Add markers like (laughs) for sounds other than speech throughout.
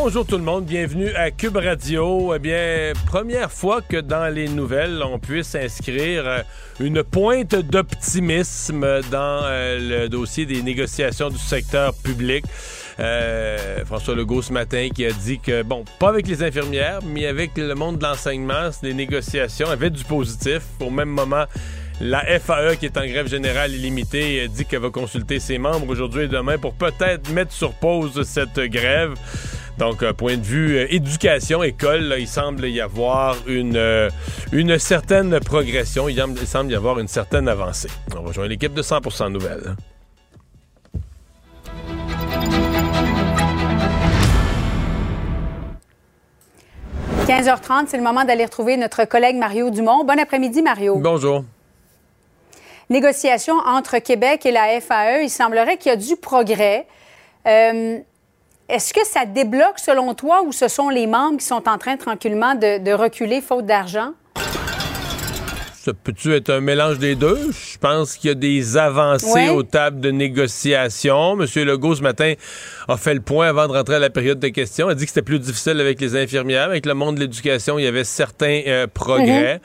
Bonjour tout le monde, bienvenue à Cube Radio. Eh bien, première fois que dans les nouvelles, on puisse inscrire euh, une pointe d'optimisme dans euh, le dossier des négociations du secteur public. Euh, François Legault ce matin qui a dit que, bon, pas avec les infirmières, mais avec le monde de l'enseignement, les négociations avaient du positif. Au même moment, la FAE, qui est en grève générale illimitée, dit qu'elle va consulter ses membres aujourd'hui et demain pour peut-être mettre sur pause cette grève. Donc, point de vue euh, éducation, école, il semble y avoir une, euh, une certaine progression. Il, il, semble y avoir une certaine avancée. On rejoint l'équipe de 100% Nouvelles. 15h30, c'est le moment d'aller retrouver notre collègue Mario Dumont. Bon après-midi, Mario. Bonjour. Négociation entre Québec et la FAE. Il semblerait qu'il y a du progrès. Euh, Est-ce que ça débloque selon toi ou ce sont les membres qui sont en train tranquillement de, de reculer faute d'argent? Ça peut-tu être un mélange des deux? Je pense qu'il y a des avancées Ouais. aux tables de négociation. Monsieur Legault, ce matin, a fait le point avant de rentrer à la période de questions. A dit que c'était plus difficile avec les infirmières. Avec le monde de l'éducation, il y avait certains euh, progrès.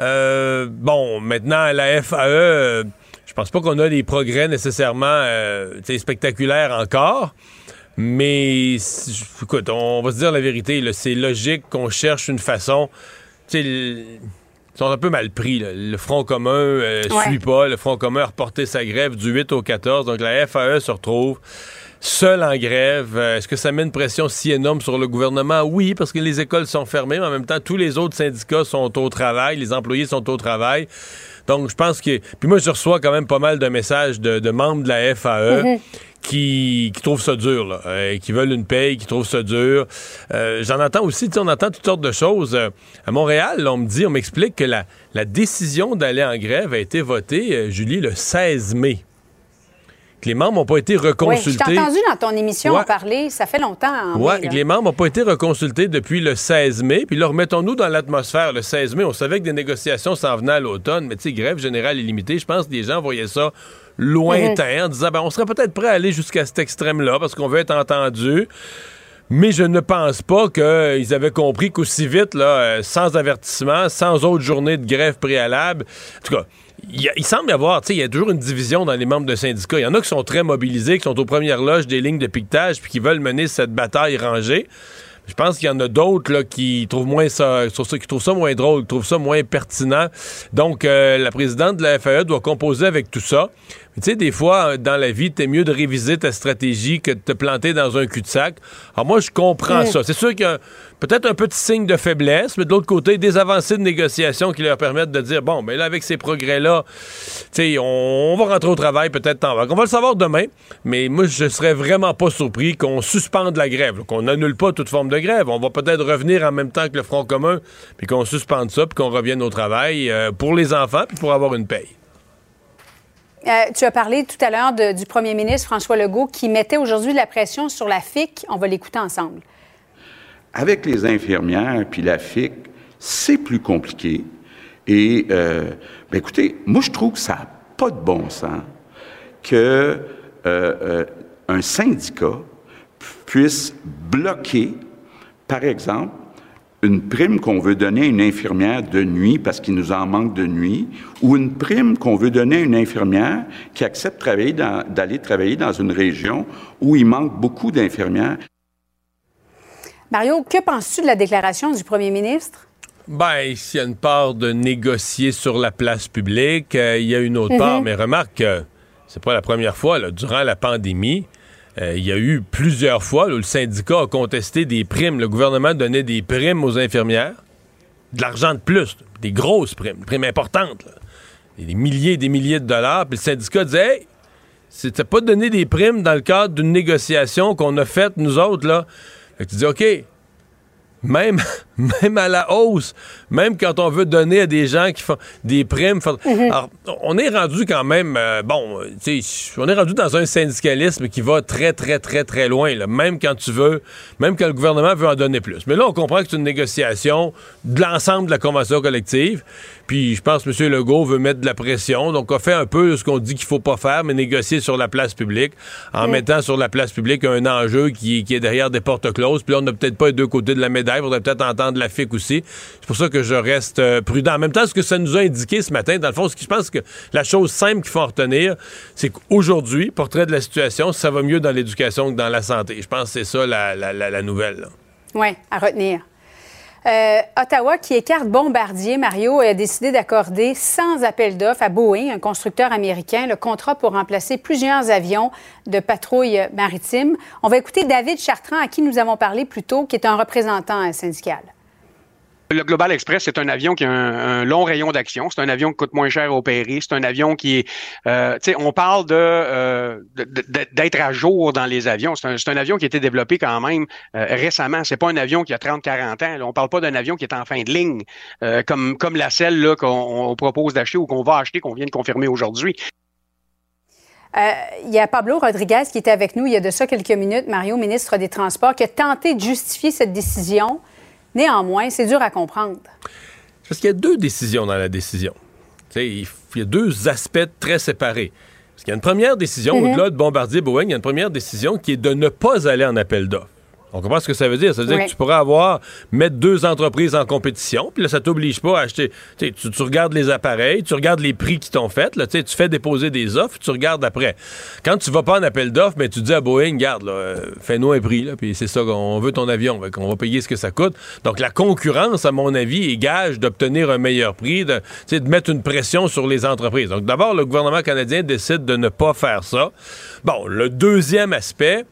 Euh, bon, maintenant, à la FAE, je pense pas qu'on a des progrès nécessairement euh, spectaculaires encore. Mais, écoute, on va se dire la vérité. C'est logique qu'on cherche une façon. Ils sont un peu mal pris. là. Le Front commun euh, Ouais. suit pas. Le Front commun a reporté sa grève du 8 au 14. Donc la FAE se retrouve seule en grève. Euh, Est-ce que ça met une pression si énorme sur le gouvernement? Oui, parce que les écoles sont fermées, mais en même temps, tous les autres syndicats sont au travail. Les employés sont au travail. Donc, je pense que... Puis moi, je reçois quand même pas mal de messages de, de membres de la FAE qui, qui trouvent ça dur, là, euh, qui veulent une paye, qui trouvent ça dur. Euh, J'en entends aussi, tu sais, on entend toutes sortes de choses. Euh, à Montréal, là, on me dit, on m'explique que la, la décision d'aller en grève a été votée, Julie, le 16 mai. Que les membres n'ont pas été Oui, je reconsultés. entendu dans ton émission Ouais. en parler. Ça fait longtemps. que les membres n'ont pas été reconsultés depuis le 16 mai. Puis là, remettons-nous dans l'atmosphère. Le 16 mai, on savait que des négociations s'en venaient à l'automne, mais tu sais, grève générale illimitée, je pense que les gens voyaient ça lointain en disant, ben, on serait peut-être prêt à aller jusqu'à cet extrême-là parce qu'on veut être entendu. Mais je ne pense pas qu'ils avaient compris qu'aussi vite, là, euh, sans avertissement, sans autre journée de grève préalable, en tout cas, il, semble y avoir, tu sais, il y a toujours une division dans les membres de syndicats. Il y en a qui sont très mobilisés, qui sont aux premières loges des lignes de piquetage, puis qui veulent mener cette bataille rangée. Je pense qu'il y en a d'autres là, qui trouvent moins ça, qui trouvent ça moins drôle, qui trouvent ça moins pertinent. Donc, euh, la présidente de la FAE doit composer avec tout ça. Tu sais, des fois, euh, dans la vie, t'es mieux de réviser ta stratégie que de te planter dans un cul-de-sac. Alors moi, je comprends ça. C'est sûr qu'il y a peut-être un petit signe de faiblesse, mais de l'autre côté, des avancées de négociation qui leur permettent de dire, bon, mais là, avec ces progrès-là, tu sais, on, on va rentrer au travail peut-être en vague. On va le savoir demain, mais moi, je serais vraiment pas surpris qu'on suspende la grève, qu'on n'annule pas toute forme de grève. On va peut-être revenir en même temps que le Front commun, puis qu'on suspende ça, puis qu'on revienne au travail euh, pour les enfants, puis pour avoir une paye. Euh, tu as parlé tout à l'heure du premier ministre François Legault qui mettait aujourd'hui de la pression sur la FIC. On va l'écouter ensemble. Avec les infirmières puis la FIC, c'est plus compliqué. Et, euh, ben écoutez, moi, je trouve que ça n'a pas de bon sens que euh, euh, un syndicat puisse bloquer, par exemple, une prime qu'on veut donner à une infirmière de nuit parce qu'il nous en manque de nuit, ou une prime qu'on veut donner à une infirmière qui accepte travailler d'aller travailler dans une région où il manque beaucoup d'infirmières. Mario, que penses-tu de la déclaration du premier ministre? Ben, s'il y a une part de négocier sur la place publique, euh, il y a une autre part. Mais remarque que c'est pas la première fois. là. Durant la pandémie, euh, il y a eu plusieurs fois où le syndicat a contesté des primes. Le gouvernement donnait des primes aux infirmières, de l'argent de plus, des grosses primes, des primes importantes, des milliers et des milliers de dollars. Puis le syndicat disait, hey, c'était pas donné des primes dans le cadre d'une négociation qu'on a faite, nous autres, là. Tu dis, OK, même, (laughs) même à la hausse, même quand on veut donner à des gens qui font des primes. Mhm. Alors, on est rendu quand même, euh, bon, tu sais, on est rendu dans un syndicalisme qui va très, très, très, très loin, là, même quand tu veux, même quand le gouvernement veut en donner plus. Mais là, on comprend que c'est une négociation de l'ensemble de la convention collective. Puis je pense que M. Legault veut mettre de la pression. Donc, on fait un peu ce qu'on dit qu'il faut pas faire, mais négocier sur la place publique, en mettant sur la place publique un enjeu qui, est derrière des portes closes. Puis là, on n'a peut-être pas les deux côtés de la médaille. Il faudrait peut-être entendre la FIC aussi. C'est pour ça que je reste euh, prudent. En même temps, ce que ça nous a indiqué ce matin, dans le fond, ce que je pense que la chose simple qu'il faut en retenir, c'est qu'aujourd'hui, portrait de la situation, ça va mieux dans l'éducation que dans la santé. Je pense que c'est ça la, la nouvelle. Oui, à retenir. Euh, Ottawa, qui écarte Bombardier, Mario, a décidé d'accorder sans appel d'offres à Boeing, un constructeur américain, le contrat pour remplacer plusieurs avions de patrouille maritime. On va écouter David Chartrand, à qui nous avons parlé plus tôt, qui est un représentant syndical. Le Global Express, c'est un avion qui a un, long rayon d'action. C'est un avion qui coûte moins cher à opérer. C'est un avion qui est, euh, tu sais, on parle de, euh, d'être à jour dans les avions. C'est un, un, avion qui a été développé quand même euh, récemment. C'est pas un avion qui a 30-40 ans. Là. On parle pas d'un avion qui est en fin de ligne, comme comme la selle là qu'on propose d'acheter ou qu'on va acheter, qu'on vient de confirmer aujourd'hui. il y a Pablo Rodriguez qui était avec nous il y a de ça quelques minutes, Mario, ministre des Transports, qui a tenté de justifier cette décision. Néanmoins, c'est dur à comprendre. Parce qu'il y a deux décisions dans la décision. il y a deux aspects très séparés. Parce qu'il y a une première décision, mm-hmm. au-delà de Bombardier-Boeing, il y a une première décision qui est de ne pas aller en appel d'offres. On comprend ce que ça veut dire. Ça veut dire que tu pourrais avoir, mettre deux entreprises en compétition, puis là, ça t'oblige pas à acheter. Tu, tu, regardes les appareils, tu regardes les prix qui t'ont fait, là, tu fais déposer des offres, tu regardes après. Quand tu vas pas en appel d'offres, mais tu dis à Boeing, garde, euh, fais-nous un prix, puis c'est ça qu'on veut ton avion, on va payer ce que ça coûte. Donc la concurrence, à mon avis, est gage d'obtenir un meilleur prix, de, de mettre une pression sur les entreprises. Donc d'abord, le gouvernement canadien décide de ne pas faire ça. Bon, le deuxième aspect,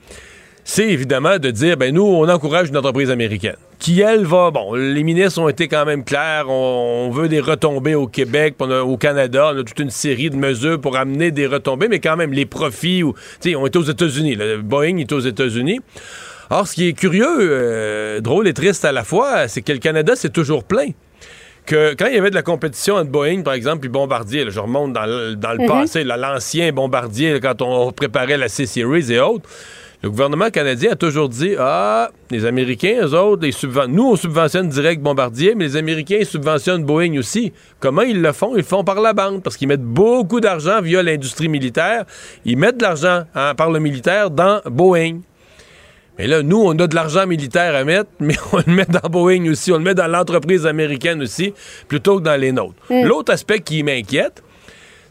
c'est évidemment de dire, ben nous, on encourage une entreprise américaine qui, elle, va... Bon, les ministres ont été quand même clairs, on, veut des retombées au Québec, au Canada, on a toute une série de mesures pour amener des retombées, mais quand même, les profits, ou, on est aux États-Unis, Boeing est aux États-Unis. Or, ce qui est curieux, euh, drôle et triste à la fois, c'est que le Canada, c'est toujours plein que quand il y avait de la compétition entre Boeing, par exemple, et Bombardier, je remonte dans le, mhm. passé, l'ancien Bombardier, quand on préparait la C-Series et autres, le gouvernement canadien a toujours dit Ah, les Américains, eux autres, les nous, on subventionne direct Bombardier, mais les Américains subventionnent Boeing aussi. Comment ils le font? Ils le font par la bande, parce qu'ils mettent beaucoup d'argent via l'industrie militaire. Ils mettent de l'argent hein, par le militaire dans Boeing. Mais là, nous, on a de l'argent militaire à mettre, (laughs) mais on le met dans Boeing aussi, on le met dans l'entreprise américaine aussi, plutôt que dans les nôtres. Mm. L'autre aspect qui m'inquiète,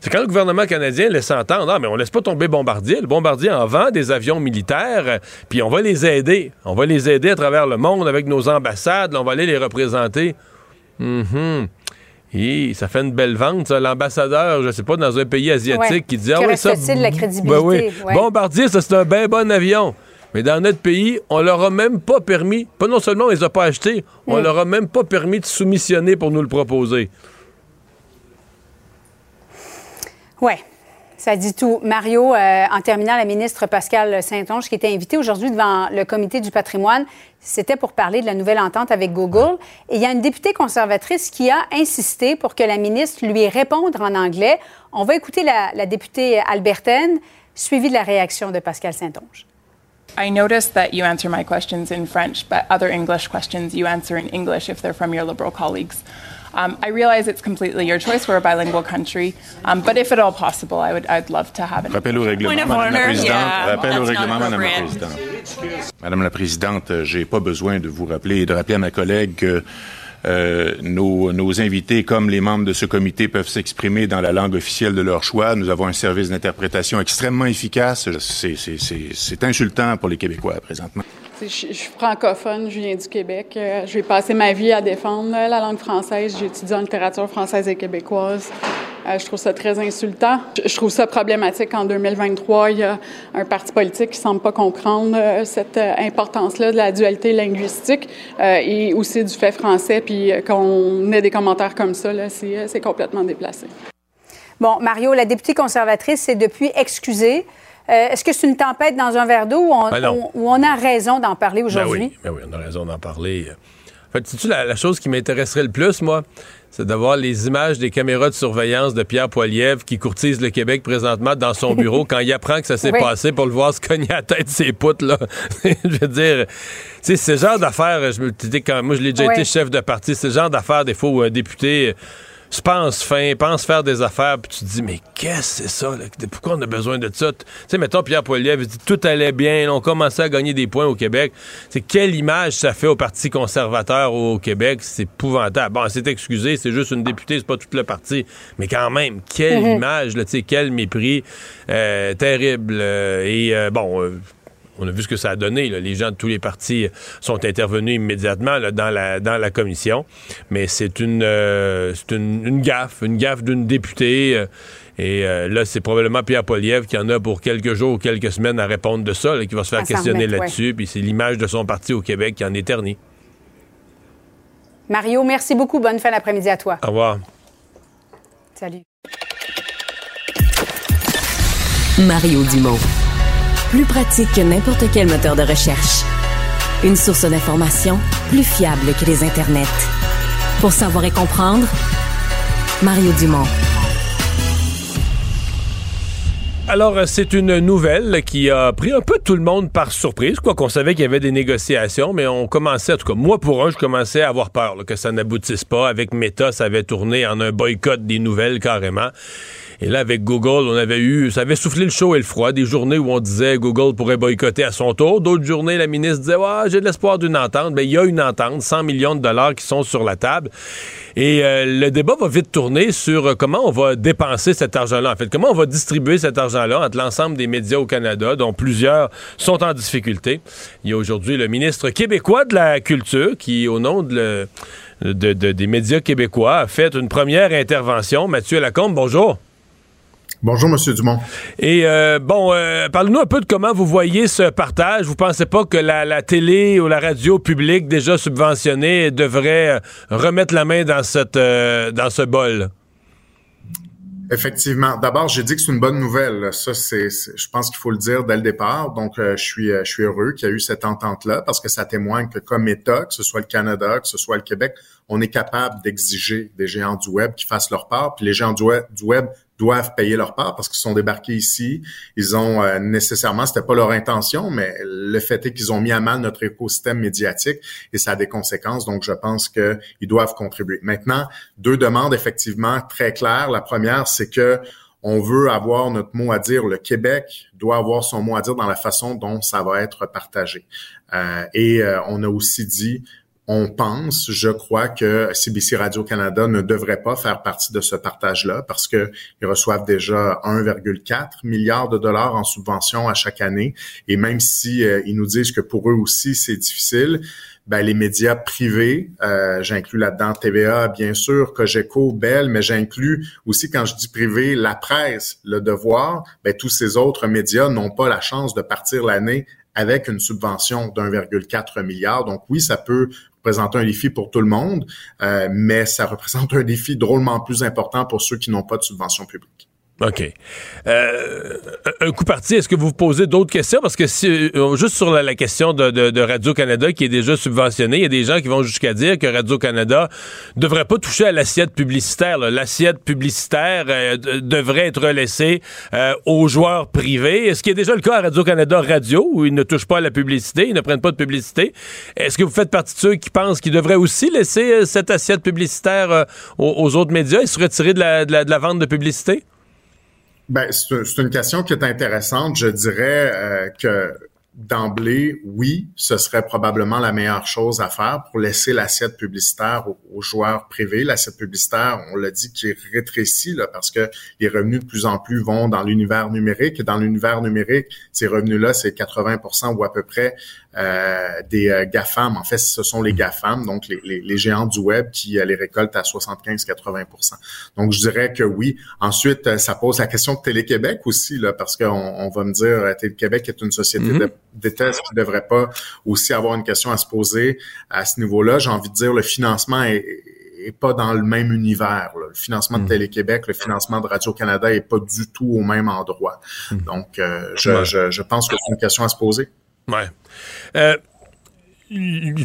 c'est quand le gouvernement canadien laisse entendre, ah, mais on laisse pas tomber Bombardier. Le Bombardier en vend des avions militaires, puis on va les aider. On va les aider à travers le monde avec nos ambassades. on va aller les représenter. Mm Et ça fait une belle vente, ça. L'ambassadeur, je sais pas, dans un pays asiatique qui dit, ah oui, ça... la crédibilité? Ben Bombardier, ça, c'est un bien bon avion. Mais dans notre pays, on leur a même pas permis, pas non seulement on les a pas achetés, on mm. leur a même pas permis de soumissionner pour nous le proposer. Oui. Ça dit tout. Mario, euh, en terminant, la ministre Pascal Saint-Onge, qui était invitée aujourd'hui devant le comité du patrimoine, c'était pour parler de la nouvelle entente avec Google. Et il y a une députée conservatrice qui a insisté pour que la ministre lui réponde en anglais. On va écouter la, députée albertaine, suivie de la réaction de Pascal Saint-Onge. I noticed that you answer my questions in French, but other English questions you answer in English if they're from your Liberal colleagues. Um, I realize it's completely your choice. We're a bilingual country, um, but if at all possible, I would I'd love to have it. Rappel au règlement, Madame la Présidente. Yeah, Rappel au règlement, Madame la Présidente. Madame la Présidente, j'ai pas besoin de vous rappeler et de rappeler à ma collègue que euh, nos, nos, invités, comme les membres de ce comité, peuvent s'exprimer dans la langue officielle de leur choix. Nous avons un service d'interprétation extrêmement efficace. C'est insultant pour les Québécois présentement. Je, suis francophone, je viens du Québec. Euh, je vais passer ma vie à défendre la langue française. J'ai étudié en littérature française et québécoise. Euh, je trouve ça très insultant. Je, trouve ça problématique qu'en 2023, il y a un parti politique qui semble pas comprendre euh, cette importance-là de la dualité linguistique et aussi du fait français. Puis qu'on ait des commentaires comme ça, c'est complètement déplacé. Bon, Mario, la députée conservatrice s'est depuis excusée. Euh, est-ce que c'est une tempête dans un verre d'eau ou, ben on a raison d'en parler ben aujourd'hui? oui, ben oui, on a raison d'en parler. fait, tu la, la chose qui m'intéresserait le plus, moi, c'est d'avoir les images des caméras de surveillance de Pierre Poilievre qui courtise le Québec présentement dans son bureau (laughs) quand il apprend que ça s'est passé pour le voir se cogner à la tête ses poutres, là. (laughs) je veux dire, tu sais, ce genre d'affaires, je me quand moi, je l'ai déjà été chef de parti, ce genre d'affaires, des fois, où un député tu penses fin, pense faire des affaires, puis tu te dis, mais qu'est-ce que c'est ça? Pourquoi on a besoin de ça? Tu sais, mettons, Pierre Poilievre dit tout allait bien, on commençait à gagner des points au Québec. C'est quelle image ça fait au Parti conservateur au Québec? C'est épouvantable. Bon, c'est excusé, c'est juste une députée, c'est pas tout le parti. Mais quand même, quelle mm-hmm. image, tu sais, quel mépris euh, terrible. Euh, et euh, bon on a vu ce que ça a donné. Les gens de tous les partis sont intervenus immédiatement dans, la, dans la commission. Mais c'est une, euh, une, gaffe, une gaffe d'une députée. Euh, et euh, là, c'est probablement Pierre Poliev qui en a pour quelques jours ou quelques semaines à répondre de ça, qui va se faire questionner là-dessus. Puis c'est l'image de son parti au Québec qui en éternit. Mario, merci beaucoup. Bonne fin d'après-midi à toi. Au revoir. Salut. Mario Dumont plus pratique que n'importe quel moteur de recherche. Une source d'information plus fiable que les internets. Pour savoir et comprendre, Mario Dumont. Alors, euh, c'est une nouvelle qui a pris un peu tout le monde par surprise, quoi qu'on savait qu'il y avait des négociations, mais on commençait, en tout cas, moi pour un, je commençais à avoir peur que ça n'aboutisse pas. Avec Meta, ça avait tourné en un boycott des nouvelles carrément. Et là, avec Google, on avait eu, ça avait soufflé le chaud et le froid. Des journées où on disait Google pourrait boycotter à son tour. D'autres journées, la ministre disait, ouais, j'ai de l'espoir d'une entente. Ben, il y a une entente, 100 millions de dollars qui sont sur la table. Et euh, le débat va vite tourner sur euh, comment on va dépenser cet argent-là. En fait, comment on va distribuer cet argent-là entre l'ensemble des médias au Canada, dont plusieurs sont en difficulté. Il y a aujourd'hui le ministre québécois de la Culture qui, au nom de des médias québécois, a fait une première intervention. Mathieu Lacombe, bonjour. Bonjour, Monsieur Dumont. Et euh, bon, euh, parlez-nous un peu de comment vous voyez ce partage. Vous pensez pas que la, télé ou la radio publique déjà subventionnée devrait euh, remettre la main dans cette dans ce bol? Effectivement. D'abord, j'ai dit que c'est une bonne nouvelle. Ça, c'est, je pense qu'il faut le dire dès le départ. Donc, je suis, je suis heureux qu'il y ait eu cette entente-là parce que ça témoigne que comme État, que ce soit le Canada, que ce soit le Québec, on est capable d'exiger des géants du web qui fassent leur part. Puis les géants du web doivent payer leur part parce qu'ils sont débarqués ici. Ils ont euh, nécessairement, c'était pas leur intention, mais le fait est qu'ils ont mis à mal notre écosystème médiatique et ça a des conséquences. Donc, je pense qu'ils doivent contribuer. Maintenant, deux demandes effectivement très claires. La première, c'est que on veut avoir notre mot à dire. Le Québec doit avoir son mot à dire dans la façon dont ça va être partagé. Euh, et euh, on a aussi dit on pense, je crois, que CBC Radio-Canada ne devrait pas faire partie de ce partage-là parce qu'ils reçoivent déjà 1,4 milliard de dollars en subventions à chaque année. Et même si euh, ils nous disent que pour eux aussi c'est difficile, ben, les médias privés, euh, j'inclus là-dedans TVA, bien sûr, Cogeco, Bell, mais j'inclus aussi, quand je dis privé, la presse, le devoir, ben, tous ces autres médias n'ont pas la chance de partir l'année avec une subvention d'1,4 milliard. Donc oui, ça peut représenter un défi pour tout le monde, euh, mais ça représente un défi drôlement plus important pour ceux qui n'ont pas de subvention publique. OK. Euh, un coup parti, est-ce que vous vous posez d'autres questions? Parce que si, euh, juste sur la, question de, Radio-Canada qui est déjà subventionné, il y a des gens qui vont jusqu'à dire que Radio-Canada devrait pas toucher à l'assiette publicitaire. L'assiette publicitaire euh, devrait être laissée aux joueurs privés. Est-ce qu'il y a déjà le cas à Radio-Canada Radio où ils ne touchent pas à la publicité, ils ne prennent pas de publicité? Est-ce que vous faites partie de ceux qui pensent qu'ils devraient aussi laisser cette assiette publicitaire aux, autres médias et se retirer de la vente de publicité? Ben, c'est une question qui est intéressante. Je dirais euh, que d'emblée, oui, ce serait probablement la meilleure chose à faire pour laisser l'assiette publicitaire aux, joueurs privés. L'assiette publicitaire, on l'a dit, qui est rétrécie là, parce que les revenus de plus en plus vont dans l'univers numérique. Et dans l'univers numérique, ces revenus-là, c'est 80% ou à peu près des euh, GAFAM. En fait, ce sont les GAFAM, donc les, les, les géants du web qui euh, les récoltent à 75-80% Donc, je dirais que oui. Ensuite, ça pose la question de Télé-Québec aussi, là, parce qu'on on va me dire, Télé-Québec est une société mm-hmm. de tests qui ne devraient pas aussi avoir une question à se poser à ce niveau-là? J'ai envie de dire, le financement est, pas dans le même univers. Le financement de hmm. Télé-Québec, le financement de Radio-Canada est pas du tout au même endroit. Hmm. Donc, euh, je, je, je, pense que c'est une question à se poser. Ouais. Euh,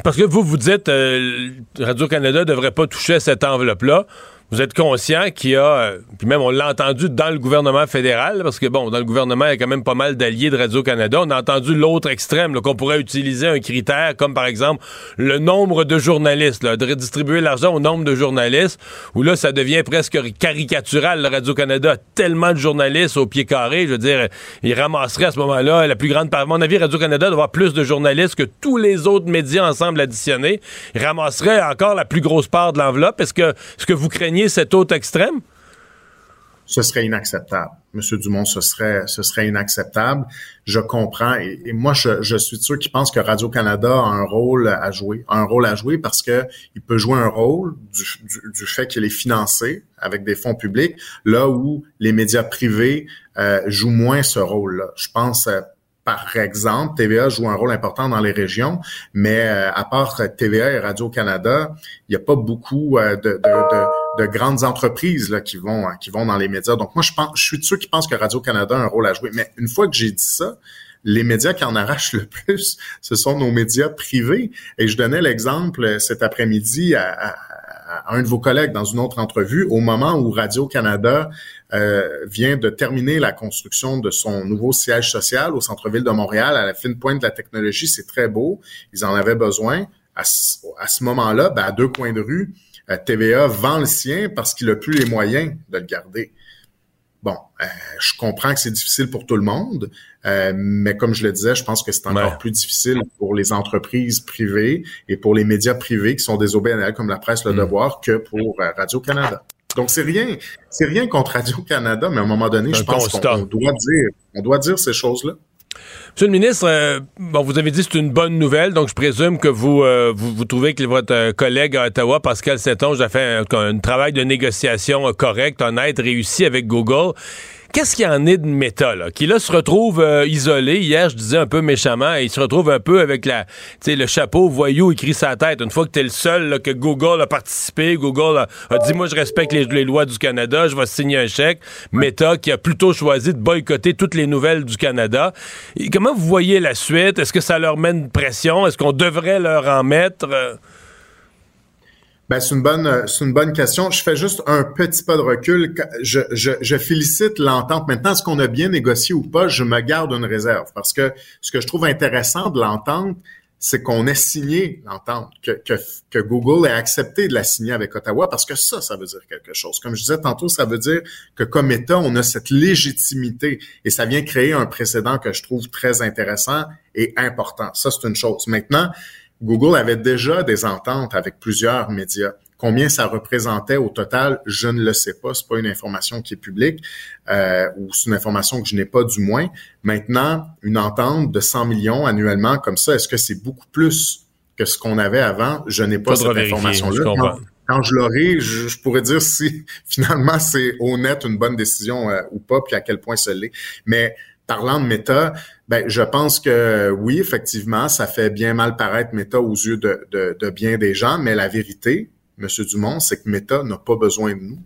parce que vous, vous dites euh, Radio-Canada ne devrait pas toucher cette enveloppe-là vous êtes conscient qu'il y a, euh, puis même on l'a entendu dans le gouvernement fédéral, parce que bon, dans le gouvernement, il y a quand même pas mal d'alliés de Radio-Canada. On a entendu l'autre extrême, qu'on pourrait utiliser un critère comme par exemple le nombre de journalistes, là, de redistribuer l'argent au nombre de journalistes, où là, ça devient presque caricatural. Radio-Canada a tellement de journalistes au pied carré, je veux dire, il ramasserait à ce moment-là la plus grande part. À mon avis, Radio-Canada doit avoir plus de journalistes que tous les autres médias ensemble additionnés. Il ramasserait encore la plus grosse part de l'enveloppe. Est-ce que, ce que vous craignez cet autre extrême? Ce serait inacceptable. Monsieur Dumont, ce serait, ce serait inacceptable. Je comprends. Et, moi, je, suis sûr qu'il pense que Radio-Canada a un rôle à jouer. un rôle à jouer parce que il peut jouer un rôle du, fait qu'il est financé avec des fonds publics, là où les médias privés euh, jouent moins ce rôle-là. Je pense euh, par exemple, TVA joue un rôle important dans les régions, mais euh, à part TVA et Radio-Canada, il n'y a pas beaucoup de, de, grandes entreprises là, qui vont qui vont dans les médias. Donc moi, je pense, je suis sûr qui pense que Radio-Canada a un rôle à jouer. Mais une fois que j'ai dit ça, les médias qui en arrachent le plus, (laughs) ce sont nos médias privés. Et je donnais l'exemple euh, cet après-midi à, un de vos collègues dans une autre entrevue, au moment où Radio-Canada euh, vient de terminer la construction de son nouveau siège social au centre-ville de Montréal, à la fine pointe de la technologie. C'est très beau. Ils en avaient besoin. À ce, moment-là, ben, à deux coins de rue, euh, TVA vend le sien parce qu'il n'a plus les moyens de le garder. Bon, euh, je comprends que c'est difficile pour tout le monde, mais comme je le disais, je pense que c'est encore plus difficile pour les entreprises privées et pour les médias privés qui sont des OBNL comme la presse Le mm. Devoir que pour Radio-Canada. Donc, c'est rien, c'est rien contre Radio-Canada, mais à un moment donné, je pense qu'on doit dire, on doit dire ces choses-là. Monsieur le ministre, euh, vous avez dit que c'est une bonne nouvelle, donc je présume que vous, euh, trouvez que votre euh, collègue à Ottawa, Pascal Saint-Onge, a fait un, travail de négociation correct, honnête, réussi avec Google. Qu'est-ce qu'il y en est de méta, là, qui là se retrouve euh, isolé? Hier, je disais un peu méchamment, il se retrouve un peu avec la, le chapeau voyou écrit sa tête. Une fois que tu es le seul que Google a participé, Google a, dit, moi, je respecte les, lois du Canada, je vais signer un chèque. Meta, qui a plutôt choisi de boycotter toutes les nouvelles du Canada. comment vous voyez la suite? Est-ce que ça leur met une pression? Est-ce qu'on devrait leur en mettre? Ben, c'est une bonne, euh, c'est une bonne question. Je fais juste un petit pas de recul. Je, je, je félicite l'entente. Maintenant, est-ce qu'on a bien négocié ou pas? Je me garde une réserve parce que ce que je trouve intéressant de l'entente, c'est qu'on ait signé l'entente, que, que, que, Google ait accepté de la signer avec Ottawa, parce que ça, ça veut dire quelque chose. Comme je disais tantôt, ça veut dire que comme État, on a cette légitimité et ça vient créer un précédent que je trouve très intéressant et important. Ça, c'est une chose. Maintenant, Google avait déjà des ententes avec plusieurs médias. Combien ça représentait au total, je ne le sais pas. C'est pas une information qui est publique euh, ou c'est une information que je n'ai pas du moins. Maintenant, une entente de 100 millions annuellement comme ça, est-ce que c'est beaucoup plus que ce qu'on avait avant? Je n'ai pas, cette information-là. Quand, je l'aurai, je, pourrais dire si (laughs) finalement c'est honnête, une bonne décision euh, ou pas, puis à quel point ce l'est. Mais parlant de méta, ben, je pense que oui, effectivement, ça fait bien mal paraître Meta aux yeux de, de, bien des gens, mais la vérité, Monsieur Dumont, c'est que Meta n'a pas besoin de nous.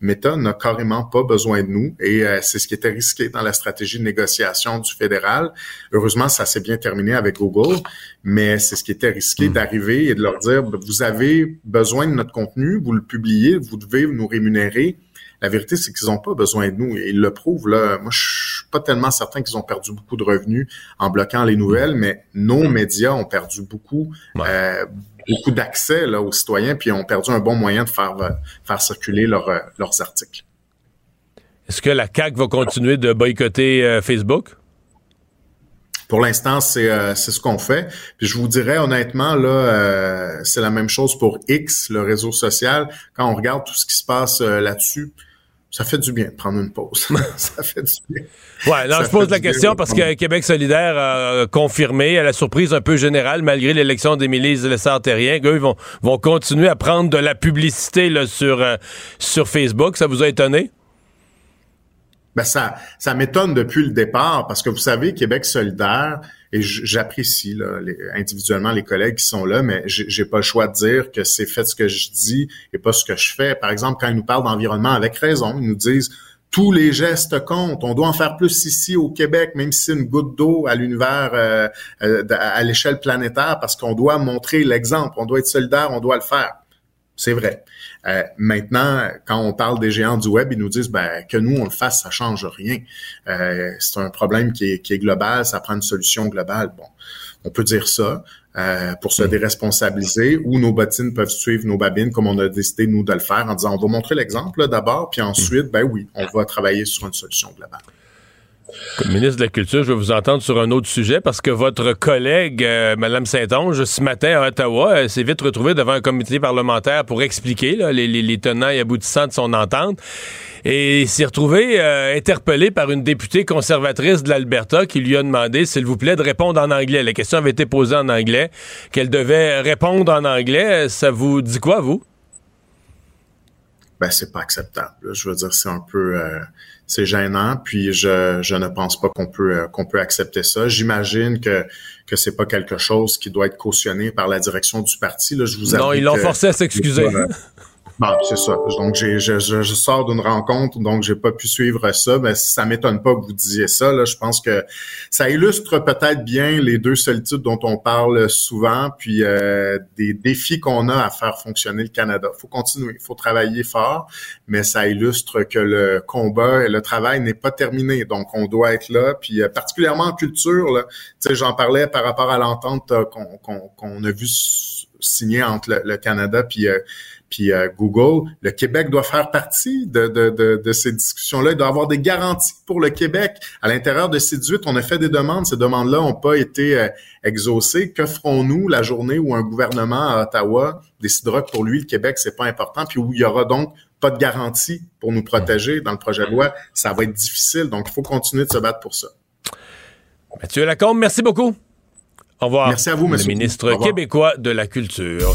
Meta n'a carrément pas besoin de nous et euh, c'est ce qui était risqué dans la stratégie de négociation du fédéral. Heureusement, ça s'est bien terminé avec Google, mais c'est ce qui était risqué hmm. d'arriver et de leur dire, vous avez besoin de notre contenu, vous le publiez, vous devez nous rémunérer la vérité, c'est qu'ils n'ont pas besoin de nous. Et ils le prouvent, là. Moi, je pas tellement certain qu'ils ont perdu beaucoup de revenus en bloquant les nouvelles, mais nos médias ont perdu beaucoup, euh, beaucoup d'accès là, aux citoyens, puis ont perdu un bon moyen de faire, euh, faire circuler euh, leurs articles. Est-ce que la CAQ va continuer de boycotter Facebook? Pour l'instant, c'est ce qu'on fait. Puis je vous dirais honnêtement, là, c'est la même chose pour X, le réseau social. Quand on regarde tout ce qui se passe là-dessus, ça fait du bien de prendre une pause. (laughs) ça fait du bien. Ouais, non, je pose la question parce que Québec solidaire a confirmé, à la surprise un peu générale, malgré l'élection d'Émilie Lessard-Terrien, qu'eux vont, vont continuer à prendre de la publicité là, sur, euh, sur Facebook. Ça vous a étonné? Ben ça, ça m'étonne depuis le départ parce que vous savez, Québec solidaire, et j'apprécie individuellement les collègues qui sont là, mais j'ai pas le choix de dire que c'est fait ce que je dis et pas ce que je fais. Par exemple, quand ils nous parlent d'environnement avec raison, ils nous disent tous les gestes comptent. On doit en faire plus ici au Québec, même si c'est une goutte d'eau à l'univers, euh, euh, à l'échelle planétaire, parce qu'on doit montrer l'exemple. On doit être solidaire, on doit le faire. C'est vrai. Euh, maintenant, quand on parle des géants du web, ils nous disent ben, que nous on le fasse, ça change rien. c'est un problème qui est, qui est global, ça prend une solution globale. Bon, on peut dire ça. Euh, pour se déresponsabiliser ou nos bottines peuvent suivre nos babines comme on a décidé nous de le faire en disant on va montrer l'exemple d'abord puis ensuite ben oui on va travailler sur une solution globale. Comme ministre de la Culture, je vais vous entendre sur un autre sujet parce que votre collègue, euh, Mme Saint-Onge, ce matin à Ottawa, s'est vite retrouvée devant un comité parlementaire pour expliquer les, tenants et aboutissants de son entente et s'est retrouvée euh, interpellée par une députée conservatrice de l'Alberta qui lui a demandé, s'il vous plaît, de répondre en anglais. La question avait été posée en anglais, qu'elle devait répondre en anglais. Ça vous dit quoi, vous? Ben, c'est pas acceptable. Je veux dire, c'est un peu... Euh, c'est gênant. Puis je, je ne pense pas qu'on peut euh, qu'on peut accepter ça. J'imagine que que c'est pas quelque chose qui doit être cautionné par la direction du parti. Là, je vous non, ils l'ont forcé à s'excuser. Bon, c'est ça. Donc, j'ai, je, je, sors d'une rencontre, donc j'ai pas pu suivre ça. Mais ça m'étonne pas que vous disiez ça. Là. Je pense que ça illustre peut-être bien les deux solitudes dont on parle souvent, puis euh, des défis qu'on a à faire fonctionner le Canada. Faut continuer, faut travailler fort, mais ça illustre que le combat et le travail n'est pas terminé. Donc, on doit être là. Puis, euh, particulièrement en culture, là, j'en parlais par rapport à l'entente euh, qu'on, qu'on, a vu signer entre le, le Canada puis puis euh, Google, le Québec doit faire partie de, de, de, de ces discussions-là. Il doit avoir des garanties pour le Québec. À l'intérieur de ces 18, on a fait des demandes. Ces demandes-là n'ont pas été euh, exaucées. Que ferons-nous la journée où un gouvernement à Ottawa décidera que pour lui, le Québec, c'est pas important, puis où il y aura donc pas de garantie pour nous protéger dans le projet de loi? Ça va être difficile. Donc, il faut continuer de se battre pour ça. Mathieu Lacombe, merci beaucoup. Au revoir. Merci à vous, monsieur. Le ministre québécois de la Culture.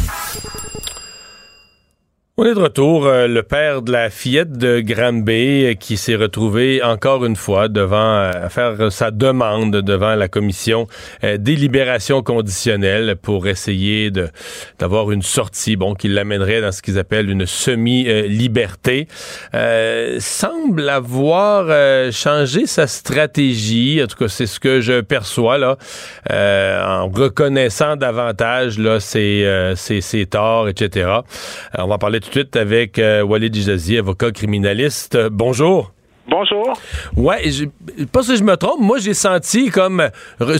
On est de retour. Euh, le père de la fillette de Granby euh, qui s'est retrouvé encore une fois devant euh, faire sa demande devant la commission des libérations conditionnelles pour essayer de d'avoir une sortie, bon, qui l'amènerait dans ce qu'ils appellent une semi-liberté. semble avoir changé sa stratégie. En tout cas, c'est ce que je perçois là, en reconnaissant davantage là ses ses, torts, etc. on va parler tout suite avec euh, Walid Ijazi, avocat criminaliste. bonjour. Bonjour. Ouais, je, pas si je me trompe, moi j'ai senti comme,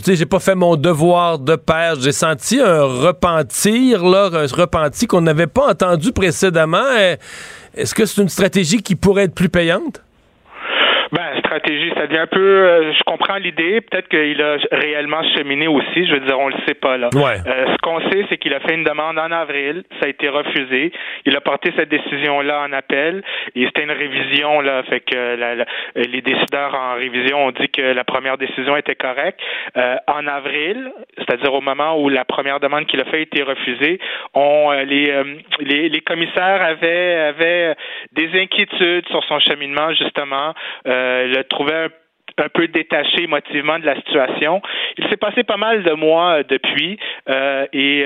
j'ai pas fait mon devoir de père, j'ai senti un repentir, là, un repenti qu'on n'avait pas entendu précédemment. Est-ce que c'est une stratégie qui pourrait être plus payante? Ben, stratégie, ça devient un peu. Euh, je comprends l'idée. Peut-être qu'il a réellement cheminé aussi. Je veux dire, on le sait pas là. Euh, ce qu'on sait, c'est qu'il a fait une demande en avril. Ça a été refusé. Il a porté cette décision-là en appel. Et c'était une révision là, fait que les décideurs en révision ont dit que la première décision était correcte. Euh, en avril, c'est-à-dire au moment où la première demande qu'il a fait a été refusée, on les, les, les commissaires avaient avaient des inquiétudes sur son cheminement justement. Euh, le trouvait un peu détaché émotivement de la situation. Il s'est passé pas mal de mois euh, depuis euh, et,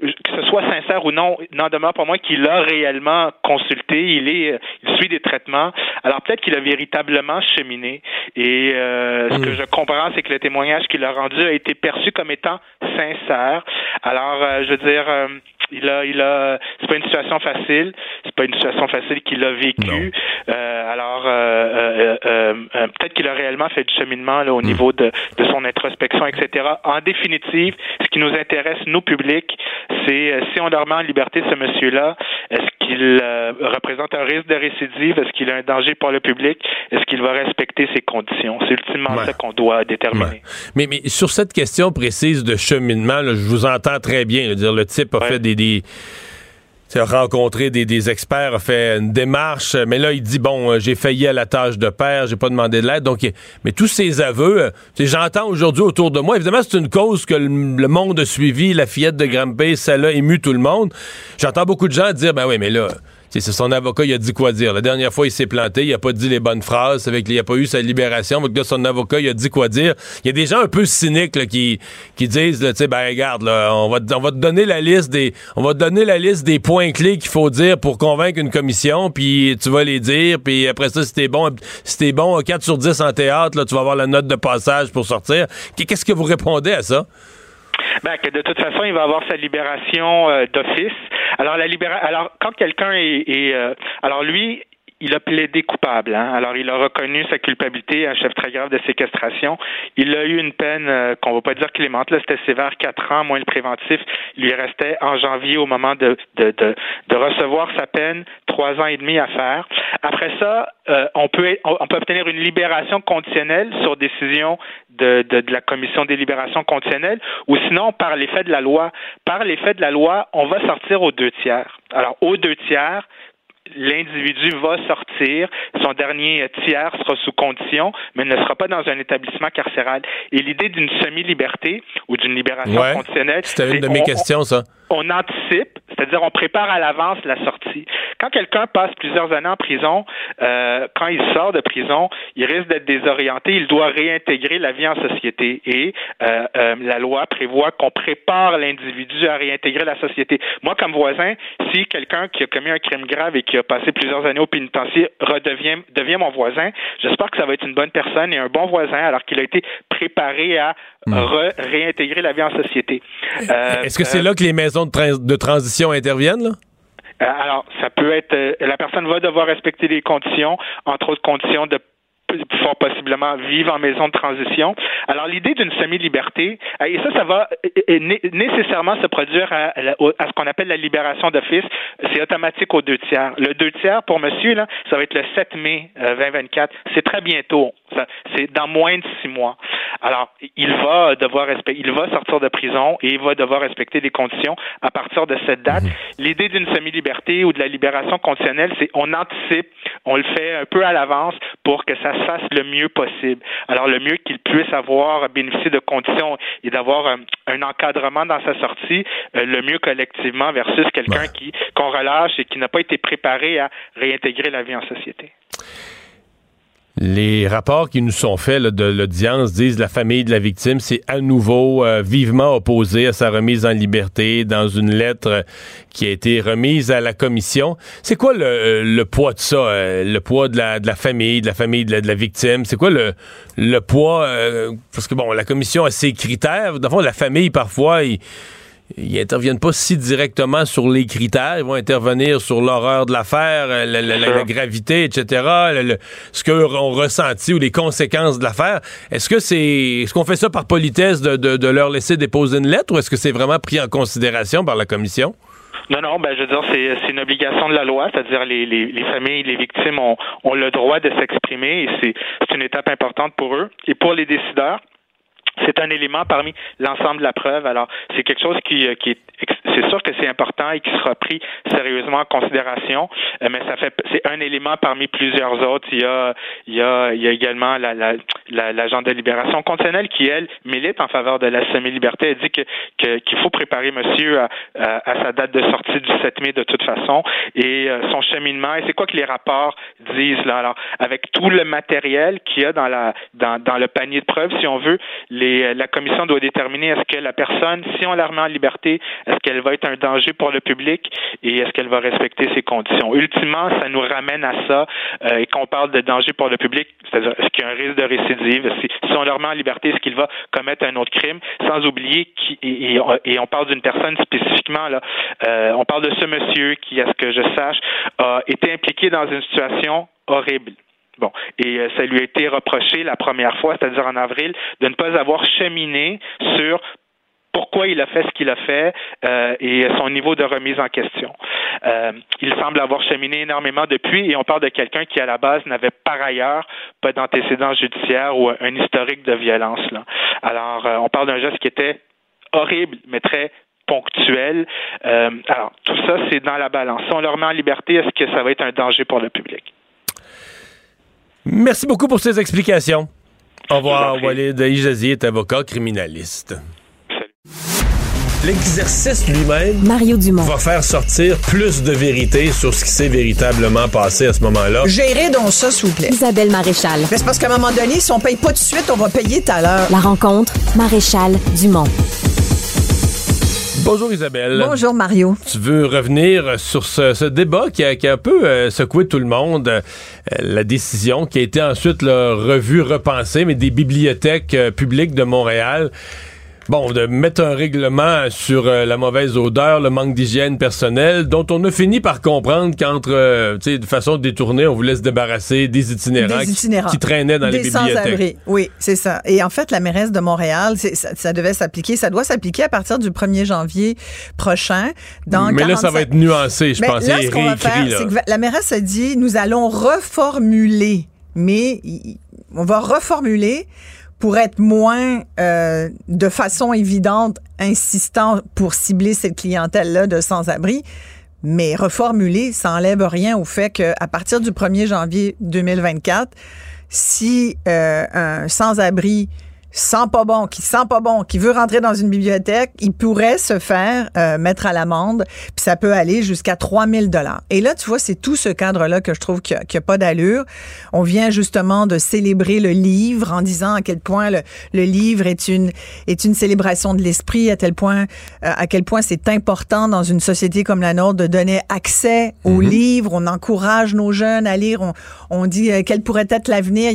que ce soit sincère ou non, n'en demeure pas moins qu'il a réellement consulté. Il est, il suit des traitements. Alors peut-être qu'il a véritablement cheminé. Et ce que hmm. je comprends, c'est que le témoignage qu'il a rendu a été perçu comme étant sincère. Alors, je veux dire il a, il a, c'est pas une situation facile. C'est pas une situation facile qu'il a vécue. Euh, alors, euh, euh, peut-être qu'il a réellement fait du cheminement là, au hmm. niveau de, de son introspection, etc. En définitive, ce qui nous intéresse, nous publics, c'est si on leur met en liberté ce monsieur-là, est-ce qu'il représente un risque de récidive? Est-ce qu'il a un danger pour le public? Est-ce qu'il va respecter ses conditions? C'est ultimement ça qu'on doit déterminer. Mais, mais sur cette question précise de cheminement, je vous entends très bien. dire, le type a fait des rencontré des, experts, a fait une démarche, mais là, il dit, bon, euh, j'ai failli à la tâche de père, j'ai pas demandé de l'aide. Donc, mais tous ces aveux, euh, j'entends aujourd'hui autour de moi, évidemment, c'est une cause que le, monde a suivi, la fillette de Granby, l'a ému tout le monde. J'entends beaucoup de gens dire, ben oui, mais là, c'est son avocat, il a dit quoi dire. La dernière fois, il s'est planté, il a pas dit les bonnes phrases, avec, il a pas eu sa libération, donc là, son avocat, il a dit quoi dire. Il y a des gens un peu cyniques qui, qui disent, tu ben regarde, là, on va, on va te donner la liste des, on va te donner la liste des points clés qu'il faut dire pour convaincre une commission, puis tu vas les dire, puis après ça, si t'es bon, si t'es bon 4 sur 10 en théâtre, là, tu vas avoir la note de passage pour sortir. Qu'est-ce que vous répondez à ça? Ben, que de toute façon, il va avoir sa libération euh, d'office. Alors, la libéra... alors quand quelqu'un est, euh, alors lui, il a plaidé coupable. Hein? Alors, il a reconnu sa culpabilité, un chef très grave de séquestration. Il a eu une peine euh, qu'on va pas dire clémente. Là, c'était sévère, quatre ans, moins le préventif. Il lui restait en janvier, au moment de, de, de, de recevoir sa peine, trois ans et demi à faire. Après ça, euh, on, peut, on peut obtenir une libération conditionnelle sur décision de, de, de la commission des libérations conditionnelles, ou sinon, par l'effet de la loi. Par l'effet de la loi, on va sortir aux deux tiers. Alors, aux deux tiers, l'individu va sortir, son dernier tiers sera sous condition, mais ne sera pas dans un établissement carcéral. Et l'idée d'une semi-liberté ou d'une libération conditionnelle... C'était une de mes questions, ça on anticipe, c'est-à-dire on prépare à l'avance la sortie. Quand quelqu'un passe plusieurs années en prison, euh, quand il sort de prison, il risque d'être désorienté, il doit réintégrer la vie en société et euh, euh, la loi prévoit qu'on prépare l'individu à réintégrer la société. Moi, comme voisin, si quelqu'un qui a commis un crime grave et qui a passé plusieurs années au pénitencier redevient devient mon voisin, j'espère que ça va être une bonne personne et un bon voisin alors qu'il a été préparé à hmm. réintégrer la vie en société. Est-ce que c'est là que les maisons de, transition interviennent, là? Euh, alors, ça peut être, euh, la personne va devoir respecter les conditions, entre autres conditions de fort possiblement vivre en maison de transition. Alors l'idée d'une semi-liberté, euh, et ça, ça va nécessairement se produire à, ce qu'on appelle la libération d'office. C'est automatique aux deux tiers. Le deux tiers pour monsieur, là, ça va être le 7 mai 2024. C'est très bientôt. C'est dans moins de six mois. Alors, il va devoir respecter, il va sortir de prison et il va devoir respecter des conditions à partir de cette date. Mhm. L'idée d'une semi-liberté ou de la libération conditionnelle, c'est on anticipe, on le fait un peu à l'avance pour que ça se fasse le mieux possible. Alors, le mieux qu'il puisse avoir bénéficié de conditions et d'avoir un, encadrement dans sa sortie, euh, le mieux collectivement versus quelqu'un qui qu'on relâche et qui n'a pas été préparé à réintégrer la vie en société. Les rapports qui nous sont faits de l'audience disent la famille de la victime s'est à nouveau euh, vivement opposée à sa remise en liberté dans une lettre qui a été remise à la commission. C'est quoi le, euh, poids de ça, euh, le poids de la, de la famille, de la famille de la, victime? C'est quoi le, le poids? parce que bon, la commission a ses critères. Dans la famille, parfois, il ils interviennent pas si directement sur les critères, ils vont intervenir sur l'horreur de l'affaire, euh, la, gravité, etc., ce qu'eux ont ressenti ou les conséquences de l'affaire. Est-ce que c'est, est-ce qu'on fait ça par politesse de, leur laisser déposer une lettre ou est-ce que c'est vraiment pris en considération par la commission? Non, non, ben je veux dire, c'est une obligation de la loi, c'est-à-dire les, les, les, familles, les victimes ont, ont le droit de s'exprimer et c'est une étape importante pour eux. Et pour les décideurs, c'est un élément parmi l'ensemble de la preuve. Alors, c'est quelque chose qui, euh, qui est, c'est sûr que c'est important et qui sera pris sérieusement en considération, euh, mais ça fait, c'est un élément parmi plusieurs autres. Il y a, il y a, il y a également la, la, l'agent de libération conditionnelle qui, elle, milite en faveur de la semi-liberté. Elle dit que, qu'il faut préparer monsieur à, à, sa date de sortie du 7 mai de toute façon et euh, son cheminement. Et c'est quoi que les rapports disent là? Alors, avec tout le matériel qu'il y a dans la, dans, dans le panier de preuves, si on veut, les la commission doit déterminer est-ce que la personne, si on la remet en liberté, est-ce qu'elle va être un danger pour le public et est-ce qu'elle va respecter ses conditions. Ultimement, ça nous ramène à ça euh, et qu'on parle de danger pour le public, c'est-à-dire qu'il y a un risque de récidive, si, on le remet en liberté, est-ce qu'il va commettre un autre crime, sans oublier qui, et, on parle d'une personne spécifiquement là, euh, on parle de ce monsieur qui, à ce que je sache, a été impliqué dans une situation horrible Bon, et euh, ça lui a été reproché la première fois, c'est-à-dire en avril, de ne pas avoir cheminé sur pourquoi il a fait ce qu'il a fait euh, et son niveau de remise en question. Euh, il semble avoir cheminé énormément depuis et on parle de quelqu'un qui à la base n'avait par ailleurs pas d'antécédent judiciaire ou un historique de violence. Là. Alors euh, on parle d'un geste qui était horrible mais très ponctuel. Euh, alors tout ça c'est dans la balance. Si on le remet en liberté, est-ce que ça va être un danger pour le public? Merci beaucoup pour ces explications. Au revoir, Walid Ijazi est avocat criminaliste. l'exercice lui-même Mario Dumont. va faire sortir plus de vérité sur ce qui s'est véritablement passé à ce moment-là. Gérez donc ça, s'il vous plaît. Isabelle Maréchal. Mais c'est parce qu'à un moment donné, si on paye pas tout de suite, on va payer tout à l'heure. La rencontre, Maréchal Dumont. Bonjour Isabelle. Bonjour Mario. Tu veux revenir sur ce, débat qui a, un peu euh, secoué tout le monde, euh, la décision qui a été ensuite revue, repensée, mais des bibliothèques euh, publiques de Montréal bon, de mettre un règlement sur euh, la mauvaise odeur, le manque d'hygiène personnelle, dont on a fini par comprendre qu'entre, euh, tu sais, de façon détournée, on voulait se débarrasser des itinérants, Qui, traînaient dans les bibliothèques. Oui, c'est ça. Et en fait, la mairesse de Montréal, ça, ça, devait s'appliquer, ça doit s'appliquer à partir du 1er janvier prochain. Dans Mais là, ça va être nuancé, je pense. Là, ce qu'on va faire, c'est que la mairesse a dit, nous allons reformuler, mais on va reformuler pour être moins euh, de façon évidente insistant pour cibler cette clientèle-là de sans-abri. Mais reformuler, ça enlève rien au fait qu'à partir du 1er janvier 2024, si euh, un sans-abri sent pas bon, qui sent pas bon, qui veut rentrer dans une bibliothèque, il pourrait se faire euh, mettre à l'amende, puis ça peut aller jusqu'à 3000 dollars. Et là, tu vois, c'est tout ce cadre-là que je trouve qu'il n'y a, pas d'allure. On vient justement de célébrer le livre en disant à quel point le, le livre est une est une célébration de l'esprit, à tel point euh, à quel point c'est important dans une société comme la nôtre de donner accès aux mm-hmm. livres. On encourage nos jeunes à lire. On, on dit euh, quel pourrait être l'avenir?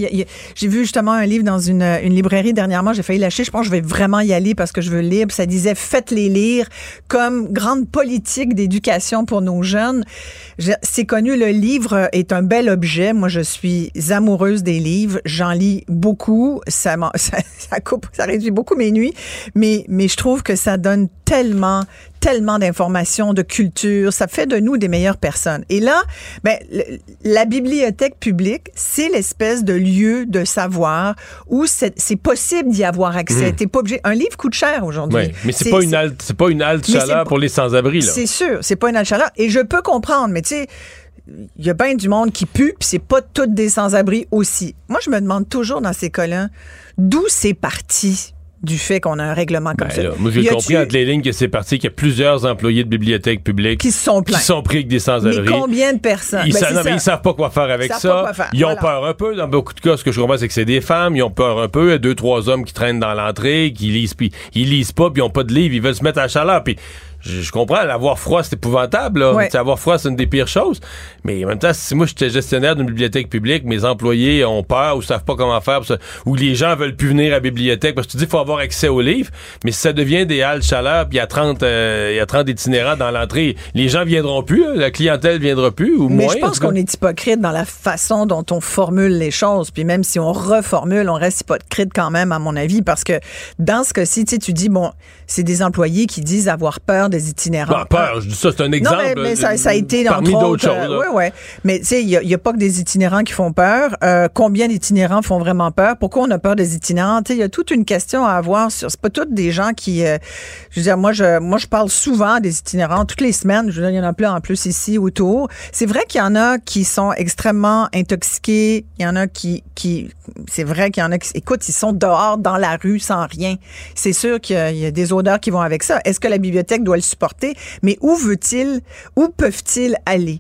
J'ai vu justement un livre dans une, une librairie dernière j'ai failli lâcher. Je pense que je vais vraiment y aller parce que je veux lire. ça disait faites-les lire comme grande politique d'éducation pour nos jeunes. C'est connu, le livre est un bel objet. Moi, je suis amoureuse des livres. J'en lis beaucoup. Ça, (laughs) ça, ça, coupe, ça réduit beaucoup mes nuits. Mais, mais je trouve que ça donne tellement, tellement d'informations, de culture. Ça fait de nous des meilleures personnes. Et là, ben, la bibliothèque publique, c'est l'espèce de lieu de savoir où c'est possible d'y avoir accès. Mmh. T'es pas obligé. Un livre coûte cher aujourd'hui. Oui, mais c'est pas une halte, c'est pas une halte chaleur pour les sans-abri C'est sûr, c'est pas une halte chaleur. Et je peux comprendre, mais tu sais il y a bien du monde qui pue, puis c'est pas toutes des sans-abri aussi. Moi, je me demande toujours dans ces cas-là, d'où c'est parti? Du fait qu'on a un règlement comme ben ça. moi, j'ai compris entre les lignes que c'est parti qu'il y a plusieurs employés de bibliothèques publiques qui sont qui sont pris avec des sans-abri. Combien de personnes? Ils, ben, savent, ils savent pas quoi faire avec ça. Ils ont peur un peu. Dans beaucoup de cas, ce que je comprends, c'est que c'est des femmes. Ils ont peur un peu. Il y a deux, trois hommes qui traînent dans l'entrée, qui lisent, puis ils lisent pas, puis ils ont pas de livre. Ils veulent se mettre à chaleur. Puis je, comprends, l'avoir froid, c'est épouvantable. Là. Avoir froid, c'est une des pires choses. Mais en même temps, si moi j'étais gestionnaire d'une bibliothèque publique, mes employés ont peur ou savent pas comment faire, ou les gens veulent plus venir à la bibliothèque, parce que tu dis qu'il faut avoir accès aux livres, mais si ça devient des halles chaleur, puis il y a 30 euh, y a 30 itinérants dans l'entrée, les gens viendront plus, la clientèle viendra plus ou mais moins. Mais je pense qu'on est hypocrite dans la façon dont on formule les choses, puis même si on reformule, on reste hypocrite quand même à mon avis parce que dans ce cas-ci, tu dis bon, c'est des employés qui disent avoir peur des itinérants. Bah, peur, je dis ça, c'est un exemple. Non, mais, ça, a été parmi d'autres choses. Oui, oui. Mais tu sais, il n'y a, pas que des itinérants qui font peur. Euh, combien d'itinérants font vraiment peur? Pourquoi on a peur des itinérants? Il y a toute une question à avoir sur. C'est pas toutes des gens qui. Euh, je veux dire, moi, je, moi, je parle souvent des itinérants toutes les semaines. Je veux dire, il y en a plein en plus ici autour. C'est vrai qu'il y en a qui sont extrêmement intoxiqués. Il y en a qui, qui c'est vrai qu'il y en a qui, écoute, ils sont dehors dans la rue sans rien. C'est sûr qu'il y, a des odeurs qui vont avec ça. Est-ce que la bibliothèque doit le supporter? Mais où veut-il, où peuvent-ils aller?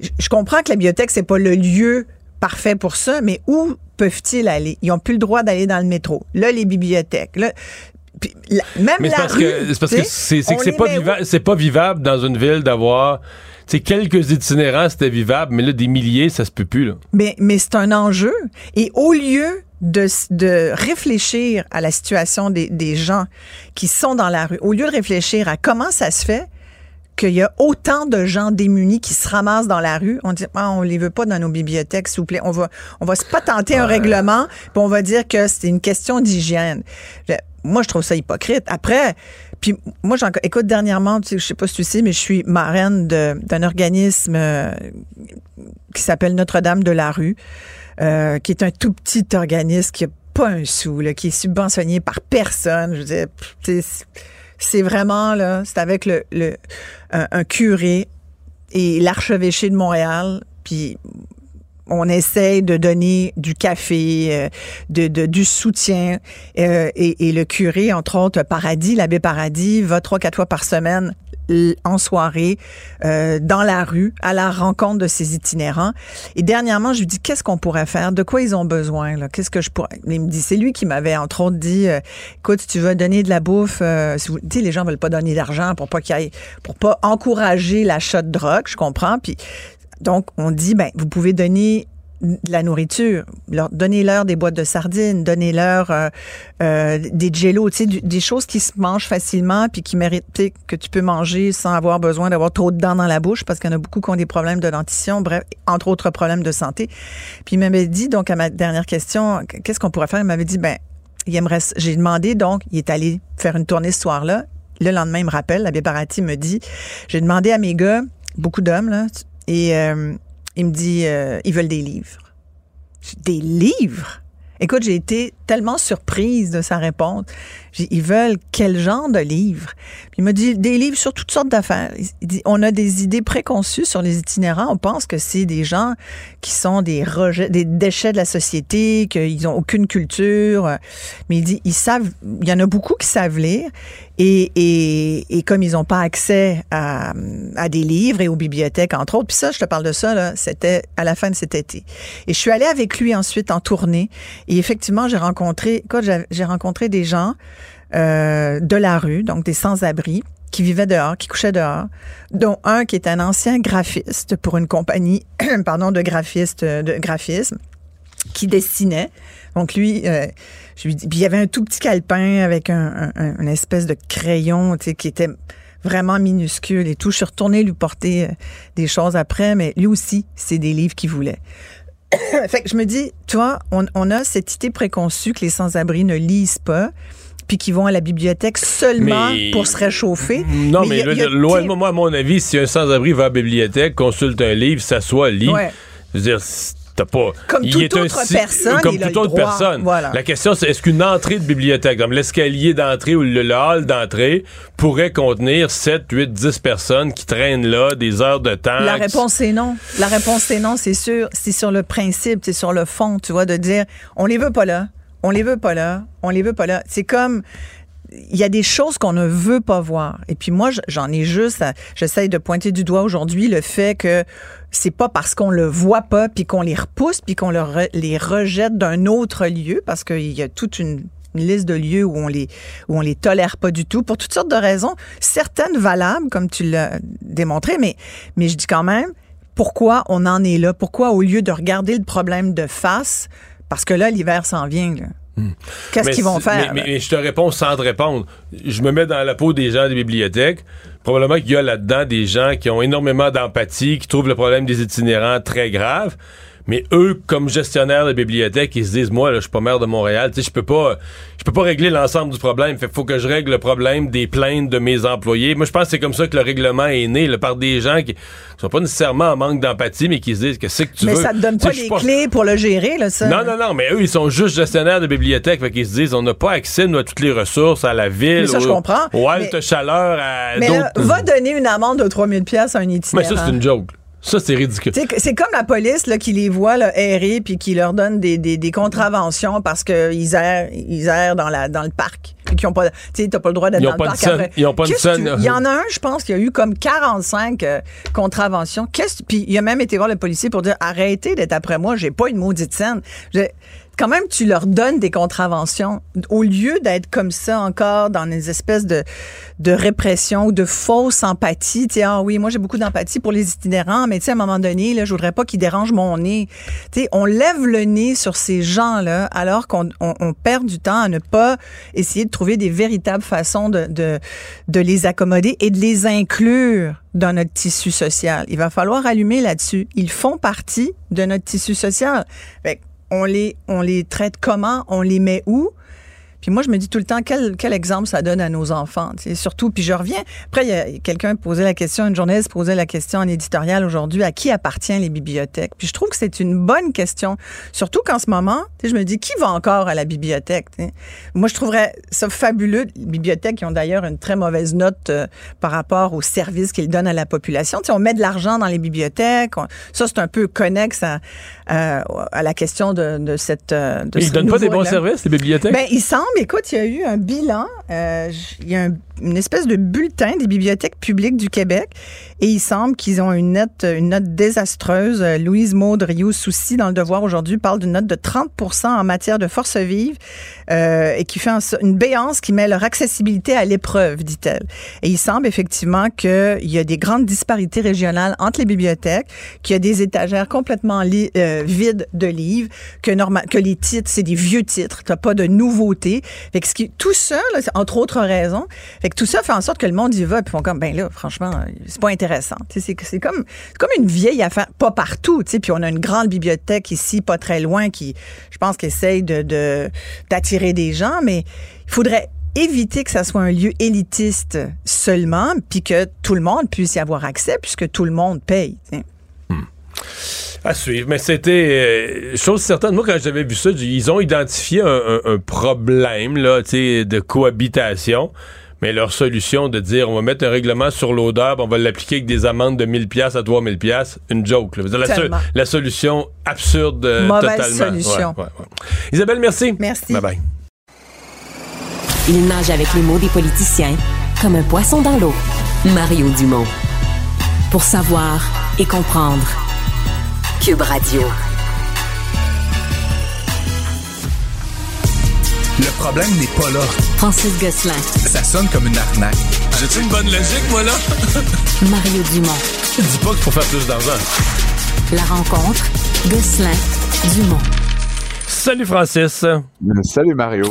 Je comprends que la bibliothèque, c'est pas le lieu parfait pour ça, mais où peuvent-ils aller? Ils n'ont plus le droit d'aller dans le métro. Là, les bibliothèques. Là, même mais la parce rue, que, c'est parce que c'est, pas, vivable, pas vivable dans une ville d'avoir c'est quelques itinérants, c'était vivable, mais là, des milliers, ça se peut plus. Là. Mais, mais c'est un enjeu. Et au lieu de, de réfléchir à la situation des, des gens qui sont dans la rue, au lieu de réfléchir à comment ça se fait qu'il y a autant de gens démunis qui se ramassent dans la rue. On dit, ah, on les veut pas dans nos bibliothèques, s'il vous plaît. On va, on va se patenter un règlement, puis on va dire que c'est une question d'hygiène. Moi, je trouve ça hypocrite. Après, puis moi, j'en écoute dernièrement, tu sais, je sais pas si tu sais, mais je suis marraine d'un organisme euh, qui s'appelle Notre-Dame de la rue, euh, qui est un tout petit organisme qui a pas un sou, là, qui est subventionné par personne. Je veux dire, c'est vraiment là, c'est avec le, le un, curé et l'archevêché de Montréal, puis on essaye de donner du café, euh, de, de, du soutien. Euh, et, et, le curé, entre autres, Paradis, l'abbé Paradis, va trois, quatre fois par semaine en soirée, euh, dans la rue, à la rencontre de ces itinérants. Et dernièrement, je lui dis, qu'est-ce qu'on pourrait faire? De quoi ils ont besoin? Là? Qu'est-ce que je pourrais... Il me dit, c'est lui qui m'avait, entre autres, dit, euh, écoute, si tu veux donner de la bouffe, euh, si vous... les gens veulent pas donner d'argent pour pas pour pas encourager l'achat de drogue, je comprends. Puis, donc, on dit, ben, vous pouvez donner de la nourriture. Leur, donnez-leur des boîtes de sardines, donnez-leur euh, euh, des jello, tu sais, des choses qui se mangent facilement puis qui méritent que tu peux manger sans avoir besoin d'avoir trop de dents dans la bouche parce qu'il y en a beaucoup qui ont des problèmes de dentition, bref, entre autres problèmes de santé. Puis il m'avait dit, donc à ma dernière question, qu'est-ce qu'on pourrait faire? Il m'avait dit, ben, il aimerait, j'ai demandé, donc, il est allé faire une tournée ce soir-là. Le lendemain, il me rappelle, l'abbé Barati me dit, j'ai demandé à mes gars, beaucoup d'hommes, là, et euh, il me dit, euh, ils veulent des livres. Des livres? Écoute, j'ai été tellement surprise de sa réponse. Ils veulent quel genre de livres? Puis il m'a dit des livres sur toutes sortes d'affaires. Il dit, on a des idées préconçues sur les itinérants. On pense que c'est des gens qui sont des rejets, des déchets de la société, qu'ils n'ont aucune culture. Mais il dit, ils savent, il y en a beaucoup qui savent lire. Et, comme ils n'ont pas accès à, à, des livres et aux bibliothèques, entre autres, puis ça, je te parle de ça, c'était à la fin de cet été. Et je suis allée avec lui ensuite en tournée. Et effectivement, j'ai rencontré, écoute, j'ai rencontré des gens euh, de la rue, donc des sans-abri, qui vivaient dehors, qui couchaient dehors, dont un qui est un ancien graphiste pour une compagnie, (coughs) pardon, de graphistes, de graphisme, qui dessinait. Donc lui, euh, il y avait un tout petit calepin avec un, un, une espèce de crayon, tu sais, qui était vraiment minuscule et tout. Je suis retournée lui porter euh, des choses après, mais lui aussi, c'est des livres qu'il voulait. (coughs) fait que je me dis, toi, on, on a cette idée préconçue que les sans-abri ne lisent pas puis qui vont à la bibliothèque seulement pour se réchauffer. Non, mais, loin de moi, à mon avis, si un sans-abri va à la bibliothèque, consulte un livre, s'assoit, lit, ouais. je veux dire, t'as pas. Comme toute autre personne. Comme toute autre personne. Voilà. La question, c'est est-ce qu'une entrée de bibliothèque, comme l'escalier d'entrée ou le, hall d'entrée, pourrait contenir 7, 8, 10 personnes qui traînent là des heures de temps? La réponse est non. La réponse est non, c'est sûr. C'est sur le principe, c'est sur le fond, tu vois, de dire on les veut pas là. On les veut pas là. On les veut pas là. C'est comme il y a des choses qu'on ne veut pas voir. Et puis moi, j'en ai juste, j'essaye de pointer du doigt aujourd'hui le fait que c'est pas parce qu'on le voit pas puis qu'on les repousse puis qu'on les rejette d'un autre lieu parce qu'il y a toute une liste de lieux où on les où on les tolère pas du tout pour toutes sortes de raisons, certaines valables comme tu l'as démontré, mais mais je dis quand même pourquoi on en est là, pourquoi au lieu de regarder le problème de face, parce que là l'hiver s'en vient. Là. Hmm. Qu'est-ce qu'ils vont faire? Mais, je te réponds sans te répondre. Je me mets dans la peau des gens des bibliothèques. Probablement qu'il y a là-dedans des gens qui ont énormément d'empathie, qui trouvent le problème des itinérants très grave. Mais eux, comme gestionnaires de bibliothèque, ils se disent, moi, je suis pas maire de Montréal, tu sais, je peux pas, je peux pas régler l'ensemble du problème. Fait faut que je règle le problème des plaintes de mes employés. Moi, je pense que c'est comme ça que le règlement est né, là, par des gens qui sont pas nécessairement en manque d'empathie, mais qui se disent que c'est que tu mais veux. Mais ça te donne pas les clés pour le gérer, là, ça. Non, non, non, mais eux, ils sont juste gestionnaires de bibliothèque, fait qu'ils se disent, on n'a pas accès, nous, à toutes les ressources, à la ville, mais ça, je comprends. au halte chaleur, à Mais là, va donner une amende de 3000 pièces à un itinérant. Mais ça, c'est une joke. Ça, c'est ridicule. C'est comme la police là, qui les voit là, errer puis qui leur donne des, des, des contraventions parce qu'ils errent, ils errent dans, la, dans le parc. Qui ont pas, tu sais, t'as pas le droit d'être dans le parc. Après. Ils ont pas de scène. Il y en a un, je pense, qui a eu comme 45 euh, contraventions. Qu'est-ce Puis il a même été voir le policier pour dire arrêtez d'être après moi, j'ai pas une maudite scène quand même, tu leur donnes des contraventions au lieu d'être comme ça encore dans des espèces de, de répression ou de fausse empathie. Tu sais, ah oui, moi j'ai beaucoup d'empathie pour les itinérants, mais tu sais, à un moment donné, là, je voudrais pas qu'ils dérangent mon nez. Tu sais, on lève le nez sur ces gens-là alors qu'on on, perd du temps à ne pas essayer de trouver des véritables façons de, de, de les accommoder et de les inclure dans notre tissu social. Il va falloir allumer là-dessus. Ils font partie de notre tissu social. On les, on les traite comment, on les met où? Puis moi, je me dis tout le temps, quel, quel exemple ça donne à nos enfants? Surtout, puis je reviens. Après, il y a quelqu'un posait la question, une journaliste posait la question en éditorial aujourd'hui, à qui appartiennent les bibliothèques? Puis je trouve que c'est une bonne question. Surtout qu'en ce moment, je me dis, qui va encore à la bibliothèque? Moi, je trouverais ça fabuleux. Les bibliothèques qui ont d'ailleurs une très mauvaise note euh, par rapport aux services qu'ils donnent à la population. on met de l'argent dans les bibliothèques. ça, c'est un peu connexe à, euh, à la question de, de cette. De ils donnent pas des bons services, les bibliothèques? Ben, il semble, écoute, il y a eu un bilan, il y a une espèce de bulletin des bibliothèques publiques du Québec et il semble qu'ils ont une note, une note désastreuse. Louise Maud Rio-Souci, dans Le Devoir aujourd'hui, parle d'une note de 30 en matière de force vive euh, et qui fait une béance qui met leur accessibilité à l'épreuve, dit-elle. Et il semble effectivement qu'il y a des grandes disparités régionales entre les bibliothèques, qu'il y a des étagères complètement euh, vides de livres, que, les titres, c'est des vieux titres, t'as pas de nouveautés. Fait que tout ça, là, entre autres raisons, fait que tout ça fait en sorte que le monde y va, puis font comme, ben là, franchement, c'est pas intéressant. C'est, comme, une vieille affaire, pas partout, puis on a une grande bibliothèque ici, pas très loin, qui, je pense, essaye d'attirer des gens, mais il faudrait éviter que ça soit un lieu élitiste seulement, puis que tout le monde puisse y avoir accès, puisque tout le monde paye. Hmm. À suivre. Mais c'était euh, chose certaine. Moi, quand j'avais vu ça, ils ont identifié un, un problème là, de cohabitation. Mais leur solution de dire on va mettre un règlement sur l'odeur, on va l'appliquer avec des amendes de 1000 pièces à 3000 pièces, une joke. La, solution absurde euh, Mauvaise solution. Isabelle, merci. Merci. Bye bye. Il nage avec les mots des politiciens comme un poisson dans l'eau. Mario Dumont. Pour savoir et comprendre. Cube Radio. Le problème n'est pas là. Francis Gosselin. Ça sonne comme une arnaque. J'ai-tu une bonne logique, moi, là? (laughs) Mario Dumont. Dis pas qu'il faut faire plus d'argent. La rencontre, Gosselin, Dumont. Salut Francis. Salut Mario.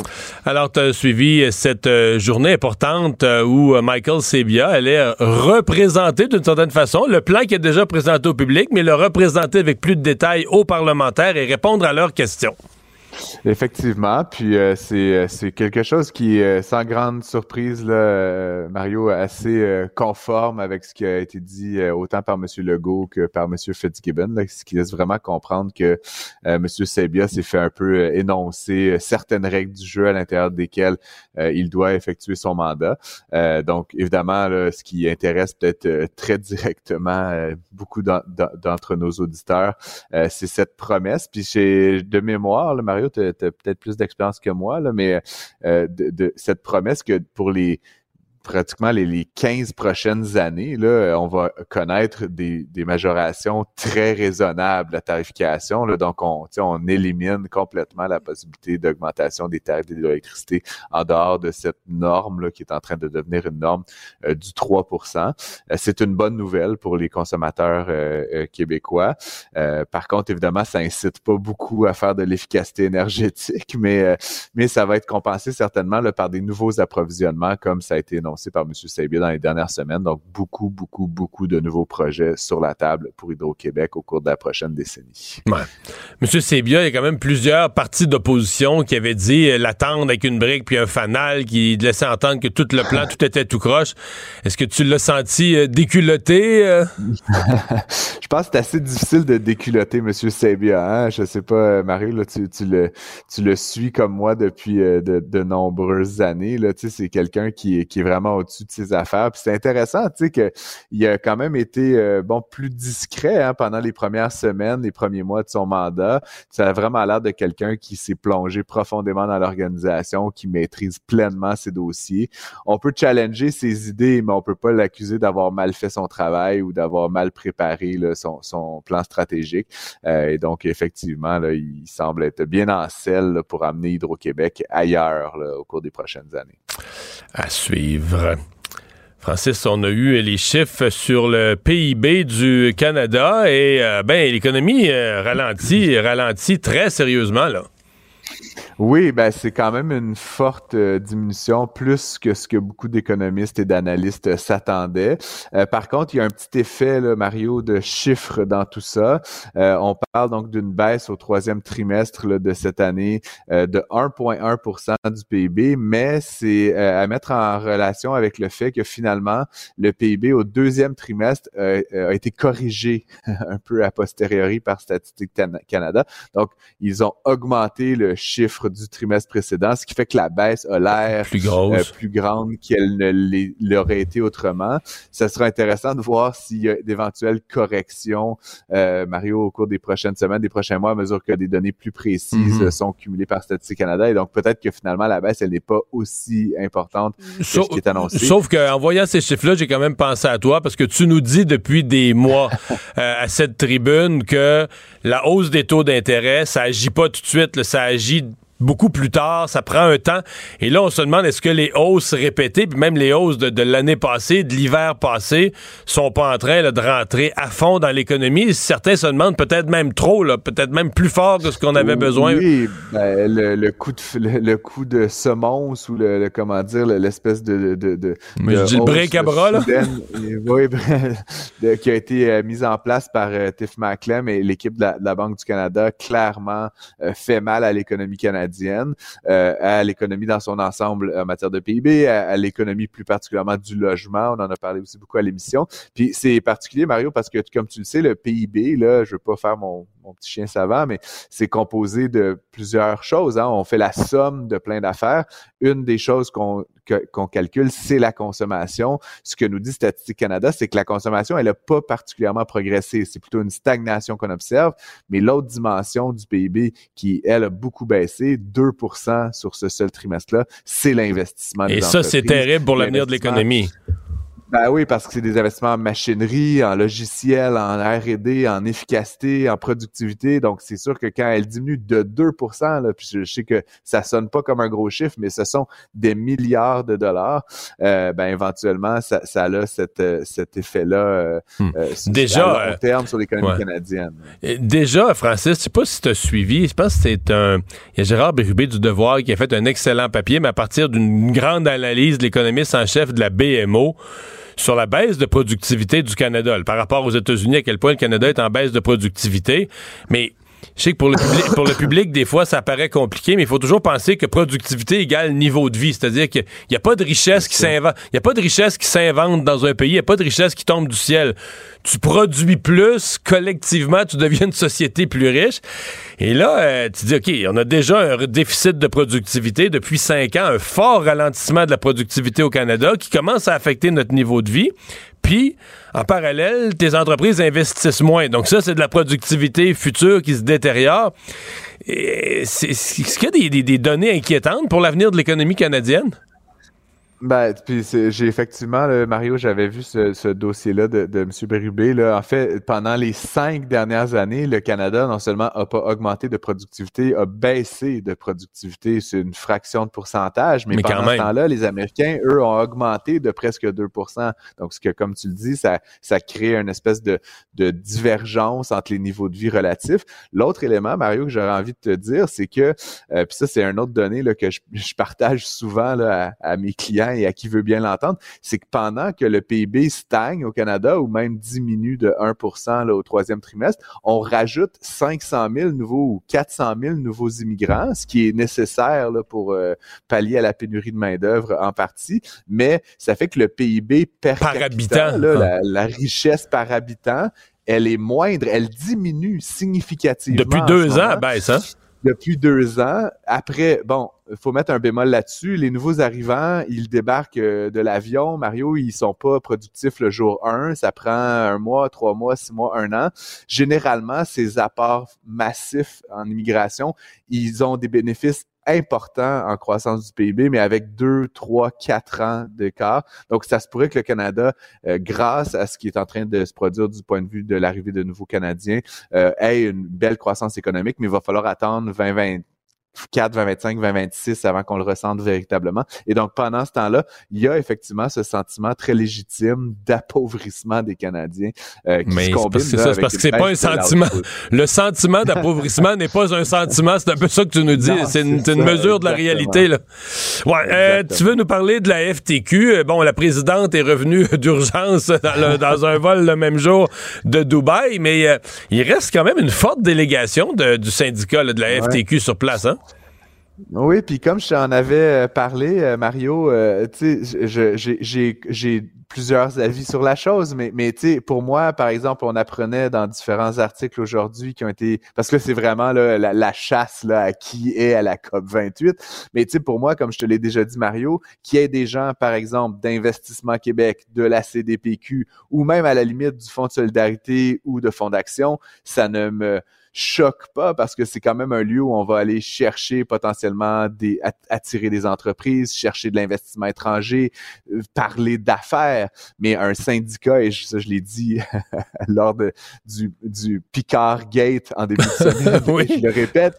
Alors, tu as suivi cette euh, journée importante euh, où euh, Michael Sebia allait représenter d'une certaine façon le plan qui est déjà présenté au public, mais le représenter avec plus de détails aux parlementaires et répondre à leurs questions. Effectivement, puis euh, euh, c'est quelque chose qui est sans grande surprise là, euh, Mario assez conforme avec ce qui a été dit autant par M. Legault que par M. Fitzgibbon, ce qui laisse vraiment comprendre que M. Sebia s'est fait un peu énoncer certaines règles du jeu à l'intérieur desquelles il doit effectuer son mandat. donc évidemment, ce qui intéresse peut-être très directement beaucoup d'entre nos auditeurs, c'est cette promesse. Puis j'ai de mémoire, là, Mario tu as, peut-être plus d'expérience que moi, là, mais euh, de, cette promesse que pour les pratiquement les, les 15 prochaines années, là, on va connaître des, des majorations très raisonnables de la tarification. Là, donc, on, on élimine complètement la possibilité d'augmentation des tarifs de l'électricité en dehors de cette norme là, qui est en train de devenir une norme euh, du 3% euh, C'est une bonne nouvelle pour les consommateurs euh, québécois. par contre, évidemment, ça incite pas beaucoup à faire de l'efficacité énergétique, mais, mais ça va être compensé certainement là, par des nouveaux approvisionnements, comme ça a été par M. Sabia dans les dernières semaines. Donc, beaucoup, beaucoup, beaucoup de nouveaux projets sur la table pour Hydro-Québec au cours de la prochaine décennie. Ouais. M. Sabia, il y a quand même plusieurs partis d'opposition qui avaient dit euh, l'attendre avec une brique puis un fanal qui laissait entendre que tout le plan, tout était tout croche. Est-ce que tu l'as senti euh, déculotté? Euh? (laughs) Je pense que c'est assez difficile de déculoter M. Sabia. Hein? Je sais pas, Marie, là, tu, le, tu le suis comme moi depuis de, de nombreuses années. C'est quelqu'un qui, qui est vraiment au-dessus de ses affaires. Puis c'est intéressant, tu sais, qu'il a quand même été euh, bon plus discret hein, pendant les premières semaines, les premiers mois de son mandat. Ça a vraiment l'air de quelqu'un qui s'est plongé profondément dans l'organisation, qui maîtrise pleinement ses dossiers. On peut challenger ses idées, mais on peut pas l'accuser d'avoir mal fait son travail ou d'avoir mal préparé son, plan stratégique. Euh, et donc, effectivement, il semble être bien en selle pour amener Hydro-Québec ailleurs au cours des prochaines années. À suivre. Francis, on a eu les chiffres sur le PIB du Canada et euh, ben l'économie euh, ralentit, ralentit très sérieusement là. Oui, ben c'est quand même une forte euh, diminution, plus que ce que beaucoup d'économistes et d'analystes s'attendaient. Euh, par contre, il y a un petit effet, là, Mario, de chiffres dans tout ça. Euh, on parle donc d'une baisse au troisième trimestre de cette année de 1,1% du PIB, mais c'est à mettre en relation avec le fait que finalement, le PIB au deuxième trimestre a été corrigé (laughs) un peu a posteriori par Statistique Canada. Donc, ils ont augmenté le chiffre chiffres du trimestre précédent, ce qui fait que la baisse a l'air plus, grosse. plus grande qu'elle ne l'aurait été autrement. Ça sera intéressant de voir s'il y a d'éventuelles corrections, Mario, au cours des prochaines semaines, des prochains mois, à mesure que des données plus précises mm-hmm. sont cumulées par Statistique Canada. Et donc, peut-être que finalement, la baisse, elle n'est pas aussi importante que ce qui est annoncé. Sauf qu'en voyant ces chiffres-là, j'ai quand même pensé à toi parce que tu nous dis depuis des mois (laughs) euh, à cette tribune que la hausse des taux d'intérêt, ça agit pas tout de suite, ça agit beaucoup plus tard, ça prend un temps. Et là, on se demande est-ce que les hausses répétées, puis même les hausses de, l'année passée, de l'hiver passé, sont pas en train de rentrer à fond dans l'économie? Certains se demandent peut-être même trop, peut-être même plus fort que ce qu'on avait besoin. Oui, ben, le, coup de le, coup de semonce ou le, comment dire l'espèce de, de, de, Mais je dis le break à bras là. oui, (laughs) qui a été euh, mise en place par euh, Tiff Macklem et l'équipe de, la Banque du Canada clairement euh, fait mal à l'économie canadienne euh, à l'économie dans son ensemble en matière de PIB, à, l'économie plus particulièrement du logement. On en a parlé aussi beaucoup à l'émission. Puis c'est particulier, Mario, parce que comme tu le sais, le PIB, là, je veux pas faire mon, petit chien savant, mais c'est composé de plusieurs choses. Hein. On fait la somme de plein d'affaires. Une des choses qu'on qu'on calcule, c'est la consommation. Ce que nous dit Statistique Canada, c'est que la consommation, elle n'a pas particulièrement progressé. C'est plutôt une stagnation qu'on observe. Mais l'autre dimension du PIB qui, elle, a beaucoup baissé, 2% sur ce seul trimestre-là, c'est l'investissement. Et ça, c'est terrible pour l'avenir de l'économie. Ben oui, parce que c'est des investissements en machinerie, en logiciel, en R&D, en efficacité, en productivité. Donc, c'est sûr que quand elle diminue de 2 là, puis je, sais que ça sonne pas comme un gros chiffre, mais ce sont des milliards de dollars, euh, ben éventuellement, ça, ça a cet, euh, cet effet-là euh, hmm. déjà, à long terme sur l'économie canadienne. déjà, Francis, je sais pas si tu as suivi, je pense que c'est un... Il y a Gérard Bérubé du Devoir qui a fait un excellent papier, mais à partir d'une grande analyse de l'économiste en chef de la BMO, sur la baisse de productivité du Canada. Par rapport aux États-Unis, à quel point le Canada est en baisse de productivité. Mais je sais que pour le, public, (laughs) pour le public, des fois, ça paraît compliqué, mais il faut toujours penser que productivité égale niveau de vie. C'est-à-dire qu'il n'y a pas de richesse qui s'invente. Il a pas de richesse qui s'invente dans un pays. Il n'y a pas de richesse qui tombe du ciel. Tu produis plus, collectivement, tu deviens une société plus riche. Et là, euh, tu dis, OK, on a déjà un déficit de productivité depuis cinq ans, un fort ralentissement de la productivité au Canada qui commence à affecter notre niveau de vie. Puis, en parallèle, tes entreprises investissent moins. Donc ça, c'est de la productivité future qui se détériore. Est-ce qu'il y a des données inquiétantes pour l'avenir de l'économie canadienne? Ben, puis j'ai effectivement, Mario, j'avais vu ce, dossier-là de, de M. Bérubé. Là. En fait, pendant les cinq dernières années, le Canada, non seulement n'a pas augmenté de productivité, a baissé de productivité. C'est une fraction de pourcentage, mais, pendant ce temps-là, les Américains, eux, ont augmenté de presque 2 Donc, ce que, comme tu le dis, ça, ça crée une espèce de, de divergence entre les niveaux de vie relatifs. L'autre élément, Mario, que j'aurais envie de te dire, c'est que, euh, puis ça, c'est un autre donnée là, que je, partage souvent là, à mes clients et à qui veut bien l'entendre, c'est que pendant que le PIB stagne au Canada ou même diminue de 1 là, au troisième trimestre, on rajoute 500 000 nouveaux ou 400 000 nouveaux immigrants, ce qui est nécessaire là, pour euh, pallier à la pénurie de main-d'œuvre en partie, mais ça fait que le PIB per, par habitant, la, la richesse par habitant, elle est moindre, elle diminue significativement. Depuis deux ans, baisse, hein? Depuis deux ans. Après, bon, il faut mettre un bémol là-dessus. Les nouveaux arrivants, ils débarquent euh, de l'avion. Mario, ils sont pas productifs le jour 1. Ça prend un mois, trois mois, six mois, un an. Généralement, ces apports massifs en immigration, ils ont des bénéfices important en croissance du PIB, mais avec deux, trois, quatre ans d'écart. Donc, ça se pourrait que le Canada, euh, grâce à ce qui est en train de se produire du point de vue de l'arrivée de nouveaux Canadiens, euh, ait une belle croissance économique, mais il va falloir attendre 2020 4, 2025, 2026 avant qu'on le ressente véritablement. Et donc, pendant ce temps-là, il y a effectivement ce sentiment très légitime d'appauvrissement des Canadiens euh, qui Mais se combine c'est ça, parce que c'est pas un sentiment. Le sentiment d'appauvrissement n'est pas un sentiment. C'est un peu ça que tu nous dis. C'est une, mesure de la réalité. Là. Ouais, euh, tu veux nous parler de la FTQ. Euh, bon, la présidente est revenue (laughs) d'urgence dans, un vol le même jour de Dubaï, mais il reste quand même une forte délégation du syndicat de la FTQ sur place. Hein? Oui, puis comme je t'en avais parlé, Mario, tu sais, j'ai plusieurs avis sur la chose, mais, mais pour moi, par exemple, on apprenait dans différents articles aujourd'hui qui ont été, parce que c'est vraiment la, chasse à qui est à la COP 28, mais pour moi, comme je te l'ai déjà dit, Mario, qu'il y ait des gens, par exemple, d'Investissement Québec, de la CDPQ, ou même à la limite du Fonds de solidarité ou de Fonds d'action, ça ne me choque pas parce que c'est quand même un lieu où on va aller chercher potentiellement des attirer des entreprises, chercher de l'investissement étranger, euh, parler d'affaires. Mais un syndicat, et ça je l'ai dit (laughs) lors de, du, du Picard Gate en début de (laughs) semaine, je le répète,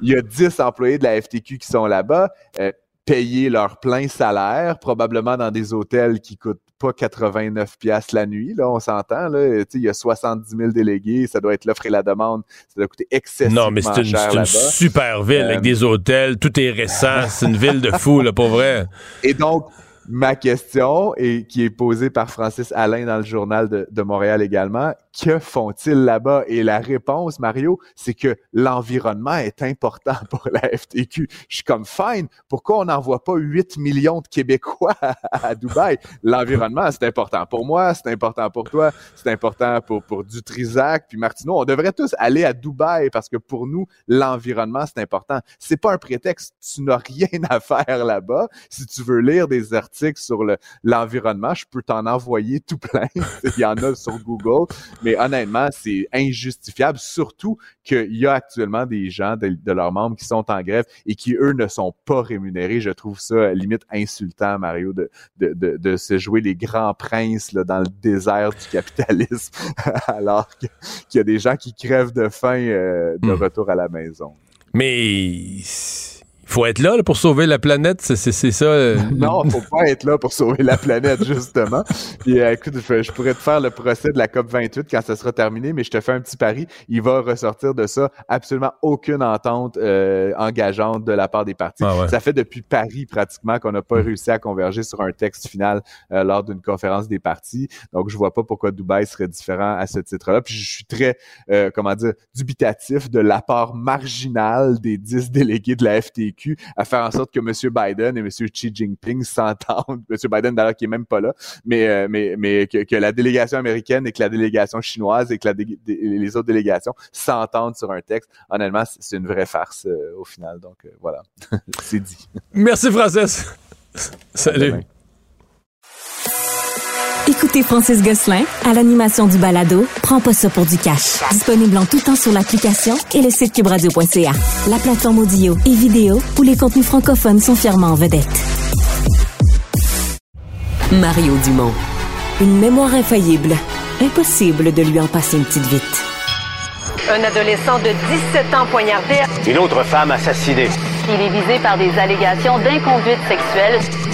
il y a 10 employés de la FTQ qui sont là-bas. Euh, payer leur plein salaire, probablement dans des hôtels qui coûtent pas 89 pièces la nuit, là, on s'entend, là. Il y a 70 000 délégués, ça doit être l'offre et la demande. Ça doit coûter excessivement cher Non, mais c'est une, super ville avec euh, des hôtels, tout est récent, c'est une ville de fou, là, pour vrai. Et donc, ma question, et qui est posée par Francis Alain dans le journal de, Montréal également, que font-ils là-bas? Et la réponse, Mario, c'est que l'environnement est important (laughs) pour la FTQ. Je suis comme fine. Pourquoi on n'envoie pas 8 millions de Québécois (laughs) à, Dubaï? L'environnement, c'est important pour moi, c'est important pour toi, c'est important pour, pour Dutrisac, puis Martineau. On devrait tous aller à Dubaï parce que pour nous, l'environnement, c'est important. C'est pas un prétexte. Tu n'as rien à faire là-bas. Si tu veux lire des articles sur l'environnement, je peux t'en envoyer tout plein. (laughs) Il y en a sur Google. Mais honnêtement, c'est injustifiable, surtout qu'il y a actuellement des gens de, leurs membres qui sont en grève et qui, eux, ne sont pas rémunérés. Je trouve ça limite insultant, Mario, de, de, de, se jouer les grands princes là, dans le désert du capitalisme, (laughs) alors qu'il y a des gens qui crèvent de faim euh, de hmm. retour à la maison. Mais il faut être là, pour sauver la planète, c'est ça. Euh, (laughs) non, faut pas être là pour sauver la planète, justement. Puis euh, écoute, je, pourrais te faire le procès de la COP 28 quand ça sera terminé, mais je te fais un petit pari. Il va ressortir de ça absolument aucune entente euh, engageante de la part des partis. Ah ça fait depuis Paris pratiquement qu'on n'a pas réussi à converger sur un texte final lors d'une conférence des partis. Donc je vois pas pourquoi Dubaï serait différent à ce titre-là. Puis je suis très, comment dire, dubitatif de l'apport marginal des dix délégués de la FTQ à faire en sorte que M. Biden et M. Xi Jinping (laughs) s'entendent. M. Biden, d'ailleurs, qui est même pas là, mais, euh, mais, mais que, la délégation américaine et que la délégation chinoise et que les autres délégations s'entendent sur un texte. Honnêtement, c'est une vraie farce euh, au final. Donc, euh, voilà, (laughs) c'est dit. Merci, Francis. Salut. Écoutez Francis Gosselin à l'animation du balado Prends pas ça pour du cash. Disponible en tout temps sur l'application et le site cubradio.ca. La plateforme audio et vidéo où les contenus francophones sont fièrement en vedette. Mario Dumont. Une mémoire infaillible. Impossible de lui en passer une petite vite. Un adolescent de 17 ans poignardé. Une autre femme assassinée. Il est visé par des allégations d'inconduite sexuelle.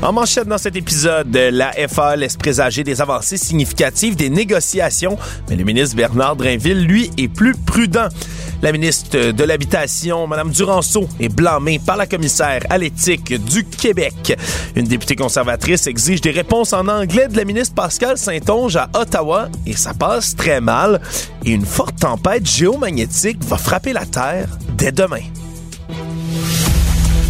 En manchette dans cet épisode, la FA laisse présager des avancées significatives des négociations, mais le ministre Bernard Drinville, lui, est plus prudent. La ministre de l'Habitation, Mme Duranceau, est blâmée par la commissaire à l'éthique du Québec. Une députée conservatrice exige des réponses en anglais de la ministre Pascal Saint-Onge à Ottawa et ça passe très mal. Et une forte tempête géomagnétique va frapper la Terre dès demain.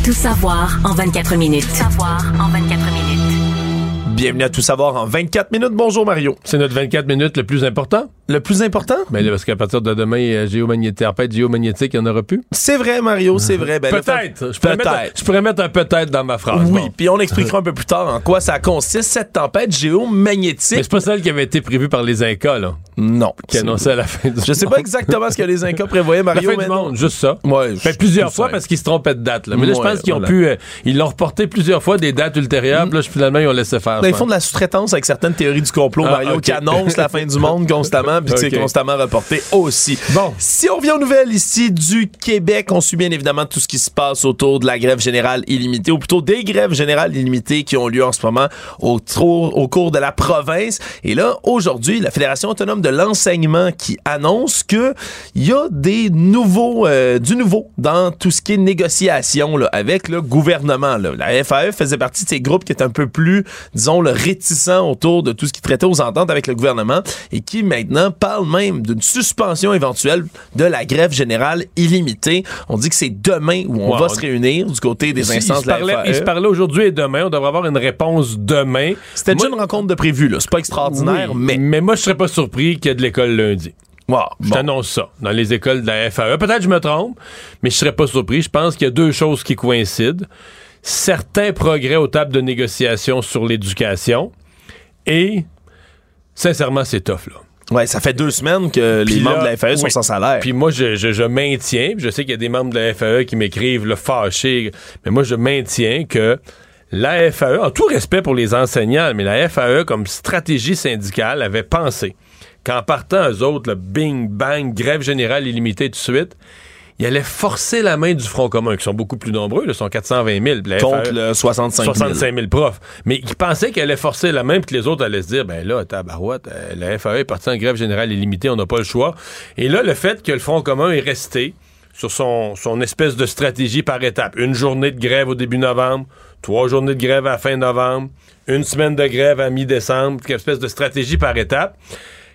Tout savoir en 24 minutes. Tout savoir en 24 minutes. Bienvenue à Tout savoir en 24 minutes. Bonjour Mario. C'est notre 24 minutes le plus important. Le plus important? Mais ben parce qu'à partir de demain, euh, géomagnétique, tempête géomagnétique, il n'y en aura plus. C'est vrai, Mario, c'est (laughs) vrai. Ben, peut-être. Je, pourrais je pourrais mettre un peut-être dans ma phrase. Oui, puis on expliquera un peu plus tard en quoi ça consiste, cette tempête géomagnétique. Mais c'est pas celle qui avait été prévue par les Incas, là. Non. Qui annonçait à la fin du Je sais pas exactement ce que les Incas prévoyaient, (laughs) Mario. La fin du monde, juste ça. Ouais, fait plusieurs fois parce qu'ils se trompaient de date. Là. Mais là, je pense qu'ils ont pu. Euh, ils l'ont reporté plusieurs fois des dates ultérieures. Mm. Là, finalement, ils ont laissé faire. Ben, ils font de la sous-traitance avec certaines théories du complot, ah, Mario, qui annoncent la fin du monde constamment puis c'est constamment reporté aussi. Bon. Si on revient aux nouvelles ici du Québec, on suit bien évidemment tout ce qui se passe autour de la grève générale illimitée, ou plutôt des grèves générales illimitées qui ont lieu en ce moment au, au cours de la province. Et là, aujourd'hui, la Fédération autonome de l'enseignement qui annonce que il y a des nouveaux, euh, du nouveau dans tout ce qui est négociation là, avec le gouvernement. Là. La FAE faisait partie de ces groupes qui étaient un peu plus, disons, le réticents autour de tout ce qui traitait aux ententes avec le gouvernement et qui maintenant parle même d'une suspension éventuelle de la grève générale illimitée. On dit que c'est demain où on va se réunir du côté des instances de la FAE. Il se parlait aujourd'hui et demain. On devrait avoir une réponse demain. C'était déjà une rencontre de prévu. C'est pas extraordinaire, mais... Mais moi, je serais pas surpris qu'il y ait de l'école lundi. je t'annonce ça. Dans les écoles de la FAE. Peut-être que je me trompe, mais je serais pas surpris. Je pense qu'il y a deux choses qui coïncident. Certains progrès aux tables de négociation sur l'éducation et, sincèrement, c'est tough, là. Ouais, ça fait deux semaines que les membres de la FAE sont sans salaire. Puis moi, je, je, je maintiens, je sais qu'il y a des membres de la FAE qui m'écrivent le fâché, mais moi, je maintiens que la FAE, en tout respect pour les enseignants, mais la FAE, comme stratégie syndicale, avait pensé qu'en partant, eux autres, le bing, bang, grève générale illimitée tout de suite, il allait forcer la main du Front commun, qui sont beaucoup plus nombreux, ils sont 420 000. La Contre le 65 000. 65 000 profs. Mais ils pensaient qu'elle allait forcer la main, puis que les autres allaient se dire, ben là, tabarouette, euh, la FAE est partie en grève générale illimitée, on n'a pas le choix. Et là, le fait que le Front commun est resté sur son, son espèce de stratégie par étape. Une journée de grève au début novembre, trois journées de grève à fin novembre, une semaine de grève à mi-décembre, une espèce de stratégie par étape.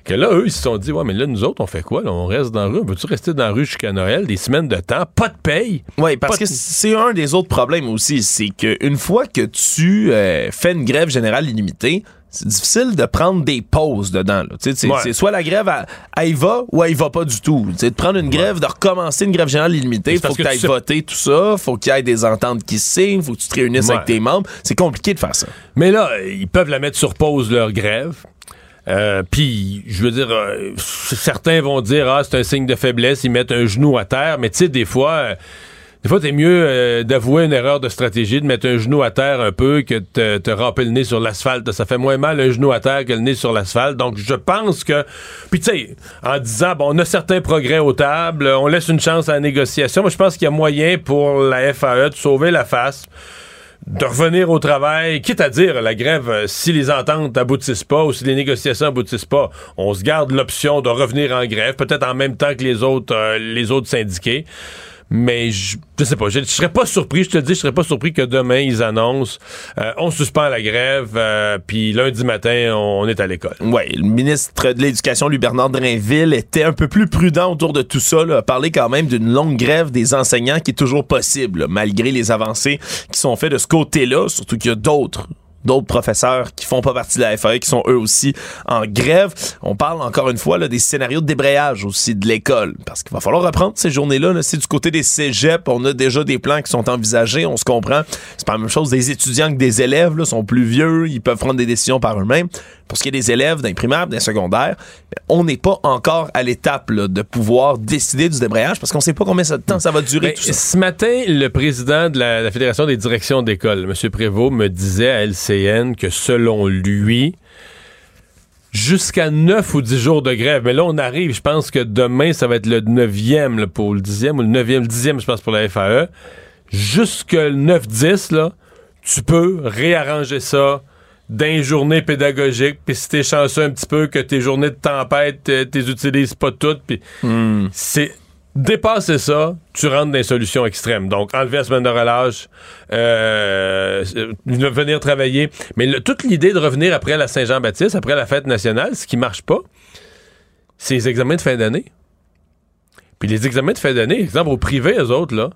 Que là, eux, ils se sont dit, ouais, mais là, nous autres, on fait quoi? on reste dans la rue. Veux-tu rester dans la rue jusqu'à Noël, des semaines de temps, pas de paye? Oui, parce que c'est un des autres problèmes aussi. C'est qu'une fois que tu euh, fais une grève générale illimitée, c'est difficile de prendre des pauses dedans. C'est soit la grève, elle, y va ou elle y va pas du tout. de prendre une grève, de recommencer une grève générale illimitée, il faut que, tu ailles voter tout ça, faut qu'il y ait des ententes qui se signent, faut que tu te réunisses avec tes membres. C'est compliqué de faire ça. Mais là, ils peuvent la mettre sur pause, leur grève. Euh, Puis, je veux dire, euh, certains vont dire, ah, c'est un signe de faiblesse, ils mettent un genou à terre, mais tu sais, des fois... Euh, des fois, t'es mieux euh, d'avouer une erreur de stratégie, de mettre un genou à terre un peu que de te, ramper le nez sur l'asphalte. Ça fait moins mal un genou à terre que le nez sur l'asphalte. Donc, je pense que... Puis, tu sais, en disant, bon, on a certains progrès aux tables, on laisse une chance à la négociation. Moi, je pense qu'il y a moyen pour la FAE de sauver la face de revenir au travail, quitte à dire la grève, euh, si les ententes aboutissent pas ou si les négociations aboutissent pas, on se garde l'option de revenir en grève, peut-être en même temps que les autres, euh, les autres syndiqués. Mais je, je sais pas, je, serais pas surpris, je te le dis, je serais pas surpris que demain ils annoncent euh, on suspend la grève, euh, puis lundi matin on, est à l'école. Oui, le ministre de l'Éducation, lui Bernard Drainville, était un peu plus prudent autour de tout ça, là, a parlé quand même d'une longue grève des enseignants qui est toujours possible, malgré les avancées qui sont faites de ce côté-là, surtout qu'il y a d'autres d'autres professeurs qui font pas partie de la FAE qui sont eux aussi en grève. On parle encore une fois là, des scénarios de débrayage aussi de l'école parce qu'il va falloir reprendre ces journées-là. c'est du côté des cégeps, on a déjà des plans qui sont envisagés, on se comprend. C'est pas la même chose des étudiants que des élèves, là, sont plus vieux, ils peuvent prendre des décisions par eux-mêmes. Pour ce qui est des élèves d'un primaire, d'un secondaire, on n'est pas encore à l'étape de pouvoir décider du débrayage parce qu'on sait pas combien de temps ça va durer. Ben, ce matin, le président de la, Fédération des directions d'école, M. Prévost, me disait à LCN que selon lui, jusqu'à 9 ou 10 jours de grève. Mais là, on arrive, je pense que demain, ça va être le 9e pour le 10e, ou le 9e, le 10e, je pense, pour la FAE. Jusque le 9-10, là, tu peux réarranger ça d'un journée pédagogique, puis si t'es chanceux un petit peu que tes journées de tempête, euh, t'es utilises pas toutes, puis hmm. c'est dépasser ça, tu rentres dans des solutions extrêmes. Donc, enlever la semaine de relâche, euh, venir travailler. Mais toute l'idée de revenir après la Saint-Jean-Baptiste, après la fête nationale, ce qui marche pas, c'est les examens de fin d'année. Puis les examens de fin d'année, exemple, au privé, eux autres, là,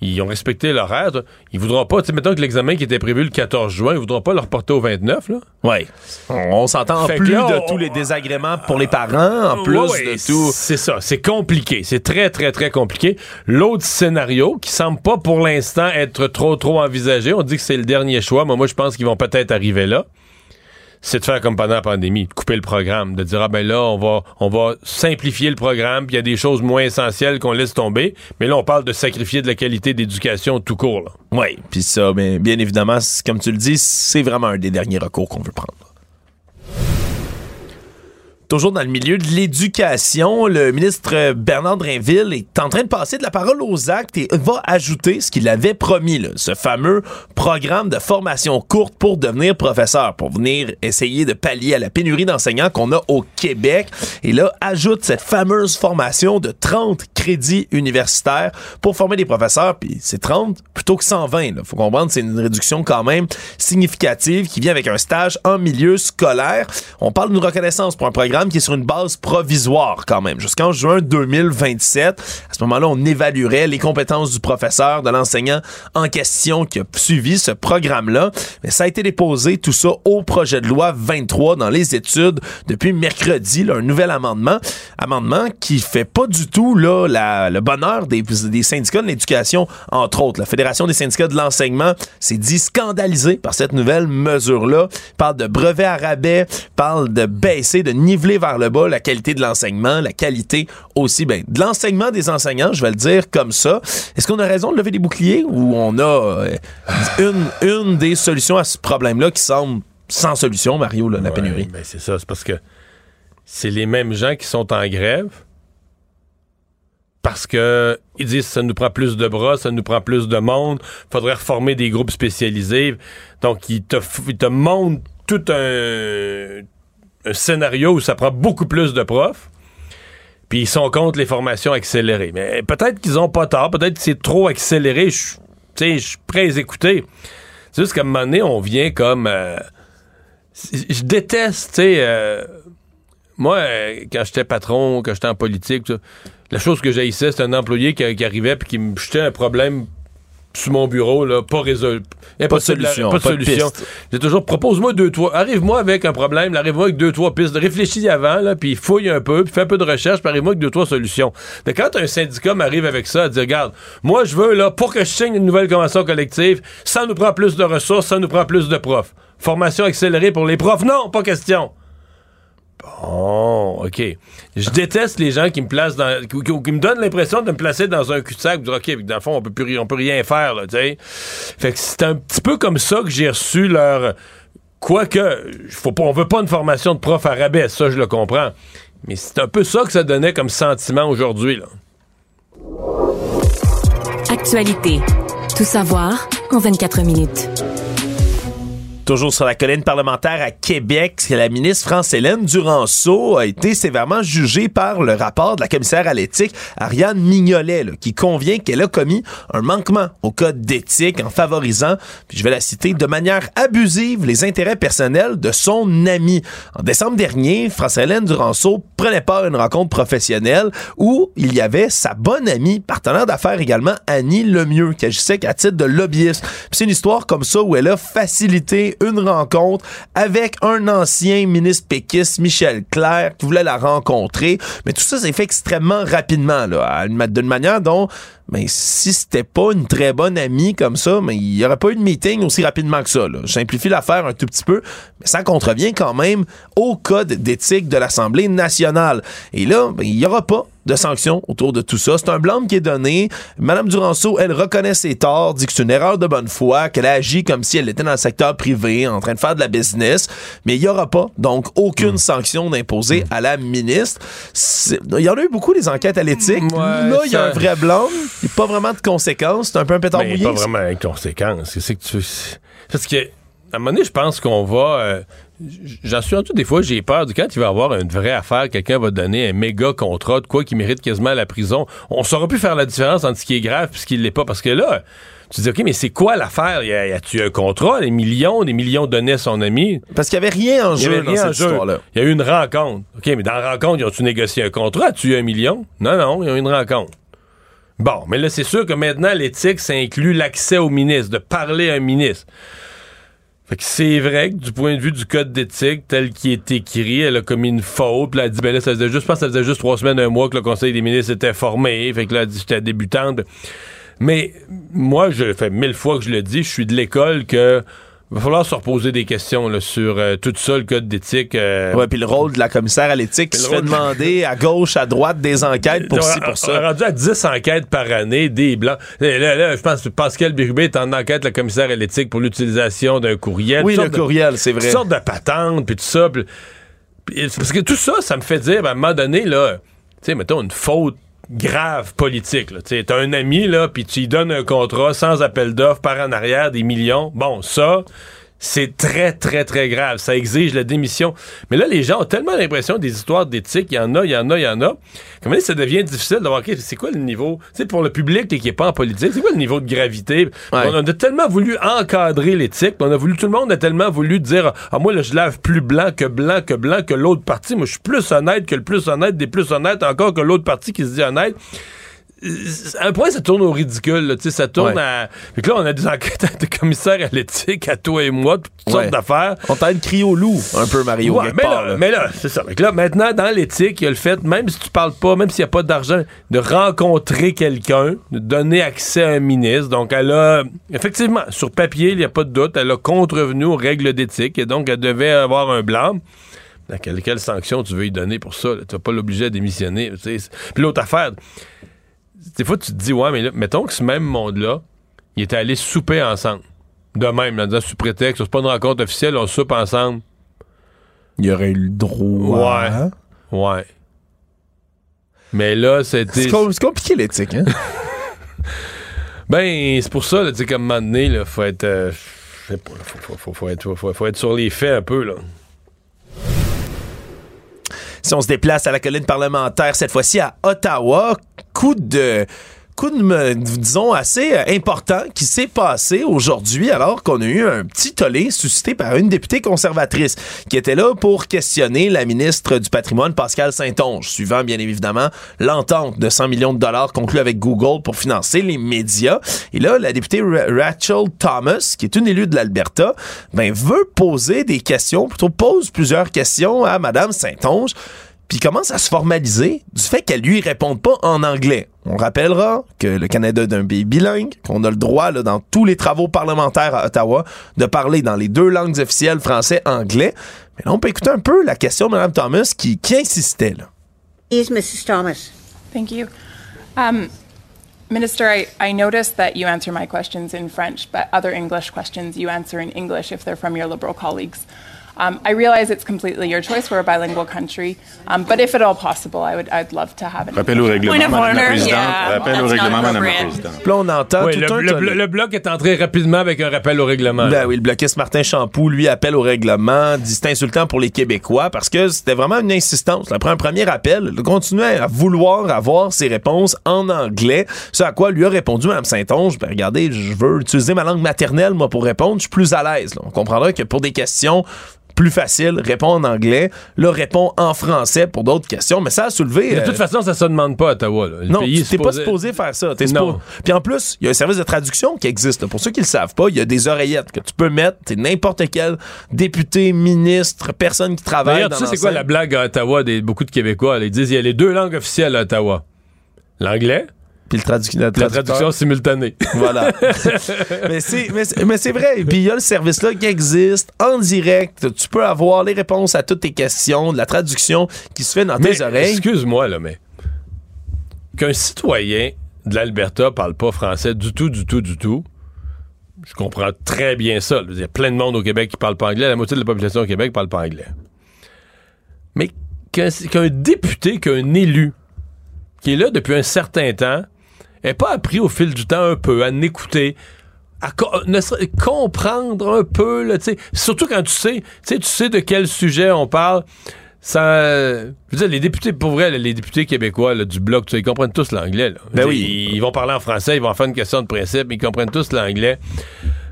ils ont respecté l'horaire. Ils voudront pas, tu sais, mettons que l'examen qui était prévu le 14 juin, ils voudront pas le reporter au 29, là. Oui. On, s'entend en plus de tous les désagréments pour les parents, en plus de tout. C'est ça. C'est compliqué. C'est très, très, très compliqué. L'autre scénario, qui semble pas pour l'instant être trop, trop envisagé, on dit que c'est le dernier choix, mais moi, je pense qu'ils vont peut-être arriver là c'est de faire comme pendant la pandémie, de couper le programme, de dire ah ben là on va on va simplifier le programme, puis il y a des choses moins essentielles qu'on laisse tomber, mais là on parle de sacrifier de la qualité d'éducation tout court. Oui, puis ça, bien, bien évidemment, comme tu le dis, c'est vraiment un des derniers recours qu'on veut prendre. Toujours dans le milieu de l'éducation, le ministre Bernard Drinville est en train de passer de la parole aux actes et va ajouter ce qu'il avait promis, ce fameux programme de formation courte pour devenir professeur, pour venir essayer de pallier à la pénurie d'enseignants qu'on a au Québec. Et là, ajoute cette fameuse formation de 30 crédits universitaires pour former des professeurs, puis c'est 30 plutôt que 120. Il faut comprendre, c'est une réduction quand même significative qui vient avec un stage en milieu scolaire. On parle d'une reconnaissance pour un programme qui est sur une base provisoire quand même, jusqu'en juin 2027. À ce moment-là, on évaluerait les compétences du professeur, de l'enseignant en question qui a suivi ce programme-là. Mais ça a été déposé, tout ça, au projet de loi 23 dans les études depuis mercredi, un nouvel amendement. Amendement qui fait pas du tout là, le bonheur des, des syndicats de l'éducation, entre autres. La Fédération des syndicats de l'enseignement s'est dit scandalisée par cette nouvelle mesure-là. Parle de brevets à rabais, parle de baisser, de niveler vers le bas la qualité de l'enseignement, la qualité aussi ben, de l'enseignement des enseignants, je vais le dire comme ça. Est-ce qu'on a raison de lever des boucliers ou on a euh, une, une des solutions à ce problème-là qui semble sans solution, Mario, la pénurie? Ben c'est ça, c'est parce que c'est les mêmes gens qui sont en grève parce que ils disent ça nous prend plus de bras, ça nous prend plus de monde, faudrait reformer des groupes spécialisés. Donc ils te, ils te montrent tout un scénario où ça prend beaucoup plus de profs, puis ils sont contre les formations accélérées. Mais peut-être qu'ils ont pas tort, peut-être que c'est trop accéléré. Je suis prêt à les écouter. C'est juste qu'à un moment donné, on vient comme... Euh, je déteste, tu sais... Euh, moi, quand j'étais patron, quand j'étais en politique, la chose que j'haïssais, c'était un employé qui, qui arrivait puis qui me jetait un problème mon bureau, là, pas résolu. Pas de solution. Pas de solution. J'ai toujours, propose-moi deux, trois. Arrive-moi avec un problème, arrive-moi avec deux, trois pistes. Réfléchis avant, là, puis fouille un peu, puis fais un peu de recherche, puis arrive-moi avec deux, trois solutions. Mais quand un syndicat m'arrive avec ça, à dire, regarde, moi, je veux, là, pour que je signe une nouvelle convention collective, ça nous prend plus de ressources, ça nous prend plus de profs. Formation accélérée pour les profs, non, pas question. Bon, OK. Je déteste les gens qui me placent dans. qui, me donnent l'impression de me placer dans un cul-de-sac. OK, dans le fond, on peut, plus, on peut rien faire, là, tu sais. Fait que c'est un petit peu comme ça que j'ai reçu leur. Quoique, faut pas, on veut pas une formation de prof à rabais, ça, je le comprends. Mais c'est un peu ça que ça donnait comme sentiment aujourd'hui, là. Actualité. Tout savoir en 24 minutes. Toujours sur la colline parlementaire à Québec, la ministre France-Hélène Duranceau a été sévèrement jugée par le rapport de la commissaire à l'éthique Ariane Mignolet, qui convient qu'elle a commis un manquement au code d'éthique en favorisant, puis je vais la citer, de manière abusive les intérêts personnels de son ami. En décembre dernier, France-Hélène Duranceau prenait part à une rencontre professionnelle où il y avait sa bonne amie, partenaire d'affaires également, Annie Lemieux, qui agissait qu'à titre de lobbyiste. C'est une histoire comme ça où elle a facilité une rencontre avec un ancien ministre péquiste, Michel Clair, qui voulait la rencontrer. Mais tout ça s'est fait extrêmement rapidement, là, d'une manière dont mais si c'était pas une très bonne amie comme ça, mais il y aurait pas eu de meeting aussi rapidement que ça. Là. Je simplifie l'affaire un tout petit peu, mais ça contrevient quand même au code d'éthique de l'Assemblée nationale. Et là, ben, il y aura pas de sanctions autour de tout ça. C'est un blâme qui est donné. Madame Duranceau, elle reconnaît ses torts, dit que c'est une erreur de bonne foi, qu'elle a agi comme si elle était dans le secteur privé, en train de faire de la business, mais il y aura pas, donc, aucune hmm. sanction d'imposer hmm. à la ministre. Il y en a eu beaucoup, des enquêtes à l'éthique. là, il y a un vrai blâme. Il n'y a pas vraiment de conséquences. C'est un peu un pétard mouillé. pas vraiment de conséquences. C'est que tu... Parce que, à un moment donné, je pense qu'on va... Euh, j'en suis rendu des fois, j'ai peur du quand il va y avoir une vraie affaire, quelqu'un va donner un méga contrat de quoi qui mérite quasiment la prison. On saura plus faire la différence entre ce qui est grave et ce qui l'est pas. Parce que là, tu dis, OK, mais c'est quoi l'affaire? Y a-tu un contrat? Des millions, des millions donnés à son ami? Parce qu'il y avait rien en jeu dans cette histoire-là. Il y a eu une rencontre. OK, mais dans la rencontre, ils ont-tu négocié un contrat? As-tu eu un million? Non, non, ils ont eu une rencontre. Bon, mais là, c'est sûr que maintenant, l'éthique, ça inclut l'accès au ministre, de parler à un ministre. Fait que c'est vrai que du point de vue du code d'éthique tel qu'il est écrit, elle a commis une faute. Puis elle a dit, ben là, ça faisait juste, je pense que ça faisait juste trois semaines, un mois que le Conseil des ministres était formé. Fait que là, elle dit, j'étais débutante. Mais moi, je fais mille fois que je le dis, je suis de l'école que va falloir se reposer des questions là, sur euh, tout ça, le code d'éthique. Euh... Ouais, puis le rôle de la commissaire à l'éthique qui se fait demander à gauche, à droite des enquêtes pour ci, pour ça. (laughs) Rendu à 10 enquêtes par année, des blancs. Là, là, je pense que Pascal Birubé est en enquête, la commissaire à l'éthique, pour l'utilisation d'un courriel. Oui, le courriel, c'est vrai. Une sorte de patente, puis tout ça. Pis Parce que tout ça, ça me fait dire, ben, à un moment donné, là, tu sais, mettons une faute grave politique. Tu as un ami, là, puis tu lui donnes un contrat sans appel d'offres, par en arrière, des millions. Bon, ça, c'est très, très, très grave. Ça exige la démission. Mais là, les gens ont tellement l'impression des histoires d'éthique. Il y en a, il y en a, il y en a. Comment ça devient difficile de voir, c'est quoi le niveau, tu sais, pour le public qui n'est pas en politique, c'est quoi le niveau de gravité? On a tellement voulu encadrer l'éthique, on a voulu, tout le monde a tellement voulu dire, ah, moi, là, je lave plus blanc que blanc que blanc que l'autre parti. Moi, je suis plus honnête que le plus honnête des plus honnêtes encore que l'autre parti qui se dit honnête à un point, ça tourne au ridicule. Là, ça tourne à. Fait que là, on a des enquêtes de commissaires à l'éthique, à toi et moi, toutes sortes d'affaires. On t'a de crier au loup, un peu, Mario. mais, là, mais, là, c'est ça. là, maintenant, dans l'éthique, il y a le fait, même si tu parles pas, même s'il n'y a pas d'argent, de rencontrer quelqu'un, de donner accès à un ministre. Donc, elle a, effectivement, sur papier, il n'y a pas de doute, elle a contrevenu aux règles d'éthique et donc, elle devait avoir un blâme. Quelle, quelle sanction tu veux y donner pour ça? Tu vas pas l'obliger à démissionner. Puis l'autre affaire, des fois, tu te dis, ouais, mais là, mettons que ce même monde-là, il était allé souper ensemble. De même, là, sous prétexte, c'est pas une rencontre officielle, on soupe ensemble. Il y aurait eu le droit. Ouais. Ouais. Mais là, c'était. C'est compliqué l'éthique, hein? (laughs) ben, c'est pour ça, tu sais, comme un moment donné, il faut être. Euh, faut, faut, faut, être, faut, être sur les faits un peu, là. Si on se déplace à la colline parlementaire, cette fois-ci à Ottawa, coup de coup de, disons, assez euh, important qui s'est passé aujourd'hui alors qu'on a eu un petit tollé suscité par une députée conservatrice qui était là pour questionner la ministre du patrimoine, Pascal Saint-Onge, suivant bien évidemment l'entente de 100 millions de dollars conclue avec Google pour financer les médias. Et là, la députée Rachel Thomas, qui est une élue de l'Alberta, ben, veut poser des questions, plutôt pose plusieurs questions à Madame Saint-Onge puis commence à se formaliser du fait qu'elle lui réponde pas en anglais. On rappellera que le Canada est un pays bilingue, qu'on a le droit, là, dans tous les travaux parlementaires à Ottawa, de parler dans les deux langues officielles, français, anglais. Mais là, on peut écouter un peu la question de Mme Thomas qui, qui insistait. Là. Is Mrs. Thomas. Thank you. Um, Minister, I, I noticed that you answer my questions in French, but other English questions you answer in English if they're from your Liberal colleagues. Um, I realize it's completely your choice. We're a bilingual country, um, but if at all possible, I would, I'd love to have it. Rappel au règlement, Madame la Présidente. Yeah, rappel au règlement, Madame la Présidente. Là, on entend oui, tout le, un le, le, bloc est entré rapidement avec un rappel au règlement. Ben oui, le bloquiste Martin Champoux, lui, appelle au règlement, dit c'est insultant pour les Québécois parce que c'était vraiment une insistance. Après un premier appel, il continuait à vouloir avoir ses réponses en anglais, ce à quoi lui a répondu Mme Saint-Onge, ben regardez, je veux utiliser ma langue maternelle, moi, pour répondre, je suis plus à l'aise. On comprendra que pour des questions plus facile, répond en anglais, là, répond en français pour d'autres questions, mais ça a soulevé... de toute euh, façon, ça se demande pas à Ottawa. non, tu t'es pas supposé faire ça. Puis en plus, il y a un service de traduction qui existe. Pour ceux qui le savent pas, il y a des oreillettes que tu peux mettre. T'es n'importe quel député, ministre, personne qui travaille D'ailleurs, tu sais c'est quoi la blague à Ottawa des beaucoup de Québécois? Ils disent il y a les deux langues officielles à Ottawa. L'anglais puis le la traduction simultanée. Voilà. (laughs) mais c'est mais vrai. Puis il y a le service là qui existe en direct. Tu peux avoir les réponses à toutes tes questions, de la traduction qui se fait dans tes oreilles. Excuse-moi là, mais qu'un citoyen de l'Alberta parle pas français du tout, du tout, du tout. Je comprends très bien ça. Il y a plein de monde au Québec qui parle pas anglais. La moitié de la population au Québec parle pas anglais. Mais qu'un député, qu'un élu qui est là depuis un certain temps, n'a pas appris au fil du temps un peu à n'écouter, à comprendre un peu, là, surtout quand tu sais, tu sais de quel sujet on parle. Ça, je veux dire, les députés, pour vrai, les députés québécois du bloc, ils comprennent tous l'anglais. Ben oui. Ils, vont parler en français, ils vont faire une question de principe, ils comprennent tous l'anglais.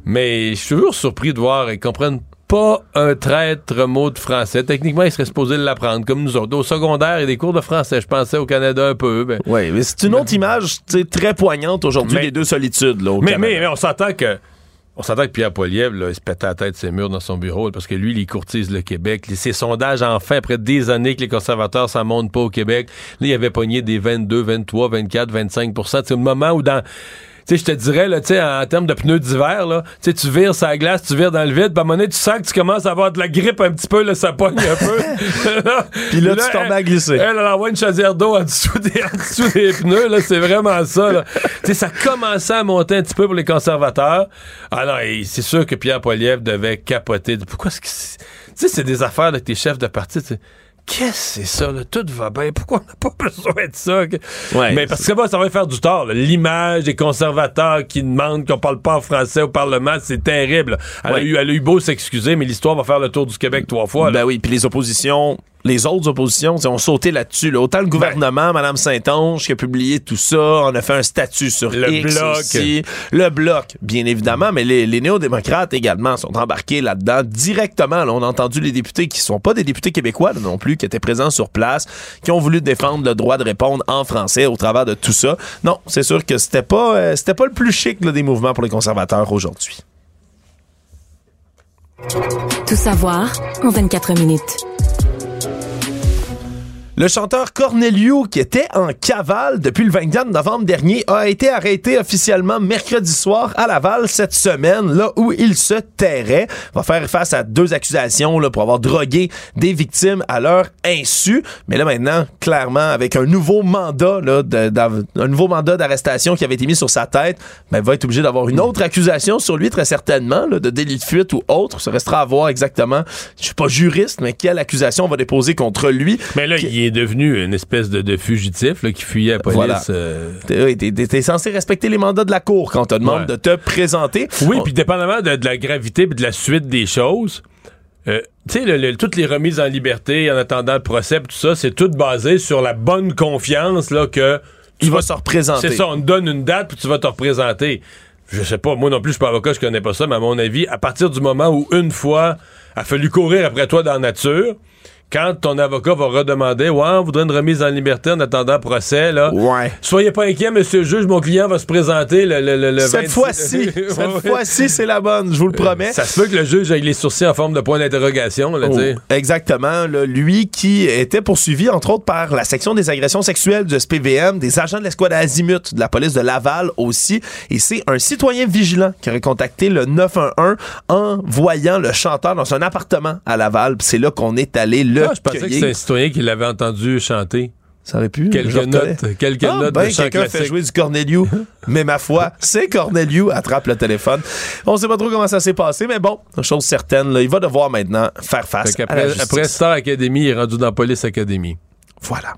Mais je suis toujours surpris de voir, ils comprennent pas un traître mot de français. Techniquement, il serait supposé l'apprendre, comme nous autres. Au secondaire, il y a des cours de français. Je pensais au Canada un peu. Ben. oui, mais c'est une autre image très poignante aujourd'hui, les deux solitudes. Là, mais, mais, on s'entend que on s'entend que Pierre Poilievre, il se pète la tête ses murs dans son bureau parce que lui, il courtise le Québec. Ses sondages, enfin, après des années que les conservateurs s'en montent pas au Québec, là, il avait pogné des 22, 23, 24, 25% C'est le moment où dans je te dirais, là, tu sais, en termes de pneus d'hiver, là, tu tu vires sa glace, tu vires dans le vide, puis à un moment donné, tu sens que tu commences à avoir de la grippe un petit peu, là, ça pogne un peu. (laughs) puis là, tu tombes à glisser. Elle, elle envoie une chaudière d'eau en dessous des, en dessous des pneus, là, c'est vraiment ça, là. tu sais, ça commençait à monter un petit peu pour les conservateurs. Alors, ah c'est sûr que Pierre Poilievre devait capoter. Pourquoi est-ce que... Tu sais, c'est des affaires avec tes chefs de parti, qu'est-ce que c'est ça, là? Tout va bien. Pourquoi on n'a pas (laughs) besoin de ça? Mais parce que ça va, ça va faire du tort. L'image des conservateurs qui demandent qu'on parle pas en français au Parlement, c'est terrible. Elle, a eu, elle a eu beau s'excuser, mais l'histoire va faire le tour du Québec trois fois. Ben oui, puis les oppositions les autres oppositions ont sauté là-dessus. Autant le gouvernement, Mme Saint-Onge, qui a publié tout ça, on a fait un statut sur le X bloc. aussi. Le bloc, bien évidemment, mais les, les néo-démocrates également sont embarqués là-dedans directement. Là, on a entendu les députés qui sont pas des députés québécois là, non plus, qui étaient présents sur place, qui ont voulu défendre le droit de répondre en français au travers de tout ça. Non, c'est sûr que c'était pas, euh, c'était pas le plus chic là, des mouvements pour les conservateurs aujourd'hui. Tout savoir en 24 minutes. Le chanteur Cornelio, qui était en cavale depuis le 24 novembre dernier, a été arrêté officiellement mercredi soir à Laval cette semaine, là où il se tairait. Va faire face à deux accusations là, pour avoir drogué des victimes à leur insu. Mais là maintenant, clairement, avec un nouveau mandat, là, un nouveau mandat d'arrestation qui avait été mis sur sa tête, ben, il va être obligé d'avoir une autre accusation sur lui très certainement, là, de délit de fuite ou autre. Ça restera à voir exactement. Je suis pas juriste, mais quelle accusation on va déposer contre lui? Mais là, il est devenu une espèce de, fugitif qui fuyait la police. Voilà. Euh. T'es, censé respecter les mandats de la cour quand on te demande de te présenter. Oui, puis dépendamment de, la gravité et de la suite des choses. Euh, tu sais, toutes les remises en liberté en attendant le procès, tout ça, c'est tout basé sur la bonne confiance là, que tu vas se représenter. C'est ça, on te donne une date puis tu vas te représenter. Je sais pas, moi non plus, je suis pas avocat, je connais pas ça, mais à mon avis, à partir du moment où une fois a fallu courir après toi dans la nature, quand ton avocat va redemander, ouais, on voudrait une remise en liberté en attendant procès, là. Ouais. Soyez pas inquiet, monsieur le juge, mon client va se présenter le, le, le Cette fois-ci, (laughs) cette fois-ci, c'est la bonne, je vous le promets. Ça se peut que le juge ait les sourcils en forme de point d'interrogation, là, oh, Exactement, là, lui qui était poursuivi, entre autres, par la section des agressions sexuelles du SPVM, des agents de l'escouade Azimut, de la police de Laval aussi, et c'est un citoyen vigilant qui aurait contacté le 911 en voyant le chanteur dans son appartement à Laval. C'est là qu'on est allé ah, je pensais que c'était un citoyen qui l'avait entendu chanter. Ça aurait pu. Quelques notes, quelques ah, notes ben, de Quelqu'un fait jouer du Corneliu, (laughs) mais ma foi, c'est Corneliu attrape le téléphone. On sait pas trop comment ça s'est passé, mais bon, chose certaine, là, il va devoir maintenant faire face à la justice. Après Star Academy, il est rendu dans Police Academy. Voilà.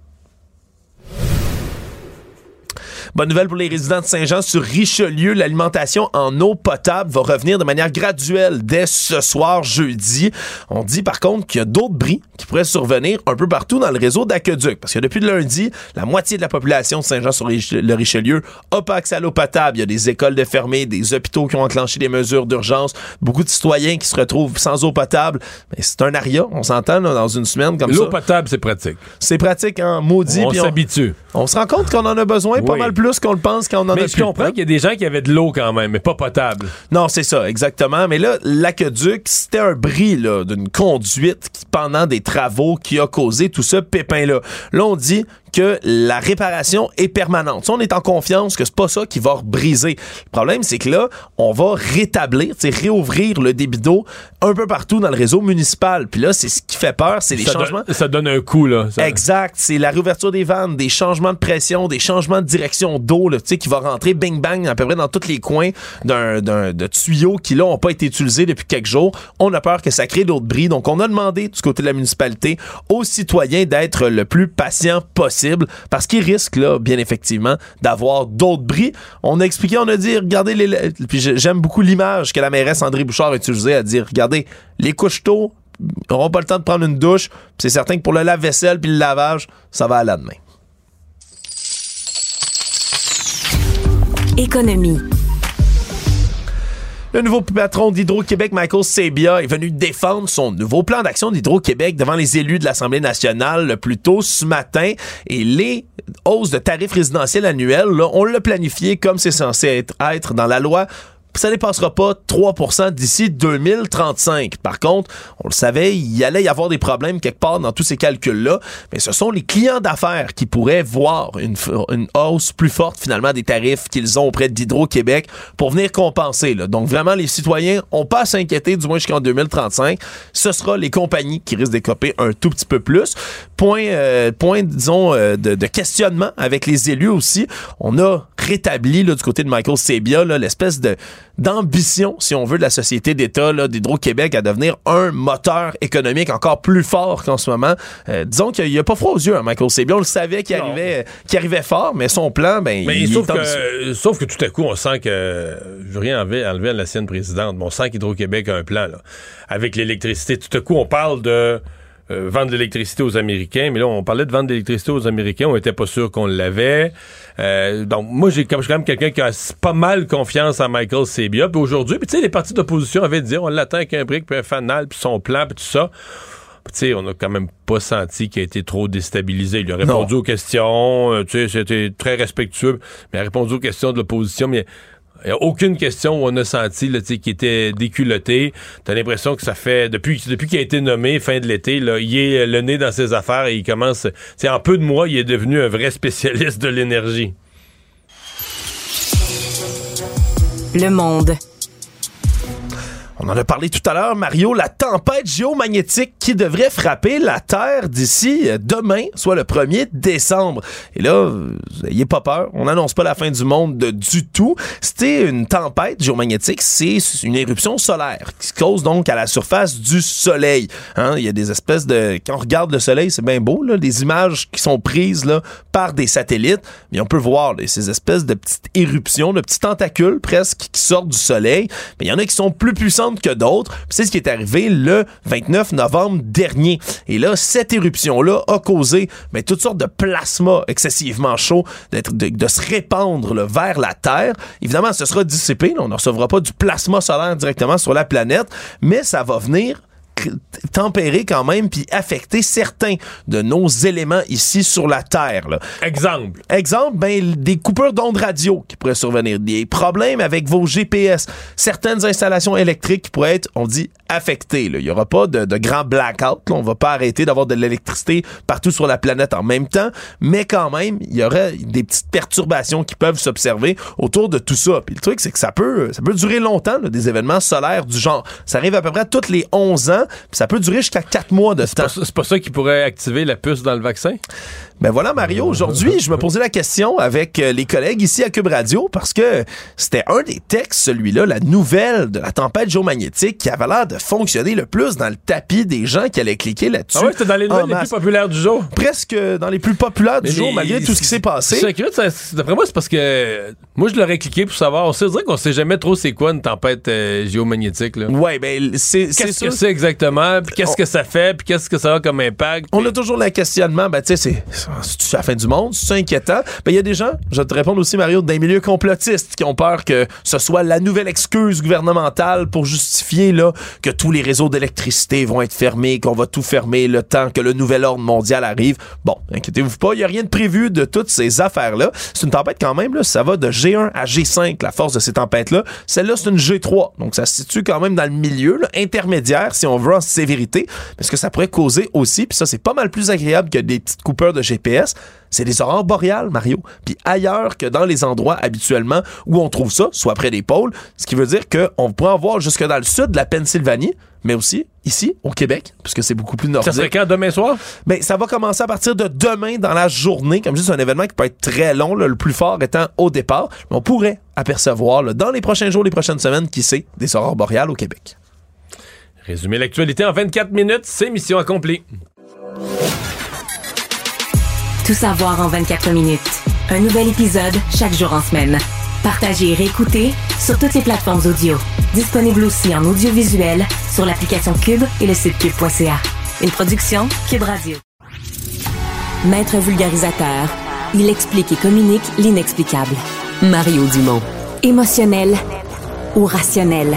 Bonne nouvelle pour les résidents de Saint-Jean sur Richelieu. L'alimentation en eau potable va revenir de manière graduelle dès ce soir, jeudi. On dit par contre qu'il y a d'autres bris qui pourraient survenir un peu partout dans le réseau d'aqueduc. Parce que depuis lundi, la moitié de la population de Saint-Jean sur le Richelieu n'a pas accès à l'eau potable. Il y a des écoles de fermées, des hôpitaux qui ont enclenché des mesures d'urgence, beaucoup de citoyens qui se retrouvent sans eau potable. Mais c'est un aria, on s'entend dans une semaine comme ça. L'eau potable, c'est pratique. C'est pratique, hein, maudit. On s'habitue. On, se rend compte qu'on en a besoin pas mal plus qu'on le pense quand on en mais a je comprends qu'il y a des gens qui avaient de l'eau quand même, mais pas potable. Non, c'est ça, exactement. Mais là, l'aqueduc, c'était un bris d'une conduite qui, pendant des travaux qui a causé tout ce pépin-là. Là, on dit que la réparation est permanente. on est en confiance que c'est pas ça qui va briser. Le problème, c'est que là, on va rétablir, réouvrir le débit d'eau un peu partout dans le réseau municipal. Puis là, c'est ce qui fait peur, c'est les changements. ça donne un coup, là. Exact. C'est la réouverture des vannes, des changements de pression, des changements de direction d'eau, tu sais, qui va rentrer bing bang à peu près dans tous les coins d'un, de tuyaux qui, là, n'ont pas été utilisés depuis quelques jours. On a peur que ça crée d'autres bris. Donc, on a demandé, du côté de la municipalité, aux citoyens d'être le plus patient possible parce qu'il risque, là, bien effectivement, d'avoir d'autres bris. On a expliqué, on a dit, regardez les. Puis j'aime beaucoup l'image que la mairesse André Bouchard a utilisée à dire, regardez, les couches tôt n'auront pas le temps de prendre une douche. C'est certain que pour le lave-vaisselle puis le lavage, ça va à la demain. Économie. Le nouveau patron d'Hydro-Québec, Michael Sabia, est venu défendre son nouveau plan d'action d'Hydro-Québec devant les élus de l'Assemblée nationale plus tôt ce matin. Et les hausses de tarifs résidentiels annuels, on l'a planifié comme c'est censé être dans la loi ça dépassera pas 3 d'ici 2035. Par contre, on le savait, il allait y avoir des problèmes quelque part dans tous ces calculs-là, mais ce sont les clients d'affaires qui pourraient voir une, hausse plus forte finalement des tarifs qu'ils ont auprès d'Hydro-Québec pour venir compenser. Donc vraiment, les citoyens ont pas à s'inquiéter, du moins jusqu'en 2035. Ce sera les compagnies qui risquent d'écoper un tout petit peu plus. Point, euh, point disons, euh, de, questionnement avec les élus aussi. On a rétabli là, du côté de Michael Sebia l'espèce de d'ambition, si on veut, de la société d'État, d'Hydro-Québec à devenir un moteur économique encore plus fort qu'en ce moment. Euh, disons qu'il n'y a pas froid aux yeux à Michael Sabia. On le savait qu'il arrivait, arrivait fort, mais son plan, ben, mais il sauf, que, sauf que tout à coup, on sent que, je veux rien enlever, enlever à l'ancienne présidente, mais on sent qu'Hydro-Québec a un plan, là. Avec l'électricité. Tout à coup, on parle de euh, vendre de l'électricité aux Américains, mais là, on parlait de vendre de l'électricité aux Américains, on était pas sûr qu'on l'avait. Euh, donc, moi, j'ai quand même quelqu'un qui a pas mal confiance en Michael Sabia. Puis aujourd'hui, puis tu sais, les partis d'opposition avaient dit, on l'attend avec un brick, puis un fanal, puis son plan, puis tout ça. Tu sais, on a quand même pas senti qu'il a été trop déstabilisé. Il a répondu aux questions, euh, tu sais, c'était très respectueux, mais il a répondu aux questions de l'opposition, mais aucune question où on a senti qu'il était déculotté. T'as l'impression que ça fait depuis qu'il a été nommé fin de l'été, il est le nez dans ses affaires et il commence. C'est en peu de mois, il est devenu un vrai spécialiste de l'énergie. Le monde. On en a parlé tout à l'heure, Mario, la tempête géomagnétique qui devrait frapper la Terre d'ici euh, demain, soit le 1er décembre. Et là, n'ayez pas peur, on n'annonce pas la fin du monde du tout. C'était une tempête géomagnétique, c'est une éruption solaire qui se cause donc à la surface du Soleil. Hein. Il y a des espèces de... Quand on regarde le Soleil, c'est bien beau, là, des images qui sont prises là, par des satellites, mais on peut voir ces espèces de petites éruptions, de petits tentacules presque qui sortent du Soleil. Mais il y en a qui sont plus puissants que d'autres. C'est ce qui est arrivé le 29 novembre dernier. Et là, cette éruption-là a causé mais, toutes sortes de plasma excessivement chaud de, de, se répandre vers la Terre. Évidemment, ce sera dissipé. on ne recevra pas du plasma solaire directement sur la planète, mais ça va venir tempérer quand même puis affecter certains de nos éléments ici sur la Terre. Exemple. Exemple, ben, des coupures d'ondes radio qui pourraient survenir, des problèmes avec vos GPS, certaines installations électriques qui pourraient être, on dit, affectées. Il n'y aura pas de, de grand blackout. On va pas arrêter d'avoir de l'électricité partout sur la planète en même temps, mais quand même, il y aurait des petites perturbations qui peuvent s'observer autour de tout ça. Puis le truc, c'est que ça peut, ça peut durer longtemps, des événements solaires du genre. Ça arrive à peu près toutes les 11 ans ça peut durer jusqu'à quatre mois de temps. C'est pas ça qui pourrait activer la puce dans le vaccin? Ben voilà, Mario. Aujourd'hui, je me posais la question avec euh, les collègues ici à Cube Radio parce que c'était un des textes, celui-là, la nouvelle de la tempête géomagnétique qui avait l'air de fonctionner le plus dans le tapis des gens qui allaient cliquer là-dessus. Ah ouais, c'était dans les nouvelles les plus populaires du jour. Presque dans les plus populaires du jour, malgré tout ce qui s'est passé. D'après moi, c'est parce que moi, je l'aurais cliqué pour savoir. On sait qu'on sait jamais trop c'est quoi une tempête euh, géomagnétique. Là. Ouais, ben c'est Qu'est-ce que c'est exactement? Puis qu'est-ce que ça fait? Puis qu'est-ce que ça a comme impact? On a toujours le questionnement. Ben, tu sais, c'est c'est la fin du monde, c'est inquiétant? Ben, il y a des gens, je vais te répondre aussi, Mario, d'un milieu complotiste qui ont peur que ce soit la nouvelle excuse gouvernementale pour justifier là, que tous les réseaux d'électricité vont être fermés, qu'on va tout fermer le temps que le nouvel ordre mondial arrive. Bon, inquiétez-vous pas, il n'y a rien de prévu de toutes ces affaires-là. C'est une tempête quand même, là, ça va de G1 à G5, la force de ces tempêtes-là. Celle-là, c'est une G3, donc ça se situe quand même dans le milieu, intermédiaire, si on veut, en sévérité, parce que ça pourrait causer aussi, puis ça, c'est pas mal plus agréable que des petites coupeurs de GPS, c'est des aurores boréales, Mario. Puis ailleurs que dans les endroits habituellement où on trouve ça, soit près des pôles, ce qui veut dire qu'on pourrait en voir jusque dans le sud de la Pennsylvanie, mais aussi ici, au Québec, puisque c'est beaucoup plus nordique. Ça serait quand demain soir? Ben, ça va commencer à partir de demain dans la journée. Comme je dis, c'est un événement qui peut être très long, le plus fort étant au départ. Mais on pourrait apercevoir dans les prochains jours, les prochaines semaines, qui sait, des aurores boréales au Québec. Résumer l'actualité en 24 minutes, c'est mission accomplie. Tout savoir en 24 minutes. Un nouvel épisode chaque jour en semaine. Partagez et réécoutez sur toutes les plateformes audio. Disponible aussi en audiovisuel sur l'application Cube et le site cube.ca. Une production Cube Radio. Maître vulgarisateur, il explique et communique l'inexplicable. Mario Dumont. Émotionnel ou rationnel?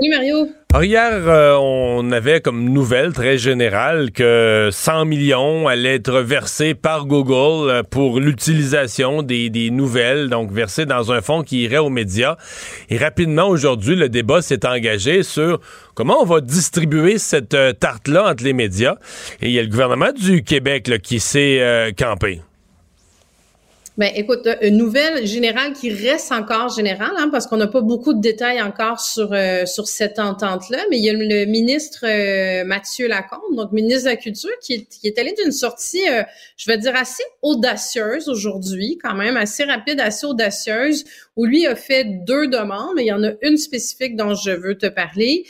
Oui, Mario. hier, euh, on avait comme nouvelle très générale que 100 millions allaient être versés par Google euh, pour l'utilisation des, nouvelles, donc versés dans un fonds qui irait aux médias. Et rapidement, aujourd'hui, le débat s'est engagé sur comment on va distribuer cette euh, tarte-là entre les médias. Et il y a le gouvernement du Québec qui s'est campé. Ben, écoute, euh, une nouvelle générale qui reste encore générale, hein, parce qu'on n'a pas beaucoup de détails encore sur euh, sur cette entente-là, mais il y a le ministre euh, Mathieu Lacombe, donc ministre de la Culture, qui est, allé d'une sortie, je vais dire, assez audacieuse aujourd'hui, quand même, assez rapide, assez audacieuse, où lui a fait deux demandes, mais il y en a une spécifique dont je veux te parler.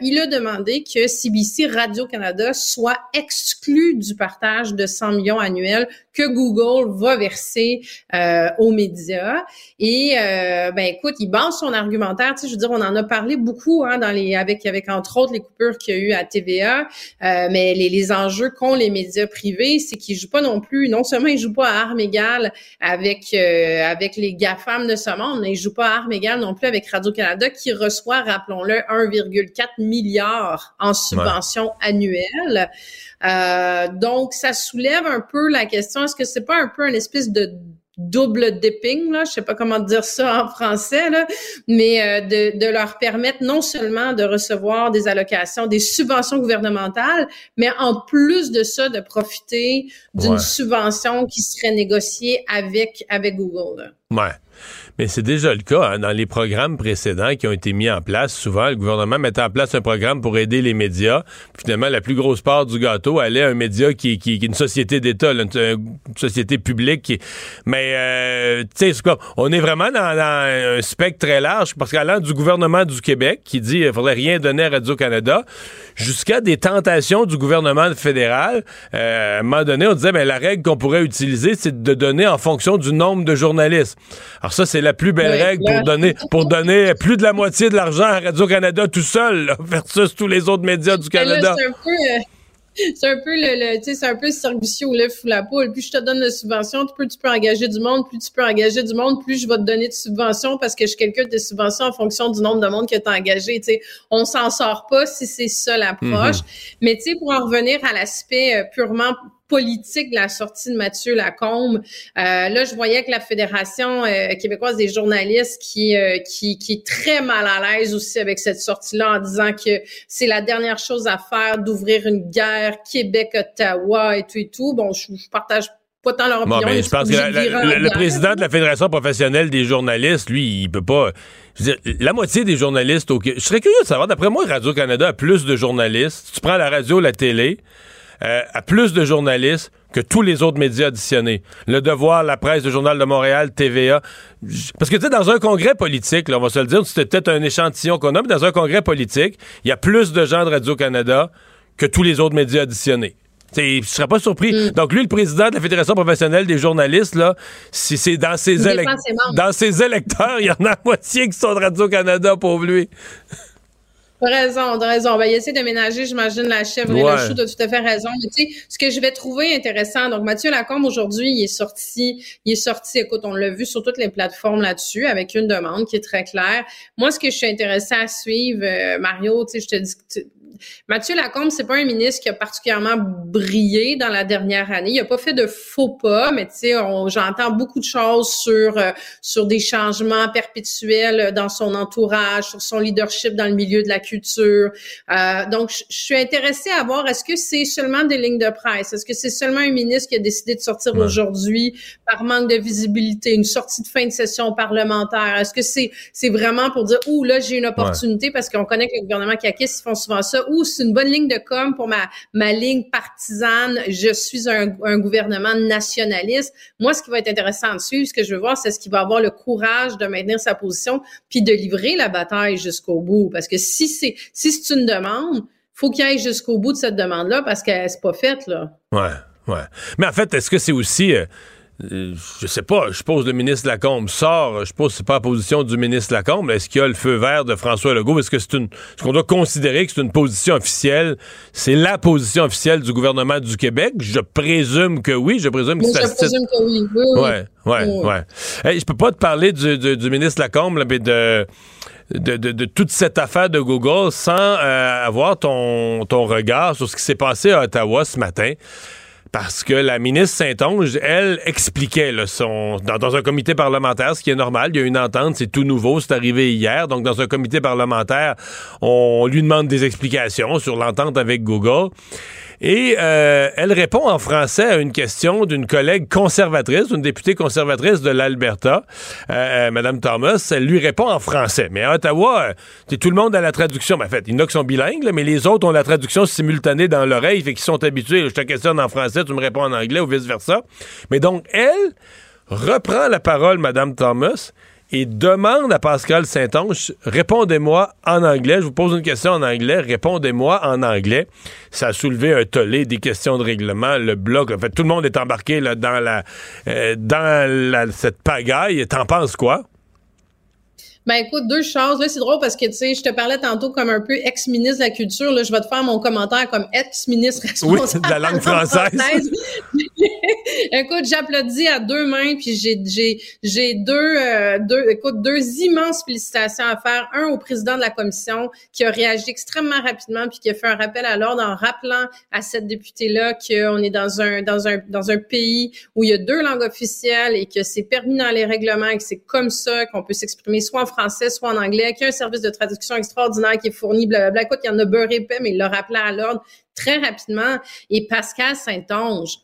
il a demandé que CBC Radio-Canada soit exclu du partage de 100 millions annuels que Google va verser euh, aux médias. Et euh, ben écoute, il base son argumentaire. Tu sais, je veux dire, on en a parlé beaucoup hein, dans les avec avec entre autres les coupures qu'il y a eu à TVA. Euh, mais les, les enjeux qu'ont les médias privés, c'est qu'ils jouent pas non plus. Non seulement ils jouent pas à armes égales avec avec les GAFAM de ce monde, mais ils jouent pas à armes égales non plus avec Radio Canada qui reçoit, rappelons-le, 1,4 milliard en subventions annuelles. Euh, donc, ça soulève un peu la question, est-ce que c'est pas un peu une espèce de double dipping, là, je sais pas comment dire ça en français, là, mais euh, de, de, leur permettre non seulement de recevoir des allocations, des subventions gouvernementales, mais en plus de ça, de profiter d'une subvention qui serait négociée avec, avec Google. Là. Ouais. Mais c'est déjà le cas hein, dans les programmes précédents qui ont été mis en place. Souvent, le gouvernement mettait en place un programme pour aider les médias. finalement, la plus grosse part du gâteau allait à un média qui, est une société d'État, une, société publique. Mais, euh, tu sais, on est vraiment dans, un spectre très large parce qu'allant du gouvernement du Québec qui dit qu'il faudrait rien donner à Radio-Canada jusqu'à des tentations du gouvernement fédéral. Euh, à un moment donné, on disait, ben, la règle qu'on pourrait utiliser, c'est de donner en fonction du nombre de journalistes. Alors ça, c'est la plus belle règle pour donner, pour donner plus de la moitié de l'argent à Radio-Canada tout seul, (laughs) versus tous les autres médias du Canada. c'est un peu le, tu sais, c'est un peu le au lèvres ou la poule. Plus je te donne de subventions, plus tu peux engager du monde, plus tu peux engager du monde, plus je vais te donner de subventions parce que je calcule tes subventions en fonction du nombre de monde que tu as engagé. Tu sais, on s'en sort pas si c'est ça l'approche. Mm-hmm. Mais tu sais, pour en revenir à l'aspect euh, purement politique de la sortie de Mathieu Lacombe. Euh, là, je voyais que la Fédération euh, québécoise des journalistes qui, euh, qui, qui est très mal à l'aise aussi avec cette sortie-là en disant que c'est la dernière chose à faire d'ouvrir une guerre Québec-Ottawa et tout et tout. Bon, je, je partage pas tant leur opinion. mais je pense que le président de la Fédération professionnelle des journalistes, lui, il peut pas. Je veux dire, la moitié des journalistes au Je serais curieux de savoir, d'après moi, Radio-Canada a plus de journalistes. Tu prends la radio, la télé, euh, à plus de journalistes que tous les autres médias additionnés. Le Devoir, la presse, le Journal de Montréal, TVA. Parce que, tu sais, dans un congrès politique, là, on va se le dire, c'était peut-être un échantillon qu'on a, mais dans un congrès politique, il y a plus de gens de Radio-Canada que tous les autres médias additionnés. Je serais pas surpris. Mm. Donc, lui, le président de la Fédération professionnelle des journalistes, là, si c'est dans ses, dans ses électeurs, il y en a (laughs) moitié qui sont de Radio-Canada, pauvre lui. Raison, raison. Ben, il essaie de ménager, j'imagine, la chèvre et le chou, t'as tout à fait raison. Mais tu sais, ce que je vais trouver intéressant, donc Mathieu Lacombe, aujourd'hui, il est sorti, il est sorti, écoute, on l'a vu sur toutes les plateformes là-dessus, avec une demande qui est très claire. Moi, ce que je suis intéressée à suivre, euh, Mario, tu sais, je te dis, Mathieu Lacombe, c'est pas un ministre qui a particulièrement brillé dans la dernière année. Il a pas fait de faux pas, mais tu sais, j'entends beaucoup de choses sur euh, sur des changements perpétuels dans son entourage, sur son leadership dans le milieu de la culture. Euh, donc, je suis intéressée à voir est-ce que c'est seulement des lignes de presse, est-ce que c'est seulement un ministre qui a décidé de sortir aujourd'hui par manque de visibilité, une sortie de fin de session parlementaire? Est-ce que c'est c'est vraiment pour dire ouh là j'ai une opportunité parce qu'on connaît que le gouvernement qui ils font souvent ça ou c'est une bonne ligne de com pour ma, ma ligne partisane, je suis un, gouvernement nationaliste. Moi, ce qui va être intéressant de suivre, ce que je veux voir, c'est ce qui va avoir le courage de maintenir sa position puis de livrer la bataille jusqu'au bout. Parce que si c'est si c'est une demande, faut qu'il aille jusqu'au bout de cette demande-là parce qu'elle n'est pas faite, là. Ouais, ouais. Mais en fait, est-ce que c'est aussi... Euh, je sais pas, je suppose le ministre Lacombe sort, je suppose que c'est pas la position du ministre Lacombe. Est-ce qu'il y a le feu vert de François Legault? Est-ce que c'est une, ce qu'on doit considérer que c'est une position officielle? C'est la position officielle du gouvernement du Québec? Je présume que oui. Je présume que Je présume que oui. oui, Ouais, ouais, ouais. je peux pas te parler du, ministre Lacombe, mais de, de, toute cette affaire de Google sans euh, avoir ton, ton regard sur ce qui s'est passé à Ottawa ce matin parce que la ministre Saint-Onge, elle, expliquait son, dans, un comité parlementaire, ce qui est normal, il y a une entente, c'est tout nouveau, c'est arrivé hier, donc dans un comité parlementaire, on lui demande des explications sur l'entente avec Google. Et euh, elle répond en français à une question d'une collègue conservatrice, une députée conservatrice de l'Alberta, euh, Madame Thomas. Elle lui répond en français. Mais à Ottawa, euh, tout le monde a la traduction. Ben, en fait, il y en a qui sont bilingues, mais les autres ont la traduction simultanée dans l'oreille, fait qu'ils sont habitués. Je te questionne en français, tu me réponds en anglais ou vice-versa. Mais donc, elle reprend la parole, Madame Thomas, et demande à Pascal Saint-Onge, répondez-moi en anglais. Je vous pose une question en anglais, répondez-moi en anglais. Ça a soulevé un tollé, des questions de règlement, le bloc. En fait, tout le monde est embarqué là, dans la euh, dans cette pagaille. T'en penses quoi? Ben écoute, deux choses. Là, c'est drôle parce que tu sais, je te parlais tantôt comme un peu ex-ministre de la culture. Là, je vais te faire mon commentaire comme ex-ministre (laughs) responsable oui, de la langue française. (laughs) écoute, j'applaudis à deux mains, puis j'ai j'ai j'ai deux euh, deux écoute deux immenses félicitations à faire. Un au président de la commission qui a réagi extrêmement rapidement puis qui a fait un rappel à l'ordre en rappelant à cette députée là qu'on est dans un dans un dans un pays où il y a deux langues officielles et que c'est permis dans les règlements et que c'est comme ça qu'on peut s'exprimer soit en français, soit en anglais, qu'il y a un service de traduction extraordinaire qui est fourni, blablabla. Écoute, il y en a beurre épais, mais il l'a rappelé à l'ordre très rapidement. Et Pascal Saint-Onge,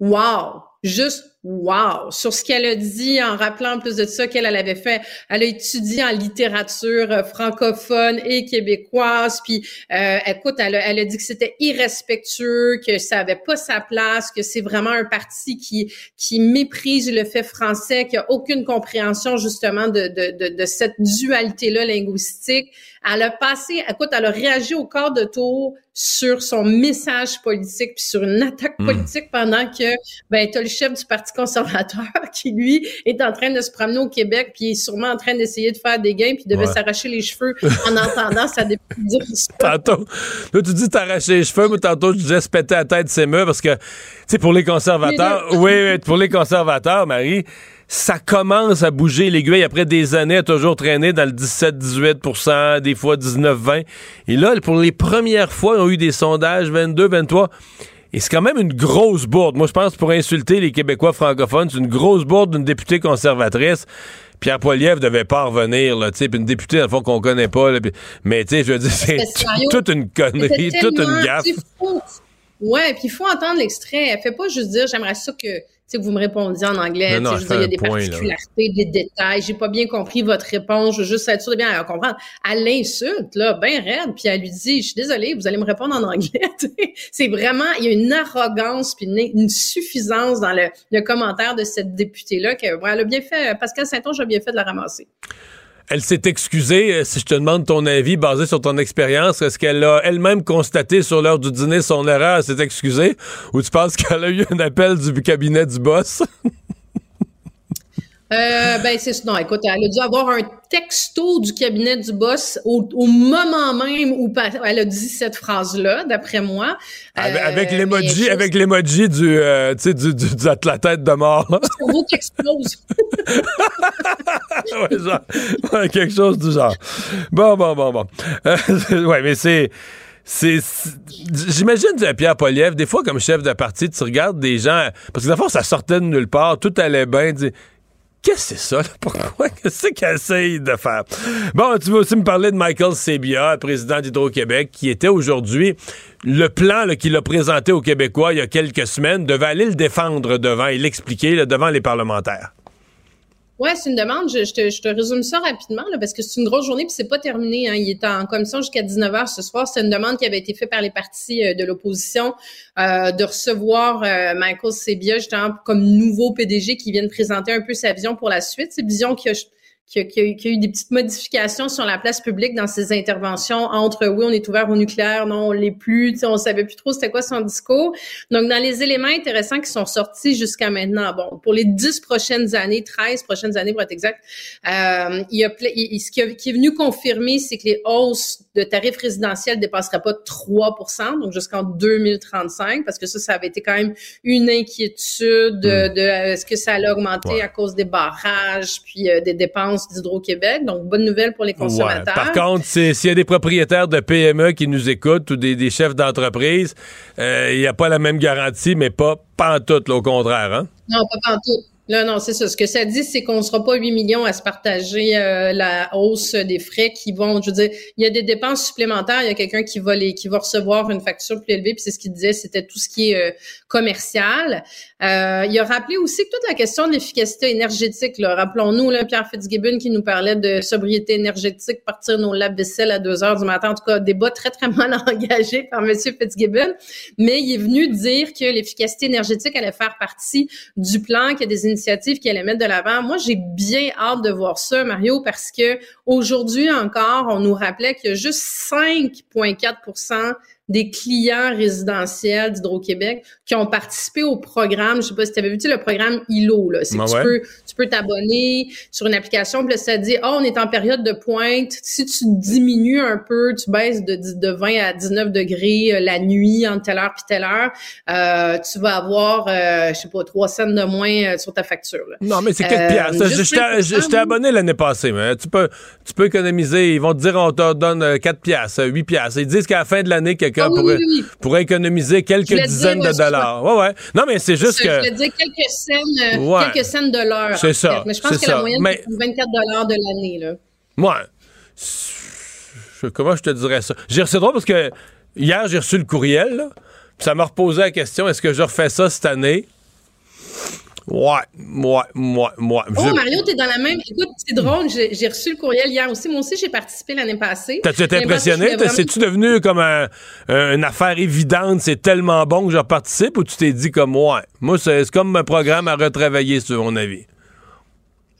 wow! Juste wow! Sur ce qu'elle a dit en rappelant plus de ça qu'elle avait fait. Elle a étudié en littérature euh, francophone et québécoise. Puis, euh, écoute, elle a, elle a dit que c'était irrespectueux, que ça avait pas sa place, que c'est vraiment un parti qui méprise le fait français, qui a aucune compréhension justement de, de, cette dualité-là linguistique. Elle a passé, écoute, elle a réagi au quart de tour sur son message politique puis sur une attaque hmm. politique pendant que ben as le chef du parti conservateur (laughs) qui lui est en train de se promener au Québec puis est sûrement en train d'essayer de faire des gains puis devait s'arracher les cheveux en entendant sa députée (laughs) Tantôt, là tu dis t'arracher les cheveux, mais tantôt je disais se péter la tête ses murs parce que tu sais pour les conservateurs, oui, pour les conservateurs, Marie ça commence à bouger l'aiguille après des années à toujours traîner dans le 17-18% des fois 19-20. Et là, pour les premières fois, on a eu des sondages 22-23. Et c'est quand même une grosse bourde. Moi, je pense pour insulter les Québécois francophones, c'est une grosse bourde d'une députée conservatrice. Pierre Poilievre devait pas revenir, là, tu sais, une députée, dans le fond, qu'on connaît pas, mais tu sais, je veux dire, c'est toute une connerie, toute une gaffe. Ouais, puis il faut entendre l'extrait. Elle fait pas juste dire, j'aimerais ça que que vous me répondiez en anglais. je veux dire, il y a des particularités, des détails. J'ai pas bien compris votre réponse. Je veux juste être sûr de bien comprendre. Elle l'insulte, là, bien raide, puis elle lui dit, je suis désolée, vous allez me répondre en anglais. (laughs) c'est vraiment, il y a une arrogance puis une, suffisance dans le, le, commentaire de cette députée-là que, elle a bien fait, Pascal Saint-Onge a bien fait de la ramasser. Elle s'est excusée. Euh, si je te demande ton avis basé sur ton expérience, est-ce qu'elle a elle-même constaté sur l'heure du dîner son erreur, s'est excusée, ou tu penses (laughs) qu'elle a eu un appel du cabinet du boss? (laughs) Euh, ben, c'est non, écoute, elle a dû avoir un texto du cabinet du boss au, moment même où elle a dit cette phrase-là, d'après moi. Avec, euh, l'emoji, avec l'emoji du, euh, tu sais, du, du, de la tête de mort. (laughs) Le cerveau qui explose. ouais, genre, quelque chose du genre. Bon, bon, bon, bon. (laughs) Ouais, mais c'est c'est j'imagine Pierre Poliev des fois comme chef de parti tu regardes des gens parce que la fois ça sortait de nulle part tout allait bien Qu'est-ce que c'est ça? Pourquoi? (laughs) Qu'est-ce qu'elle essaye de faire? Bon, tu veux aussi me parler de Michael Sebia, président d'Hydro-Québec, qui était aujourd'hui le plan qu'il a présenté aux Québécois il y a quelques semaines devait aller le défendre devant et l'expliquer devant les parlementaires. Ouais, c'est une demande. Je, te, je, te, résume ça rapidement là, parce que c'est une grosse journée puis c'est pas terminé. Hein. Il est en commission jusqu'à 19h ce soir. C'est une demande qui avait été faite par les partis euh, de l'opposition euh, de recevoir euh, Michael Sebia justement comme nouveau PDG qui vient de présenter un peu sa vision pour la suite. C'est vision qui a qu'il y, a eu des petites modifications sur la place publique dans ses interventions entre oui, on est ouvert au nucléaire, non, on l'est plus, on savait plus trop c'était quoi son discours. Donc, dans les éléments intéressants qui sont sortis jusqu'à maintenant, bon, pour les dix prochaines années, 13 prochaines années pour être exact, euh, il y a, ce qui, est venu confirmer, c'est que les hausses de tarifs résidentiels ne dépasseraient pas 3% donc jusqu'en 2035, parce que ça, ça avait été quand même une inquiétude de, hmm. de est-ce que ça allait augmenter à cause des barrages, puis euh, des dépenses d'Hydro-Québec. Donc, bonne nouvelle pour les consommateurs. Par contre, s'il y a des propriétaires de PME qui nous écoutent ou des, chefs d'entreprise, euh, il n'y a pas la même garantie, mais pas, en tout, au contraire. Hein? Non, pas en Là, non, c'est ça. Ce que ça dit, c'est qu'on ne sera pas 8 millions à se partager euh, la hausse des frais qui vont, je veux dire, il y a des dépenses supplémentaires. Il y a quelqu'un qui va les, qui va recevoir une facture plus élevée. Puis c'est ce qu'il disait, c'était tout ce qui est euh, commercial. Euh, il a rappelé aussi que toute la question de l'efficacité énergétique. Rappelons-nous, là, Pierre Fitzgibbon qui nous parlait de sobriété énergétique, partir nos lave-vaisselle à 2 heures du matin. En tout cas, débat très, très mal (laughs) engagé par M. Fitzgibbon. Mais il est venu dire que l'efficacité énergétique allait faire partie du plan, qu'il y a des initiatives qui allaient mettre de l'avant. Moi, j'ai bien hâte de voir ça, Mario, parce que aujourd'hui encore, on nous rappelait qu'il y a juste 5,4 des clients résidentiels d'Hydro-Québec qui ont participé au programme. Je sais pas si tu avais vu, tu sais, le programme ILO, là. C'est Ah tu ouais. peux, tu peux t'abonner sur une application, puis là, ça dit, oh, on est en période de pointe. Si tu diminues un peu, tu baisses de, de 20 à 19 degrés euh, la nuit, entre telle heure puis telle heure, euh, tu vas avoir, euh, je sais pas, 3 cents de moins euh, sur ta facture, là. Non, mais c'est quelques Euh, piastres. juste J'étais 5%, j'étais abonné l'année passée, mais tu peux, tu peux économiser. Ils vont te dire on te donne euh, 4 piastres, 8 piastres. Ils disent qu'à la fin de l'année, quelqu'un Ah oui, oui, pourrait écoliser quelques Je dizaines dire, de ouais, dollars. Ouais, ouais. Non, mais c'est juste Je que. voulais dire quelques cents, euh, Ouais. quelques cents de l'heure. C'est ça, fait. Mais je pense que ça. la moyenne, Mais- c'est 24 dollars de l'année, là. Moi, je- comment je te dirais ça? J'ai reçu drôle parce que hier, j'ai reçu le courriel, là, puis ça m'a reposé la question est-ce que je refais ça cette année? Ouais, ouais, moi, moi. Oh, Mario, t'es dans la même. Écoute, c'est drôle, j'ai j'ai reçu le courriel hier aussi. Moi aussi, j'ai participé l'année passée. T'as-tu été moi, impressionné? vraiment- C'est-tu devenu comme un- un- une affaire évidente, c'est tellement bon que je participe ou tu t'es dit comme ouais? Moi, c'est comme un programme à retravailler, sur mon avis?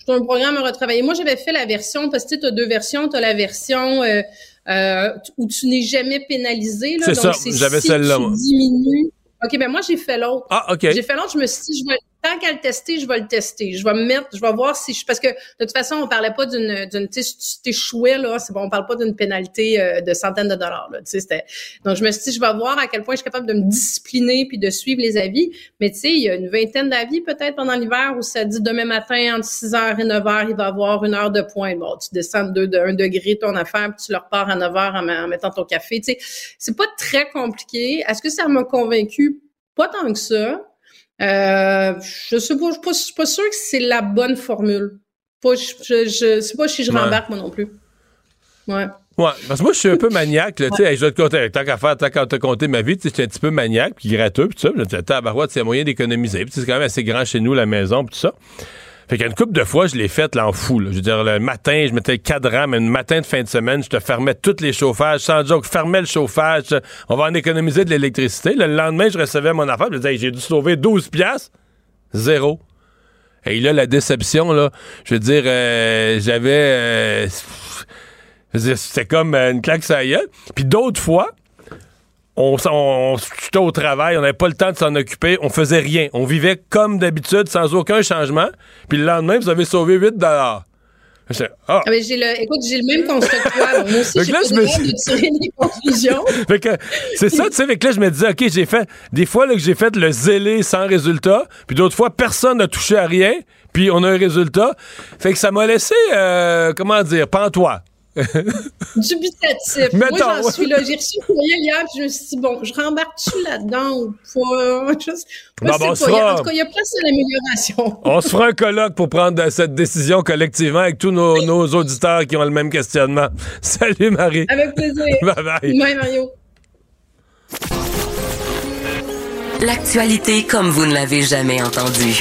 C'est un programme à retravailler. Moi, j'avais fait la version, parce que tu as deux versions. Tu as la version euh, euh, où tu n'es jamais pénalisé. C'est ça, j'avais si celle-là, tu moi. diminues. OK, ben moi, j'ai fait l'autre. Ah, OK. J'ai fait l'autre, je me suis dit, je vais, tant qu'à le tester, je vais le tester. Je vais me mettre, je vais voir si je, parce que de toute façon, on parlait pas d'une, d'une, tu t'échouais, là, c'est bon, on parle pas d'une pénalité euh, de centaines de dollars, là, tu sais, donc je me suis dit, je vais voir à quel point je suis capable de me discipliner puis de suivre les avis. Mais tu sais, il y a une vingtaine d'avis peut-être pendant l'hiver où ça dit demain matin, entre 6 h et 9 h, il va avoir une heure de pointe. Bon, tu descends de, de 1 degré ton affaire puis tu le repars à 9 h en, en mettant ton café, tu sais. C'est pas très compliqué. Est-ce que ça m'a convaincu? Pas tant que ça. Euh, je sais je suis pas, suis pas sûre que c'est la bonne formule. Pas, je, je sais pas si je Ouais. rembarque moi non plus. Ouais. Ouais, parce que moi, je suis un peu maniaque, là, tu sais, hey, je vais te compter, tant qu'à faire, tant qu'à te compter ma vie, tu sais, un petit peu maniaque, puis gratteux, puis tout ça, puis me disais, tabarouette, c'est un moyen d'économiser, puis c'est quand même assez grand chez nous, la maison, puis tout ça. Fait qu'une couple de fois, je l'ai faite là en fou. là. Je veux dire, le matin, je mettais le cadran, mais le matin de fin de semaine, je te fermais tous les chauffages, sans joke, fermais le chauffage. On va en économiser de l'électricité. Le lendemain, je recevais mon affaire, je disais, j'ai dû sauver 12 piastres. Zéro. Et là, la déception, là, je veux dire, euh, j'avais... euh, c'était comme une claque gueule. Puis d'autres fois, on, on, j'étais au travail, on n'avait pas le temps de s'en occuper, on faisait rien. On vivait comme d'habitude, sans aucun changement. Puis le lendemain, vous avez sauvé 8 dollars. Ah. Ah, mais j'ai le, écoute, j'ai le même constat que toi. Moi aussi, j'ai me de tirer des conclusions. (laughs) Fait que c'est ça, tu sais, fait que là, je me disais, OK, j'ai fait des fois là, que j'ai fait le zélé sans résultat, puis d'autres fois, personne n'a touché à rien, puis on a un résultat. Fait que ça m'a laissé, euh, comment dire, pantois. Dubitatif. Mettons, Moi, j'en suis là. J'ai reçu le courriel hier, puis je me suis dit, bon, je rembarque-tu là-dedans ou pas? Je, Bon, bon, pas. fera- En tout cas, il y a place à l'amélioration. On se fera un colloque pour prendre cette décision collectivement avec tous nos, nos auditeurs qui ont le même questionnement. (laughs) Salut, Marie. Avec plaisir. (laughs) Bye bye. Bye, Mario. L'actualité comme vous ne l'avez jamais entendue.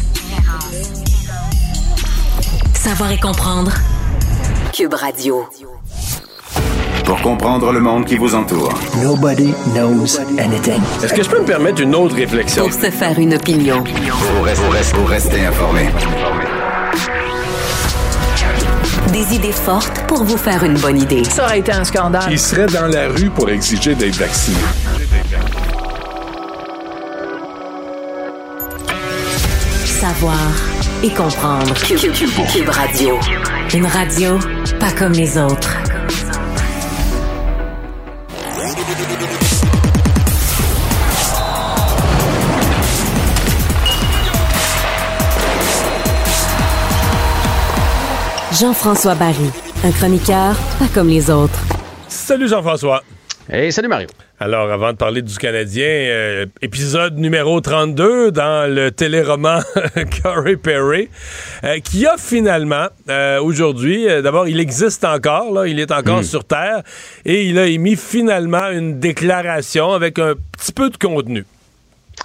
Savoir et comprendre. Cube Radio. Pour comprendre le monde qui vous entoure. Nobody knows anything. Est-ce que je peux me permettre une autre réflexion? Pour se faire une opinion. Pour rester, pour rester- pour rester informé. Des idées fortes pour vous faire une bonne idée. Ça aurait été un scandale. Il serait dans la rue pour exiger d'être vacciné? Savoir et comprendre. Cube, Radio. Une radio pas comme les autres. Jean-François Barry, un chroniqueur pas comme les autres. Salut Jean-François. Hey, salut Mario. Alors, avant de parler du Canadien, euh, épisode numéro 32 dans le téléroman (laughs) Corey Perry, euh, qui a finalement, euh, aujourd'hui, d'abord, il existe encore, là, il est encore sur Terre, et il a émis finalement une déclaration avec un petit peu de contenu.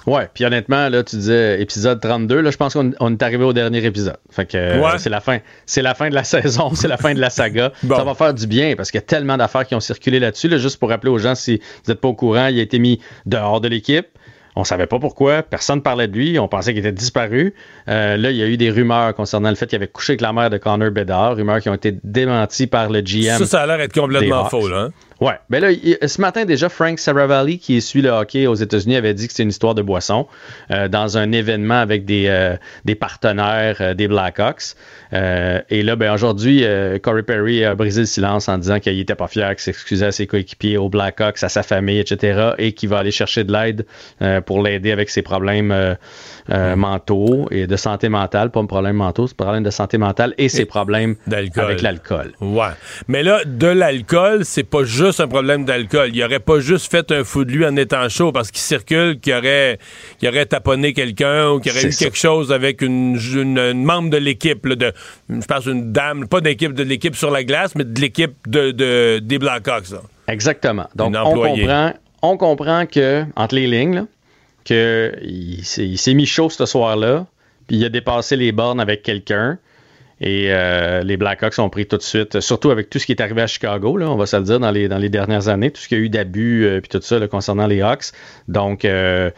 Ouais, puis honnêtement, là, tu disais épisode 32, là, je pense qu'on est arrivé au dernier épisode. Fait que c'est la fin. C'est la fin de la (laughs) saison, c'est la fin de la saga. Ça va faire du bien parce qu'il y a tellement d'affaires qui ont circulé là-dessus. Là, juste pour rappeler aux gens, si vous n'êtes pas au courant, il a été mis dehors de l'équipe. On savait pas pourquoi. Personne ne parlait de lui. On pensait qu'il était disparu. Euh, là, il y a eu des rumeurs concernant le fait qu'il avait couché avec la mère de Connor Bedard. Rumeurs qui ont été démenties par le GM. Ça, ça a l'air d'être complètement faux, là. Hein? Ouais. Ben là, ce matin déjà, Frank Saravalli, qui suit le hockey aux États-Unis, avait dit que c'est une histoire de boisson euh, dans un événement avec des, euh, des partenaires euh, des Blackhawks. et là, ben aujourd'hui, Corey Perry a brisé le silence en disant qu'il n'était pas fier, qu'il s'excusait à ses coéquipiers, aux Blackhawks, à sa famille, etc., et qu'il va aller chercher de l'aide pour l'aider avec ses problèmes mentaux et de santé mentale, pas un problème mentaux, c'est problème de santé mentale et ses problèmes avec l'alcool. Ouais. Mais là, de l'alcool, c'est pas juste un problème d'alcool. Il aurait pas juste fait un fou de lui en étant chaud parce qu'il circule, qu'il aurait, qu'il aurait taponné quelqu'un ou qu'il aurait eu quelque chose avec une, membre de l'équipe, de, je pense une dame, pas d'équipe de l'équipe sur la glace, mais de l'équipe de, des Blackhawks. Exactement. Donc, on comprend, on comprend que, entre les lignes, qu'il s'est mis chaud ce soir-là, puis il a dépassé les bornes avec quelqu'un. Et euh, les Blackhawks ont pris tout de suite, surtout avec tout ce qui est arrivé à Chicago, là, on va se le dire, dans les, dans les dernières années, tout ce qu'il y a eu d'abus euh, tout ça concernant les Hawks. Donc, euh,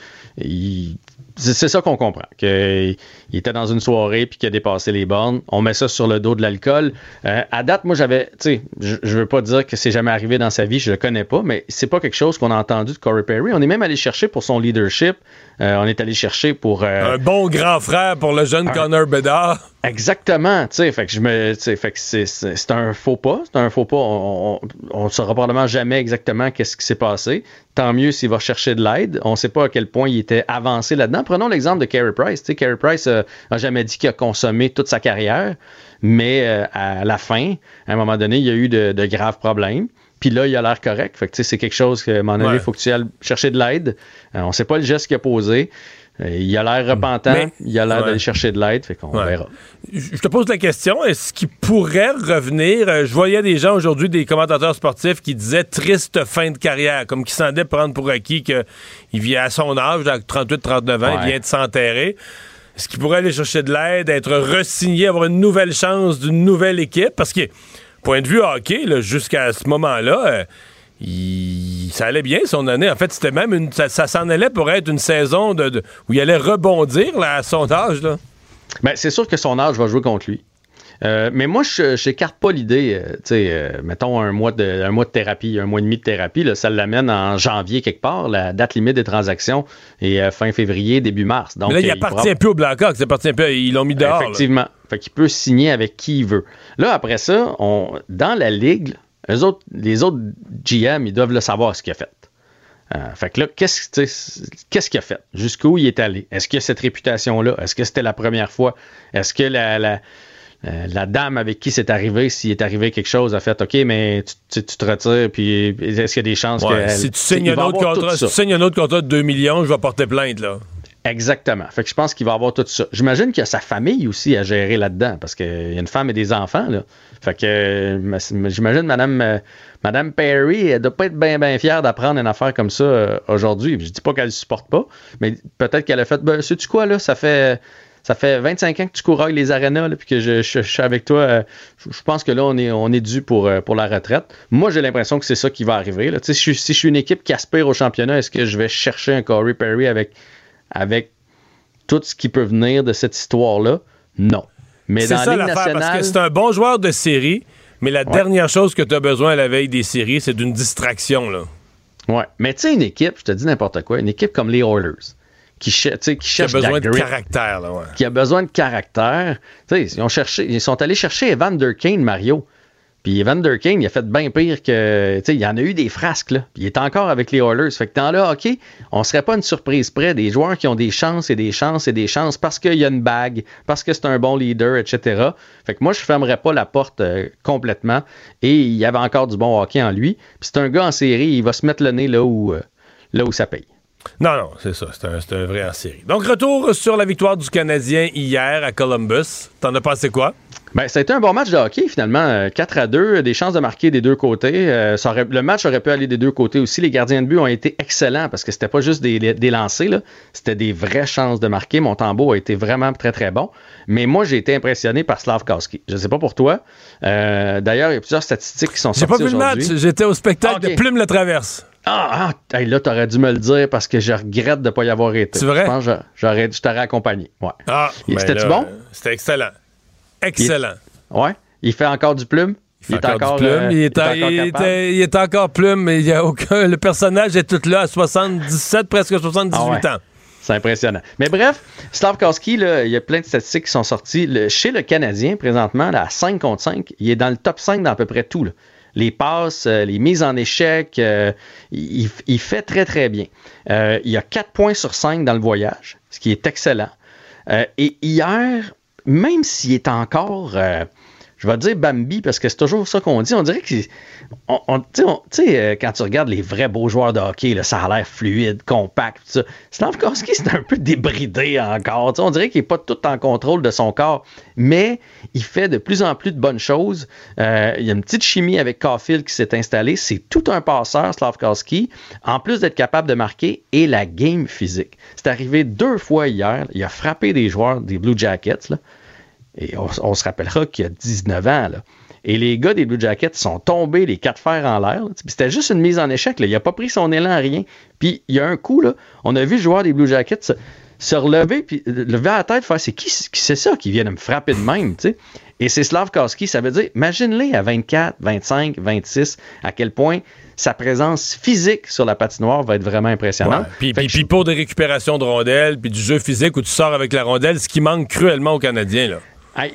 c'est ça qu'on comprend. Qu'il était dans une soirée puis qu'il a dépassé les bornes. On met ça sur le dos de l'alcool. à date, moi, j'avais, tu sais, je, je veux pas dire que c'est jamais arrivé dans sa vie, je le connais pas, mais c'est pas quelque chose qu'on a entendu de Corey Perry. On est même allé chercher pour son leadership. On est allé chercher pour. Un bon grand frère pour le jeune Connor Bedard. Exactement, tu sais, fait que je me, fait que c'est un faux pas, c'est un faux pas. On, on, saura probablement jamais exactement qu'est-ce qui s'est passé. Tant mieux s'il va chercher de l'aide. On ne sait pas à quel point il était avancé là-dedans. Prenons l'exemple de Carey Price. Tu sais, Carey Price euh, a jamais dit qu'il a consommé toute sa carrière, mais euh, à la fin, à un moment donné, il y a eu de, graves problèmes. Puis là, il a l'air correct. Fait que c'est quelque chose que, à un moment donné, il faut que tu ailles chercher de l'aide. Euh, on ne sait pas le geste qu'il a posé. Euh, il a l'air repentant, il a l'air d'aller chercher de l'aide, fait qu'on verra. Je te pose la question, est-ce qu'il pourrait revenir? Euh, je voyais des gens aujourd'hui, des commentateurs sportifs qui disaient triste fin de carrière, comme qui semblaient prendre pour acquis qu'il vient à son âge, à 38-39 ans, il vient de s'enterrer. Est-ce qu'il pourrait aller chercher de l'aide, être resigné, avoir une nouvelle chance d'une nouvelle équipe? Parce que, point de vue hockey, jusqu'à ce moment-là, euh, ça allait bien son année. En fait, c'était même une, ça, s'en allait pour être une saison de, où il allait rebondir là, à son âge. Là. Ben, c'est sûr que son âge va jouer contre lui. Euh, mais moi, je n'écarte pas l'idée, euh, tu sais, euh, mettons un mois, de, un mois de thérapie, un mois et demi de thérapie, là, ça l'amène en janvier quelque part, la date limite des transactions, et fin février, début mars. Donc, mais là, il appartient plus au Blackhawks, appartient plus, ils l'ont mis dehors. Effectivement. Fait qu'il peut signer avec qui il veut. Là, après ça, on, dans la ligue, les autres, les autres GM, ils doivent le savoir ce qu'il a fait. Euh, fait que là, qu'est-ce qu'il a fait? Jusqu'où il est allé? Est-ce qu'il a cette réputation-là? Est-ce que c'était la première fois? Est-ce que la, la, euh, la, dame avec qui c'est arrivé, s'il est arrivé quelque chose, a fait OK, mais tu, tu te retires, puis est-ce qu'il y a des chances que. Si tu signes, un autre contrat, si tu signes un autre contrat de 2 millions, je vais porter plainte, là. Exactement. Fait que je pense qu'il va avoir tout ça. J'imagine qu'il y a sa famille aussi à gérer là-dedans, parce qu'il y a une femme et des enfants, là. Fait que euh, j'imagine Madame, euh, Madame Perry, elle doit pas être bien bien fière d'apprendre une affaire comme ça euh, aujourd'hui. Je dis pas qu'elle ne supporte pas, mais peut-être qu'elle a fait ben, sais-tu quoi, là, ça fait. Ça fait 25 ans que tu courailles les arénas, puis que je, suis avec toi. je pense que là, on est, on est dû pour, pour la retraite. Moi, j'ai l'impression que c'est ça qui va arriver. Là. Si, je, si je suis une équipe qui aspire au championnat, est-ce que je vais chercher un Corey Perry avec, avec tout ce qui peut venir de cette histoire-là? Non. Mais c'est ça l'affaire, parce que c'est un bon joueur de série, mais la dernière chose que tu as besoin à la veille des séries, c'est d'une distraction. Là. Ouais. Mais tu sais, une équipe, je te dis n'importe quoi, une équipe comme les Oilers, qui, qui cherche qui a besoin de caractère. Là, ouais. Qui a besoin de caractère. Ils, ont cherché, ils sont allés chercher Evander Kane, Mario. Puis Evander Kane, il a fait bien pire que. Il y en a eu des frasques, là. Puis il est encore avec les Oilers. Fait que dans le hockey, on serait pas une surprise près des joueurs qui ont des chances et des chances et des chances parce qu'il y a une bague, parce que c'est un bon leader, etc. Fait que moi, je fermerais pas la porte euh, complètement. Et il y avait encore du bon hockey en lui. Puis c'est un gars en série, il va se mettre le nez là où, euh, là ça paye. Non, non, c'est ça. C'est un, un, vrai en série. Donc, retour sur la victoire du Canadien hier à Columbus. T'en as pensé quoi? Ben, ça a été un bon match de hockey, finalement. 4 euh, à 2, des chances de marquer des deux côtés. Euh, ça aurait, le match aurait pu aller des deux côtés aussi. Les gardiens de but ont été excellents parce que c'était pas juste des, des lancers, c'était des vraies chances de marquer. Mon tambour a été vraiment très, très bon. Mais moi, j'ai été impressionné par Slavkowski. Je sais pas pour toi. Euh, d'ailleurs, il y a plusieurs statistiques qui sont sorties J'ai pas vu le match. J'étais au spectacle de Plume la Traverse. Ah, ah là, t'aurais dû me le dire parce que je regrette de ne pas y avoir été. C'est vrai? Je pense que j'aurais, je t'aurais accompagné. Ouais. Ah, C'était-tu bon? C'était excellent. Excellent. ouais. Il fait encore du plume? Il, est encore, plume. Euh, il, est il, est encore plume, mais il y a aucun. Le personnage est tout là à 77, presque 78 ah ans. C'est impressionnant. Mais bref, Slavkowski, il y a plein de statistiques qui sont sorties. chez le Canadien, présentement, là, à 5 contre 5, il est dans le top 5 dans à peu près tout. Les passes, euh, les mises en échec, euh, il, fait très, très bien. il y a 4 points sur 5 dans le voyage, ce qui est excellent. et hier, même s'il est encore, euh, je vais dire Bambi parce que c'est toujours ça qu'on dit, on dirait que, tu sais, euh, quand tu regardes les vrais beaux joueurs de hockey, là, ça a l'air fluide, compact, tout ça. C'est un peu débridé encore. on dirait qu'il n'est pas tout en contrôle de son corps, mais il fait de plus en plus de bonnes choses. Euh, il y a une petite chimie avec Caulfield qui s'est installée. C'est tout un passeur, Slavkowski, en plus d'être capable de marquer et la game physique. C'est arrivé deux fois hier. Il a frappé des joueurs des Blue Jackets. Et on, se rappellera qu'il y a 19 ans. Là. Et les gars des Blue Jackets sont tombés les quatre fers en l'air. C'était juste une mise en échec. Là. Il n'a pas pris son élan à rien. Puis il y a un coup, là, on a vu le joueur des Blue Jackets se, relever, puis lever la tête, faire c'est qui, c'est ça qui vient de me frapper de même. Et c'est Slavkowski, ça veut dire, imagine-les à 24, 25, 26, à quel point sa présence physique sur la patinoire va être vraiment impressionnante. Puis, pour des récupérations de rondelles, puis du jeu physique où tu sors avec la rondelle, ce qui manque cruellement aux Canadiens, là.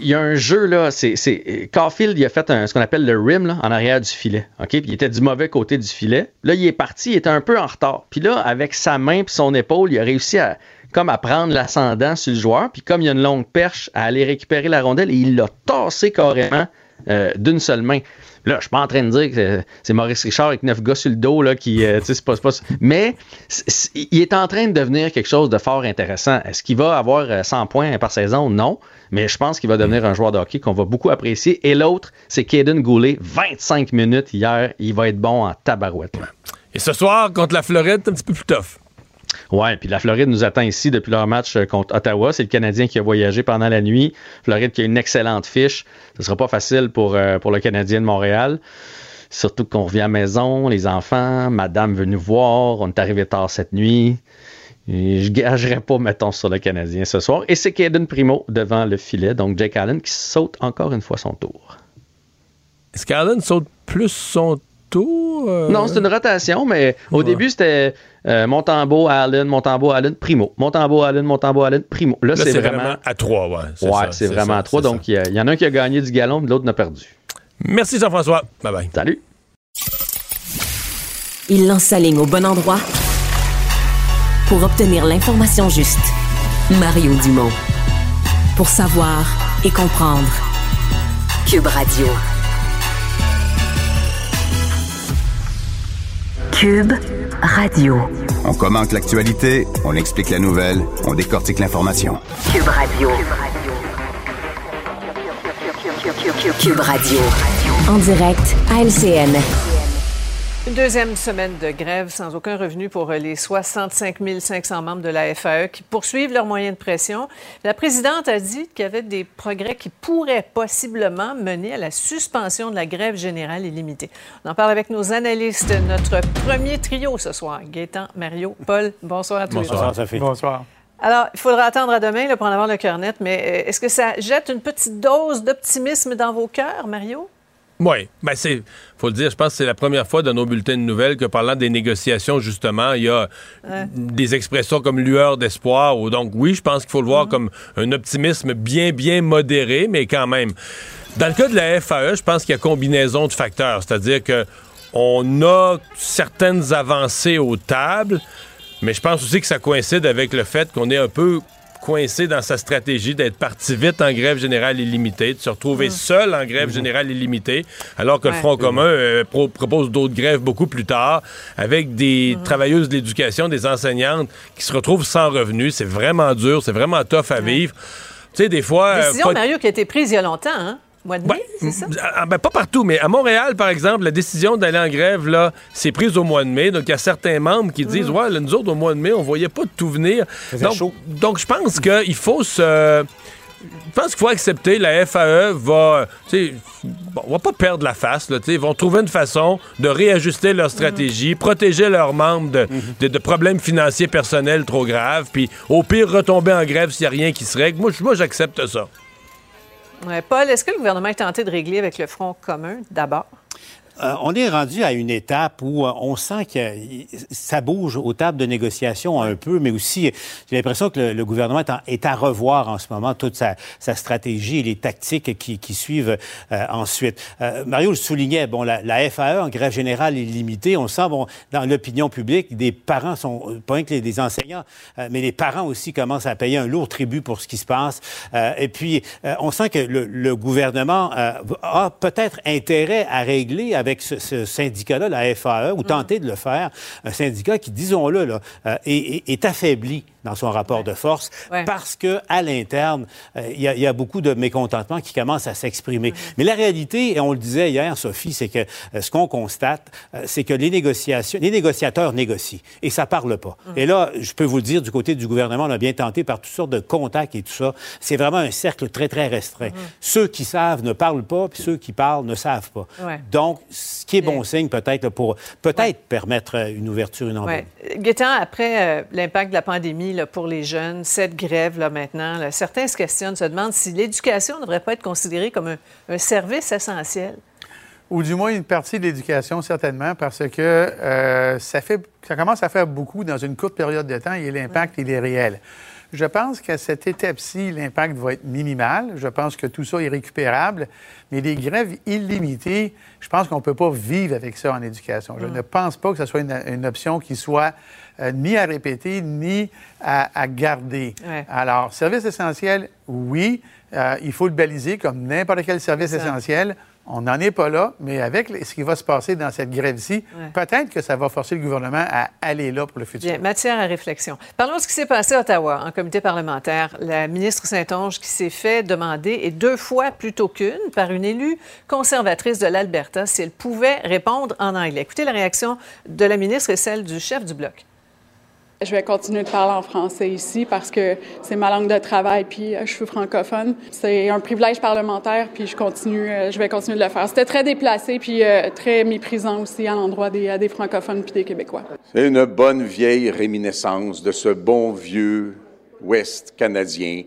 Il y a un jeu, là, c'est. Caulfield, il a fait ce qu'on appelle le rim là, en arrière du filet. OK? Puis il était du mauvais côté du filet. Là, il est parti, il était un peu en retard. Puis là, avec sa main et son épaule, il a réussi à comme à prendre l'ascendant sur le joueur. Puis comme il y a une longue perche, à aller récupérer la rondelle et il l'a tassé carrément euh, d'une seule main. Là, je suis pas en train de dire que c'est Maurice Richard avec neuf gars sur le dos là, qui, euh, tu sais, pas, pas, Mais il est en train de devenir quelque chose de fort intéressant. Est-ce qu'il va avoir 100 euh, points par saison? Non. Mais je pense qu'il va devenir un joueur de hockey qu'on va beaucoup apprécier. Et l'autre, c'est Caden Goulet. 25 minutes hier. Il va être bon en tabarouette. Et ce soir, contre la Floride, un petit peu plus tough. Ouais, puis la Floride nous attend ici depuis leur match euh, contre Ottawa. C'est le Canadien qui a voyagé pendant la nuit. Floride qui a une excellente fiche. Ce ne sera pas facile pour, euh, pour le Canadien de Montréal. Surtout qu'on revient à la maison, les enfants, madame veut nous voir, on est arrivé tard cette nuit. Et je gagerai pas, mettons, sur le Canadien ce soir. Et c'est Caden Primo devant le filet, donc Jake Allen qui saute encore une fois son tour. Est-ce qu'Allen saute plus son tour? Euh? Non, c'est une rotation, mais au début, c'était euh, Montembeau, Allen, Montembeau, Allen, Primo. Montembeau, Allen, Montembeau, Allen, Primo. Là, c'est vraiment... à trois, ouais. Ouais, c'est vraiment à trois. Donc, il y, en a un qui a gagné du galon, l'autre n'a perdu. Merci Jean-François. Bye bye. Salut. Il lance sa ligne au bon endroit pour obtenir l'information juste. Mario Dumont. Pour savoir et comprendre. Cube Radio. Cube Radio. On commente l'actualité, on explique la nouvelle, on décortique l'information. Cube Radio. Cube Radio. En direct à LCN. Une deuxième semaine de grève sans aucun revenu pour les 65 500 membres de la FAE qui poursuivent leurs moyens de pression. La présidente a dit qu'il y avait des progrès qui pourraient possiblement mener à la suspension de la grève générale illimitée. On en parle avec nos analystes. Notre premier trio ce soir, Gaétan, Mario, Paul. Bonsoir à tous. Bonsoir, Bonsoir. Alors, il faudra attendre à demain pour en avoir le cœur net, mais euh, est-ce que ça jette une petite dose d'optimisme dans vos cœurs, Mario? Oui, ben c'est, faut le dire, je pense que c'est la première fois dans nos bulletins de nouvelles que parlant des négociations, justement, il y a des expressions comme lueur d'espoir. Ou donc, oui, je pense qu'il faut le voir comme un optimisme bien, bien modéré, mais quand même. Dans le cas de la FAE, je pense qu'il y a combinaison de facteurs, c'est-à-dire que on a certaines avancées aux tables, mais je pense aussi que ça coïncide avec le fait qu'on est un peu coincé dans sa stratégie d'être parti vite en grève générale illimitée, de se retrouver mm. seul en grève mm-hmm. générale illimitée, alors que le Front commun euh, propose d'autres grèves beaucoup plus tard, avec des mm-hmm. travailleuses de l'éducation, des enseignantes qui se retrouvent sans revenus. C'est vraiment dur, c'est vraiment tough à vivre. Tu sais, des fois... Euh, Décision, Mario, qui a été prise il y a longtemps, hein? Ben, c'est ça? Ah, ben, pas partout, mais à Montréal, par exemple, la décision d'aller en grève, là, c'est prise au mois de mai. Donc, il y a certains membres qui disent, mm. ouais, là, nous autres, au mois de mai, on voyait pas tout venir. Donc, donc, je pense qu'il faut se... Je pense qu'il faut accepter, la FAE va, bon, va pas perdre la face, là, ils vont trouver une façon de réajuster leur stratégie, mm. protéger leurs membres mm-hmm. de, de, problèmes financiers personnels trop graves, puis au pire retomber en grève s'il n'y a rien qui se règle. Moi j'accepte ça. Paul, est-ce que le gouvernement est tenté de régler avec le Front commun d'abord? Euh, on est rendu à une étape où euh, on sent que ça bouge aux tables de négociation un peu, mais aussi j'ai l'impression que le, gouvernement est, à revoir en ce moment toute sa, stratégie et les tactiques qui, suivent euh, ensuite. Mario le soulignait, bon, la, FAE en grève générale est limitée. On sent, bon, dans l'opinion publique, des parents sont, pas que les, enseignants, mais les parents aussi commencent à payer un lourd tribut pour ce qui se passe. et puis, on sent que le gouvernement a peut-être intérêt à régler avec ce, syndicat-là, la FAE, ou tenter de le faire, un syndicat qui, disons-le, là, euh, est, affaibli dans son rapport de force parce que à l'interne, euh, il y, a beaucoup de mécontentement qui commence à s'exprimer. Mais la réalité, et on le disait hier, Sophie, c'est que euh, ce qu'on constate, c'est que les négociations, les négociateurs négocient et ça parle pas. Mm. Et là, je peux vous le dire, du côté du gouvernement, on a bien tenté par toutes sortes de contacts et tout ça. C'est vraiment un cercle très très restreint. Mm. Ceux qui savent ne parlent pas, puis ceux qui parlent ne savent pas. Donc ce qui est bon signe peut-être pour peut-être permettre euh, une ouverture, une embauche. Ouais. après euh, l'impact de la pandémie pour les jeunes, cette grève là maintenant, certains se questionnent, se demandent si l'éducation ne devrait pas être considérée comme un, service essentiel. Ou du moins une partie de l'éducation, certainement, parce que euh, ça, fait, ça commence à faire beaucoup dans une courte période de temps et l'impact, il est réel. Je pense qu'à cette étape-ci, l'impact va être minimal. Je pense que tout ça est récupérable. Mais des grèves illimitées, je pense qu'on ne peut pas vivre avec ça en éducation. Je mm. ne pense pas que ce soit une, option qui soit euh, ni à répéter, ni à, garder. Alors, service essentiel, oui. Euh, il faut le baliser comme n'importe quel service essentiel. On n'en est pas là, mais avec ce qui va se passer dans cette grève-ci, peut-être que ça va forcer le gouvernement à aller là pour le futur. Bien, matière à réflexion. Parlons de ce qui s'est passé à Ottawa, en comité parlementaire. La ministre Saint-Onge qui s'est fait demander, et deux fois plutôt qu'une, par une élue conservatrice de l'Alberta, si elle pouvait répondre en anglais. Écoutez la réaction de la ministre et celle du chef du bloc. Je vais continuer de parler en français ici parce que c'est ma langue de travail puis euh, je suis francophone. C'est un privilège parlementaire puis je continue, euh, je vais continuer de le faire. C'était très déplacé puis euh, très méprisant aussi à l'endroit des, francophones puis des Québécois. C'est une bonne vieille réminiscence de ce bon vieux Ouest canadien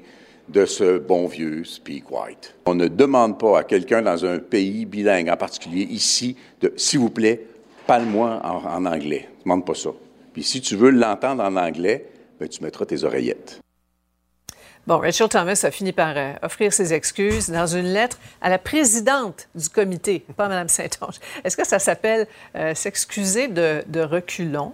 de ce bon vieux Speak White. On ne demande pas à quelqu'un dans un pays bilingue, en particulier ici, de s'il vous plaît, parle-moi en, en anglais. Ne demande pas ça. Puis si tu veux l'entendre en anglais, ben, tu mettras tes oreillettes. Bon, Rachel Thomas a fini par euh, offrir ses excuses dans une lettre à la présidente du comité, pas Mme Saint-Onge. Est-ce que ça s'appelle euh, s'excuser de, de reculons?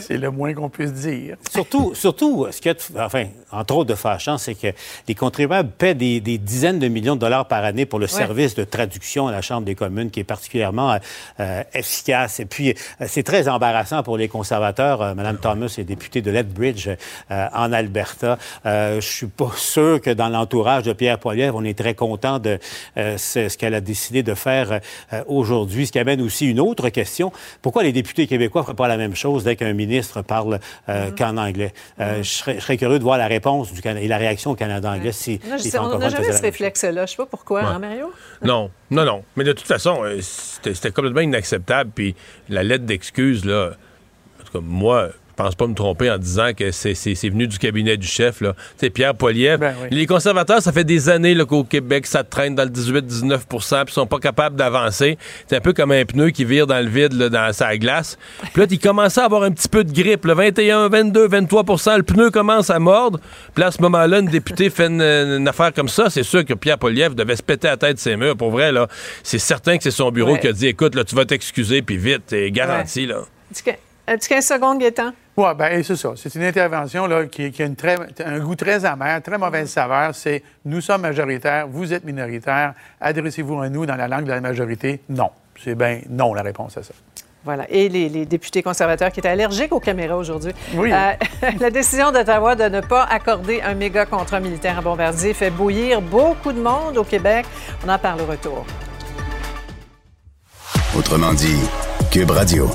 C'est le moins qu'on puisse dire. Surtout, surtout, ce qui est, enfin, entre autres de fâchant, c'est que les contribuables paient des, dizaines de millions de dollars par année pour le service de traduction à la Chambre des communes, qui est particulièrement euh, efficace. Et puis, euh, c'est très embarrassant pour les conservateurs. Euh, Madame Thomas est députée de Lethbridge en Alberta. je suis pas sûr que dans l'entourage de Pierre Poilievre, on est très content de ce qu'elle a décidé de faire aujourd'hui. Ce qui amène aussi une autre question. Pourquoi les députés québécois ne feraient pas la même chose dès qu'un ministre parle euh, mm-hmm. qu'en anglais. Euh, mm-hmm. je, serais, curieux de voir la réponse du Canada et la réaction au Canada anglais si On n'a jamais ce réflexe-là. Je ne sais pas pourquoi, hein, Mario? Non, non, non. Mais de toute façon, euh, c'était complètement inacceptable. Puis la lettre d'excuse, là, en tout cas, moi, pense pas me tromper en disant que c'est venu du cabinet du chef. Là. Pierre Poilievre. Ben les conservateurs, ça fait des années qu'au Québec, ça traîne dans le 18-19% puis sont pas capables d'avancer. C'est un peu comme un pneu qui vire dans le vide là, dans sa glace. Puis là, il commençait à avoir un petit peu de grippe. Le 21, 22, 23% le pneu commence à mordre. Puis là, à ce moment-là, une députée fait une, affaire comme ça. C'est sûr que Pierre Poilievre devait se péter la tête de ses murs. Pour vrai, là, c'est certain que c'est son bureau qui a dit, écoute, là, tu vas t'excuser, puis vite, t'es garanti, là. Un petit 15 secondes, Gaétan? Oui, bien, c'est ça. C'est une intervention là, qui, a une très, un goût très amer, très mauvaise saveur. C'est nous sommes majoritaires, vous êtes minoritaires, adressez-vous à nous dans la langue de la majorité. Non. C'est bien non la réponse à ça. Voilà. Et les, députés conservateurs qui étaient allergiques aux caméras aujourd'hui. Oui. Euh, (laughs) la décision d'Ottawa de ne pas accorder un méga contrat militaire à Bombardier fait bouillir beaucoup de monde au Québec. On en parle au retour. Autrement dit, Cube Radio.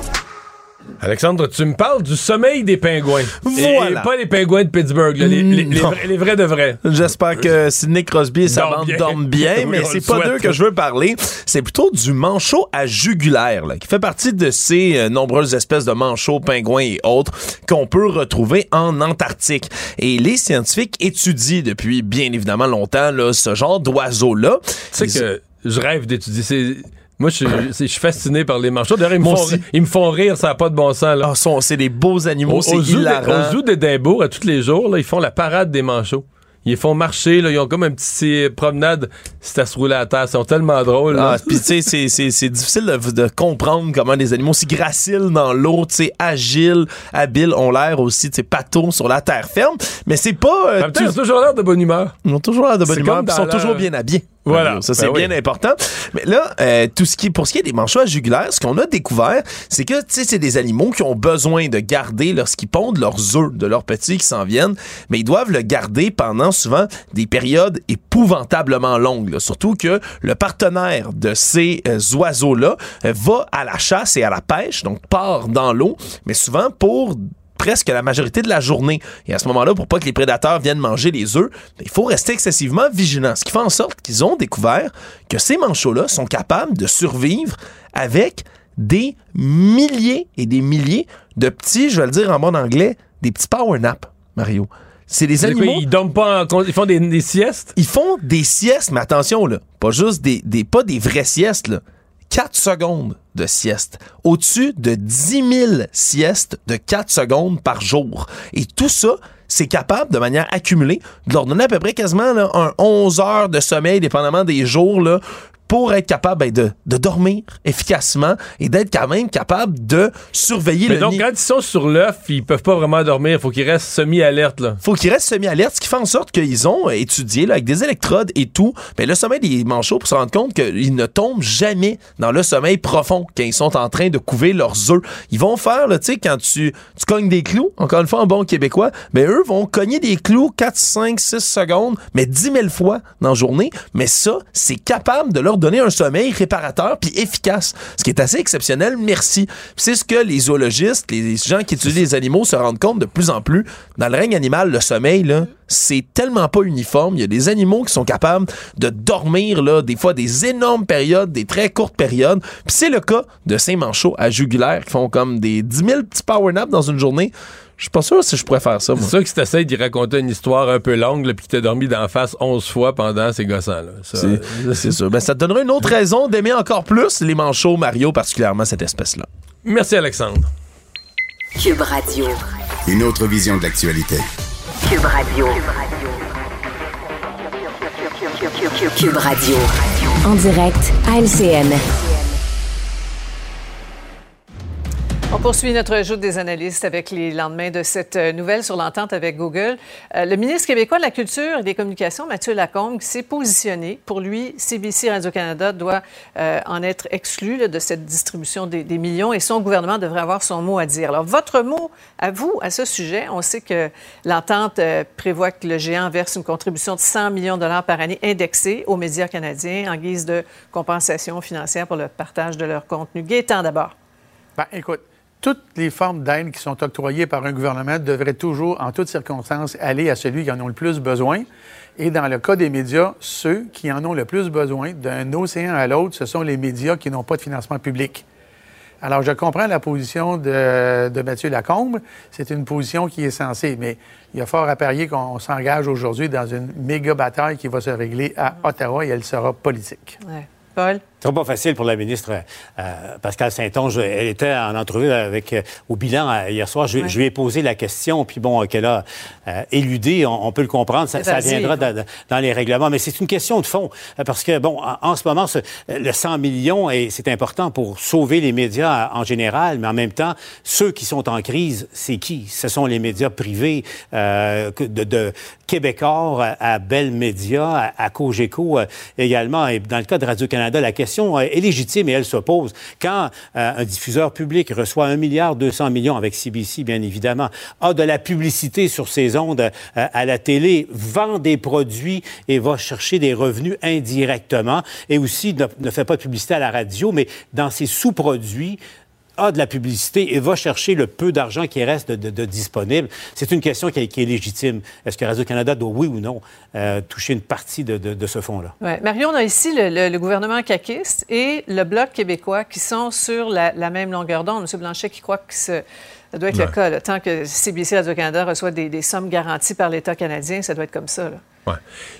Alexandre, tu me parles du sommeil des pingouins. Voilà. Et pas les pingouins de Pittsburgh, les, vrais, de vrais. J'espère que Sidney Crosby et sa bande dorment (laughs) bien, mais c'est pas d'eux que je veux parler. C'est plutôt du manchot à jugulaire, qui fait partie de ces euh, nombreuses espèces de manchots, pingouins et autres qu'on peut retrouver en Antarctique. Et les scientifiques étudient depuis bien évidemment longtemps là, ce genre d'oiseaux-là. Tu sais que je rêve d'étudier. Moi, je, suis fasciné par les manchots. D'ailleurs, ils, me font, rire, ça n'a pas de bon sens. Là. Ah, c'est des beaux animaux, c'est hilarant. Au zoo d'Édimbourg, à tous les jours, là, ils font la parade des manchots. Ils font marcher, là, ils ont comme un petit promenade si à se rouler à terre. Ils sont tellement drôles. Ah, puis tu sais, c'est difficile de, comprendre comment des animaux si graciles dans l'eau, tu sais, agiles, habiles, ont l'air aussi, tu sais, sur la terre ferme. Mais c'est pas... Euh, ils ont toujours l'air de bonne humeur. Ils ont toujours l'air de bonne humeur, ils sont toujours bien habillés. Voilà. Ça, c'est ben bien important. Mais là, euh, tout ce qui, pour ce qui est des manchots à jugulaire, ce qu'on a découvert, c'est que, tu sais, c'est des animaux qui ont besoin de garder lorsqu'ils pondent leurs œufs de leurs petits qui s'en viennent, mais ils doivent le garder pendant souvent des périodes épouvantablement longues. Surtout que le partenaire de ces euh, oiseaux-là euh, va à la chasse et à la pêche, donc part dans l'eau, mais souvent pour presque la majorité de la journée. Et à ce moment-là, pour pas que les prédateurs viennent manger les œufs, ben, il faut rester excessivement vigilant. Ce qui fait en sorte qu'ils ont découvert que ces manchots-là sont capables de survivre avec des milliers et des milliers de petits, je vais le dire en bon anglais, des petits power naps, Mario. C'est des animaux. ils dorment pas ils font des, siestes? Ils font des siestes, mais attention, là. Pas juste des, des pas des vraies siestes, là. 4 secondes de sieste. Au-dessus de 10 000 siestes de 4 secondes par jour. Et tout ça, c'est capable, de manière accumulée, de leur donner à peu près quasiment un 11 heures de sommeil, dépendamment des jours, pour être capable ben, de, de, dormir efficacement et d'être quand même capable de surveiller Mais le donc, quand ils sont sur l'œuf, ils peuvent pas vraiment dormir. Il faut qu'ils restent semi-alertes. Il faut qu'ils restent semi-alertes, ce qui fait en sorte qu'ils ont étudié là, avec des électrodes et tout ben, le sommeil des manchots pour se rendre compte qu'ils ne tombent jamais dans le sommeil profond quand ils sont en train de couver leurs œufs. Ils vont faire, tu sais, quand tu, tu cognes des clous, encore une fois en bon québécois, mais ben, eux vont cogner des clous 4, 5, 6 secondes, mais 10 000 fois dans la journée. Mais ça, c'est capable de leur donner un sommeil réparateur puis efficace, ce qui est assez exceptionnel. Merci. C'est ce que les zoologistes, les gens qui étudient les animaux se rendent compte de plus en plus. Dans le règne animal, le sommeil là, c'est tellement pas uniforme. Il y a des animaux qui sont capables de dormir là, des fois des énormes périodes, des très courtes périodes. Puis c'est le cas de ces manchots à jugulaire qui font comme des 10 000 petits power naps dans une journée. Je suis pas sûr si je pourrais faire ça. C'est sûr que si t'essayes d'y raconter une histoire un peu longue, puis que t'as dormi d'en face 11 fois pendant ces gossants-là. C'est (laughs) sûr. Ben, ça te donnerait une autre raison d'aimer encore plus les manchots Mario, particulièrement cette espèce-là. Merci, Alexandre. Cube Radio. Une autre vision de l'actualité. Cube Radio. Cube Radio. En direct à LCN. On poursuit notre joute des analystes avec les lendemains de cette euh, nouvelle sur l'entente avec Google. Euh, le ministre québécois de la Culture et des Communications, Mathieu Lacombe, s'est positionné. Pour lui, CBC Radio-Canada doit euh, en être exclu de cette distribution des, millions et son gouvernement devrait avoir son mot à dire. Alors, votre mot à vous à ce sujet, on sait que l'entente prévoit que le géant verse une contribution de 100 millions de dollars par année indexée aux médias canadiens en guise de compensation financière pour le partage de leur contenu. Gaétan d'abord. Ben, écoute, toutes les formes d'aide qui sont octroyées par un gouvernement devraient toujours, en toutes circonstances, aller à celui qui en a le plus besoin. Et dans le cas des médias, ceux qui en ont le plus besoin d'un océan à l'autre, ce sont les médias qui n'ont pas de financement public. Alors, je comprends la position de, Mathieu Lacombe. C'est une position qui est censée, mais il y a fort à parier qu'on s'engage aujourd'hui dans une méga bataille qui va se régler à Ottawa et elle sera politique. Paul? Ce pas facile pour la ministre euh, Pascal Saint-Onge. Elle était en entrevue avec, euh, au bilan euh, hier soir. Je, lui ai posé la question, puis bon, qu'elle a éludé, on, peut le comprendre. Ça, viendra dans, les règlements. Mais c'est une question de fond. Parce que, bon, en, ce moment, le 100 millions, et c'est important pour sauver les médias en général, mais en même temps, ceux qui sont en crise, c'est qui? Ce sont les médias privés de, de Québécois à Bell Media, à, à Cogeco également. Et dans le cas de Radio-Canada, la question question est légitime et elle se pose. Quand euh, un diffuseur public reçoit 1 milliard 200 millions avec CBC, bien évidemment, a de la publicité sur ses ondes euh, à la télé, vend des produits et va chercher des revenus indirectement, et aussi ne, ne fait pas de publicité à la radio, mais dans ses sous-produits, a de la publicité et va chercher le peu d'argent qui reste de, disponible, c'est une question qui, est légitime. Est-ce que Radio-Canada doit, oui ou non, euh, toucher une partie de, ce fonds-là? Ouais. Mario, on a ici le, gouvernement caquiste et le Bloc québécois qui sont sur la, même longueur d'onde. M. Blanchet qui croit que ça doit être le cas. Tant que CBC Radio-Canada reçoit des, des, sommes garanties par l'État canadien, ça doit être comme ça. Là.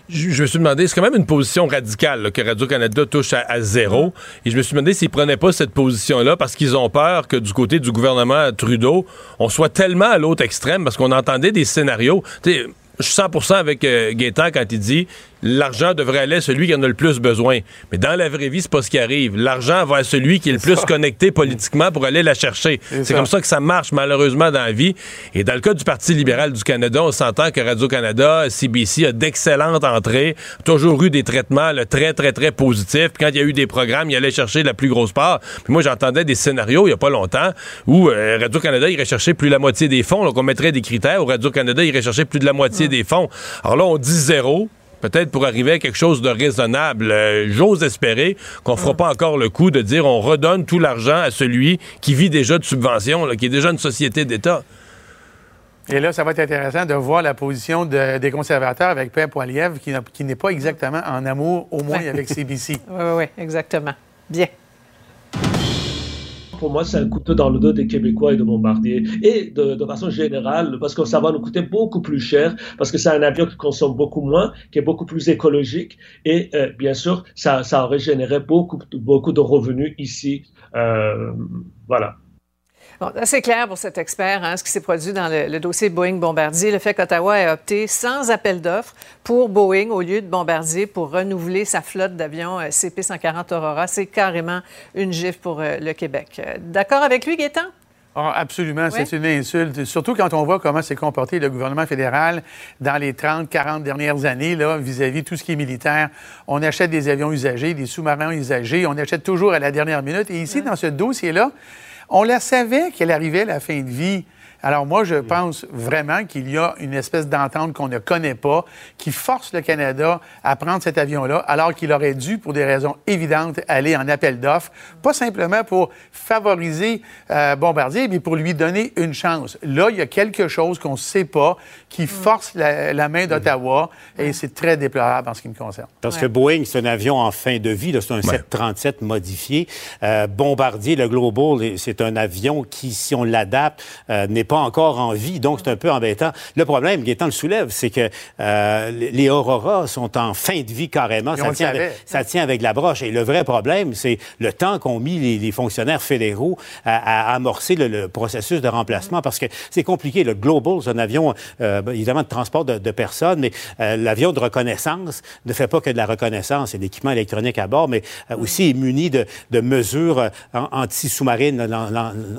Je, me suis demandé, c'est quand même une position radicale que Radio-Canada touche à, zéro. Et je me suis demandé s'ils prenaient pas cette position-là parce qu'ils ont peur que du côté du gouvernement Trudeau, on soit tellement à l'autre extrême parce qu'on entendait des scénarios. je suis 100% avec euh, quand il dit l'argent devrait aller à celui qui en a le plus besoin. Mais dans la vraie vie, c'est pas ce qui arrive. L'argent va à celui qui est le plus connecté politiquement pour aller la chercher. C'est comme ça que ça marche malheureusement dans la vie. Et dans le cas du Parti libéral du Canada, on s'entend que Radio-Canada, CBC a d'excellentes entrées, toujours eu des traitements très, très, très positifs. Puis quand il y a eu des programmes, il allait chercher la plus grosse part. Puis moi, j'entendais des scénarios il y a pas longtemps où euh, Radio-Canada irait chercher plus de la moitié des fonds. Donc on mettrait des critères où Radio-Canada irait chercher plus de la moitié des fonds. Alors là, on dit zéro peut-être pour arriver à quelque chose de raisonnable. Euh, j'ose espérer qu'on fera pas encore le coup de dire on redonne tout l'argent à celui qui vit déjà de subventions, qui est déjà une société d'État. Et là, ça va être intéressant de voir la position des conservateurs avec Père Poiliev, qui, qui n'est pas exactement en amour, au moins avec CBC. Oui, oui, exactement. Bien pour moi, c'est un couteau dans le dos des Québécois et de Bombardier. Et de, façon générale, parce que ça va nous coûter beaucoup plus cher, parce que c'est un avion qui consomme beaucoup moins, qui est beaucoup plus écologique. Et euh, bien sûr, ça, ça aurait généré beaucoup, beaucoup de revenus ici. Euh, voilà. Bon, c'est clair pour cet expert, hein, ce qui s'est produit dans le, dossier Boeing-Bombardier, le fait qu'Ottawa ait opté sans appel d'offres pour Boeing au lieu de Bombardier pour renouveler sa flotte d'avions euh, CP-140 Aurora, c'est carrément une gifle pour euh, le Québec. Euh, d'accord avec lui, Gaétan? Ah, absolument, c'est une insulte. Surtout quand on voit comment s'est comporté le gouvernement fédéral dans les 30, 40 dernières années vis-à-vis tout ce qui est militaire. On achète des avions usagés, des sous-marins usagés, on achète toujours à la dernière minute. Et ici, dans ce dossier-là, on la savait qu'elle arrivait à la fin de vie. Alors moi, je pense vraiment qu'il y a une espèce d'entente qu'on ne connaît pas qui force le Canada à prendre cet avion-là, alors qu'il aurait dû, pour des raisons évidentes, aller en appel d'offres, pas simplement pour favoriser euh, Bombardier, mais pour lui donner une chance. Là, il y a quelque chose qu'on ne sait pas qui mm. force la, main d'Ottawa et c'est très déplorable en ce qui me concerne. Parce que Boeing, c'est un avion en fin de vie, c'est un 737 modifié. Euh, Bombardier, le Global, c'est un avion qui, si on l'adapte, euh, n'est pas encore en vie, donc c'est un peu embêtant. Le problème, Gaétan le soulève, c'est que euh, les Aurora sont en fin de vie carrément. Ça tient, avec, ça tient, avec, la broche. Et le vrai problème, c'est le temps qu'ont mis les, fonctionnaires fédéraux à, amorcer le, processus de remplacement, parce que c'est compliqué. Le Global, c'est un avion, euh, évidemment, de transport de, personnes, mais euh, l'avion de reconnaissance ne fait pas que de la reconnaissance et l'équipement électronique à bord, mais aussi est muni de, mesures anti-sous-marines,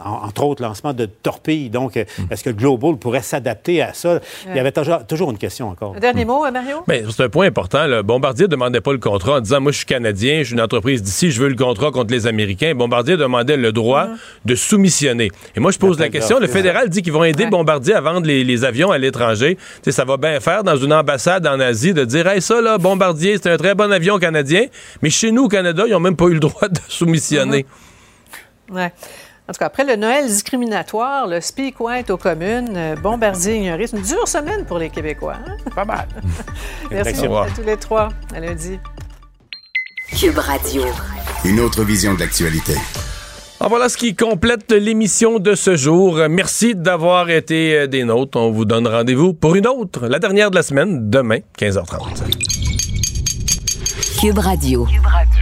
entre autres lancement de torpilles. Donc, est-ce que le Global pourrait s'adapter à ça? Il y avait toujours, une question encore. Un dernier mot, euh, Mario? C'est un point important. Bombardier ne demandait pas le contrat en disant Moi, je suis Canadien, je suis une entreprise d'ici, je veux le contrat contre les Américains. Bombardier demandait le droit mm-hmm. de soumissionner. Et moi, je pose la question le fédéral dit qu'ils vont aider Bombardier à vendre les, avions à l'étranger. Ça va bien faire dans une ambassade en Asie de dire Hey, ça, là, Bombardier, c'est un très bon avion canadien, mais chez nous, au Canada, ils n'ont même pas eu le droit de soumissionner. Mm-hmm. Ouais. En tout cas, après le Noël discriminatoire, le speak white aux communes, euh, Bombardier ignoré, c'est une dure semaine pour les Québécois. Hein? (laughs) Pas mal. (laughs) Merci à tous les trois. À lundi. Cube Radio. Une autre vision de l'actualité. En voilà ce qui complète l'émission de ce jour. Merci d'avoir été euh, des nôtres. On vous donne rendez-vous pour une autre, la dernière de la semaine, demain, 15h30. Cube Radio. Cube Radio.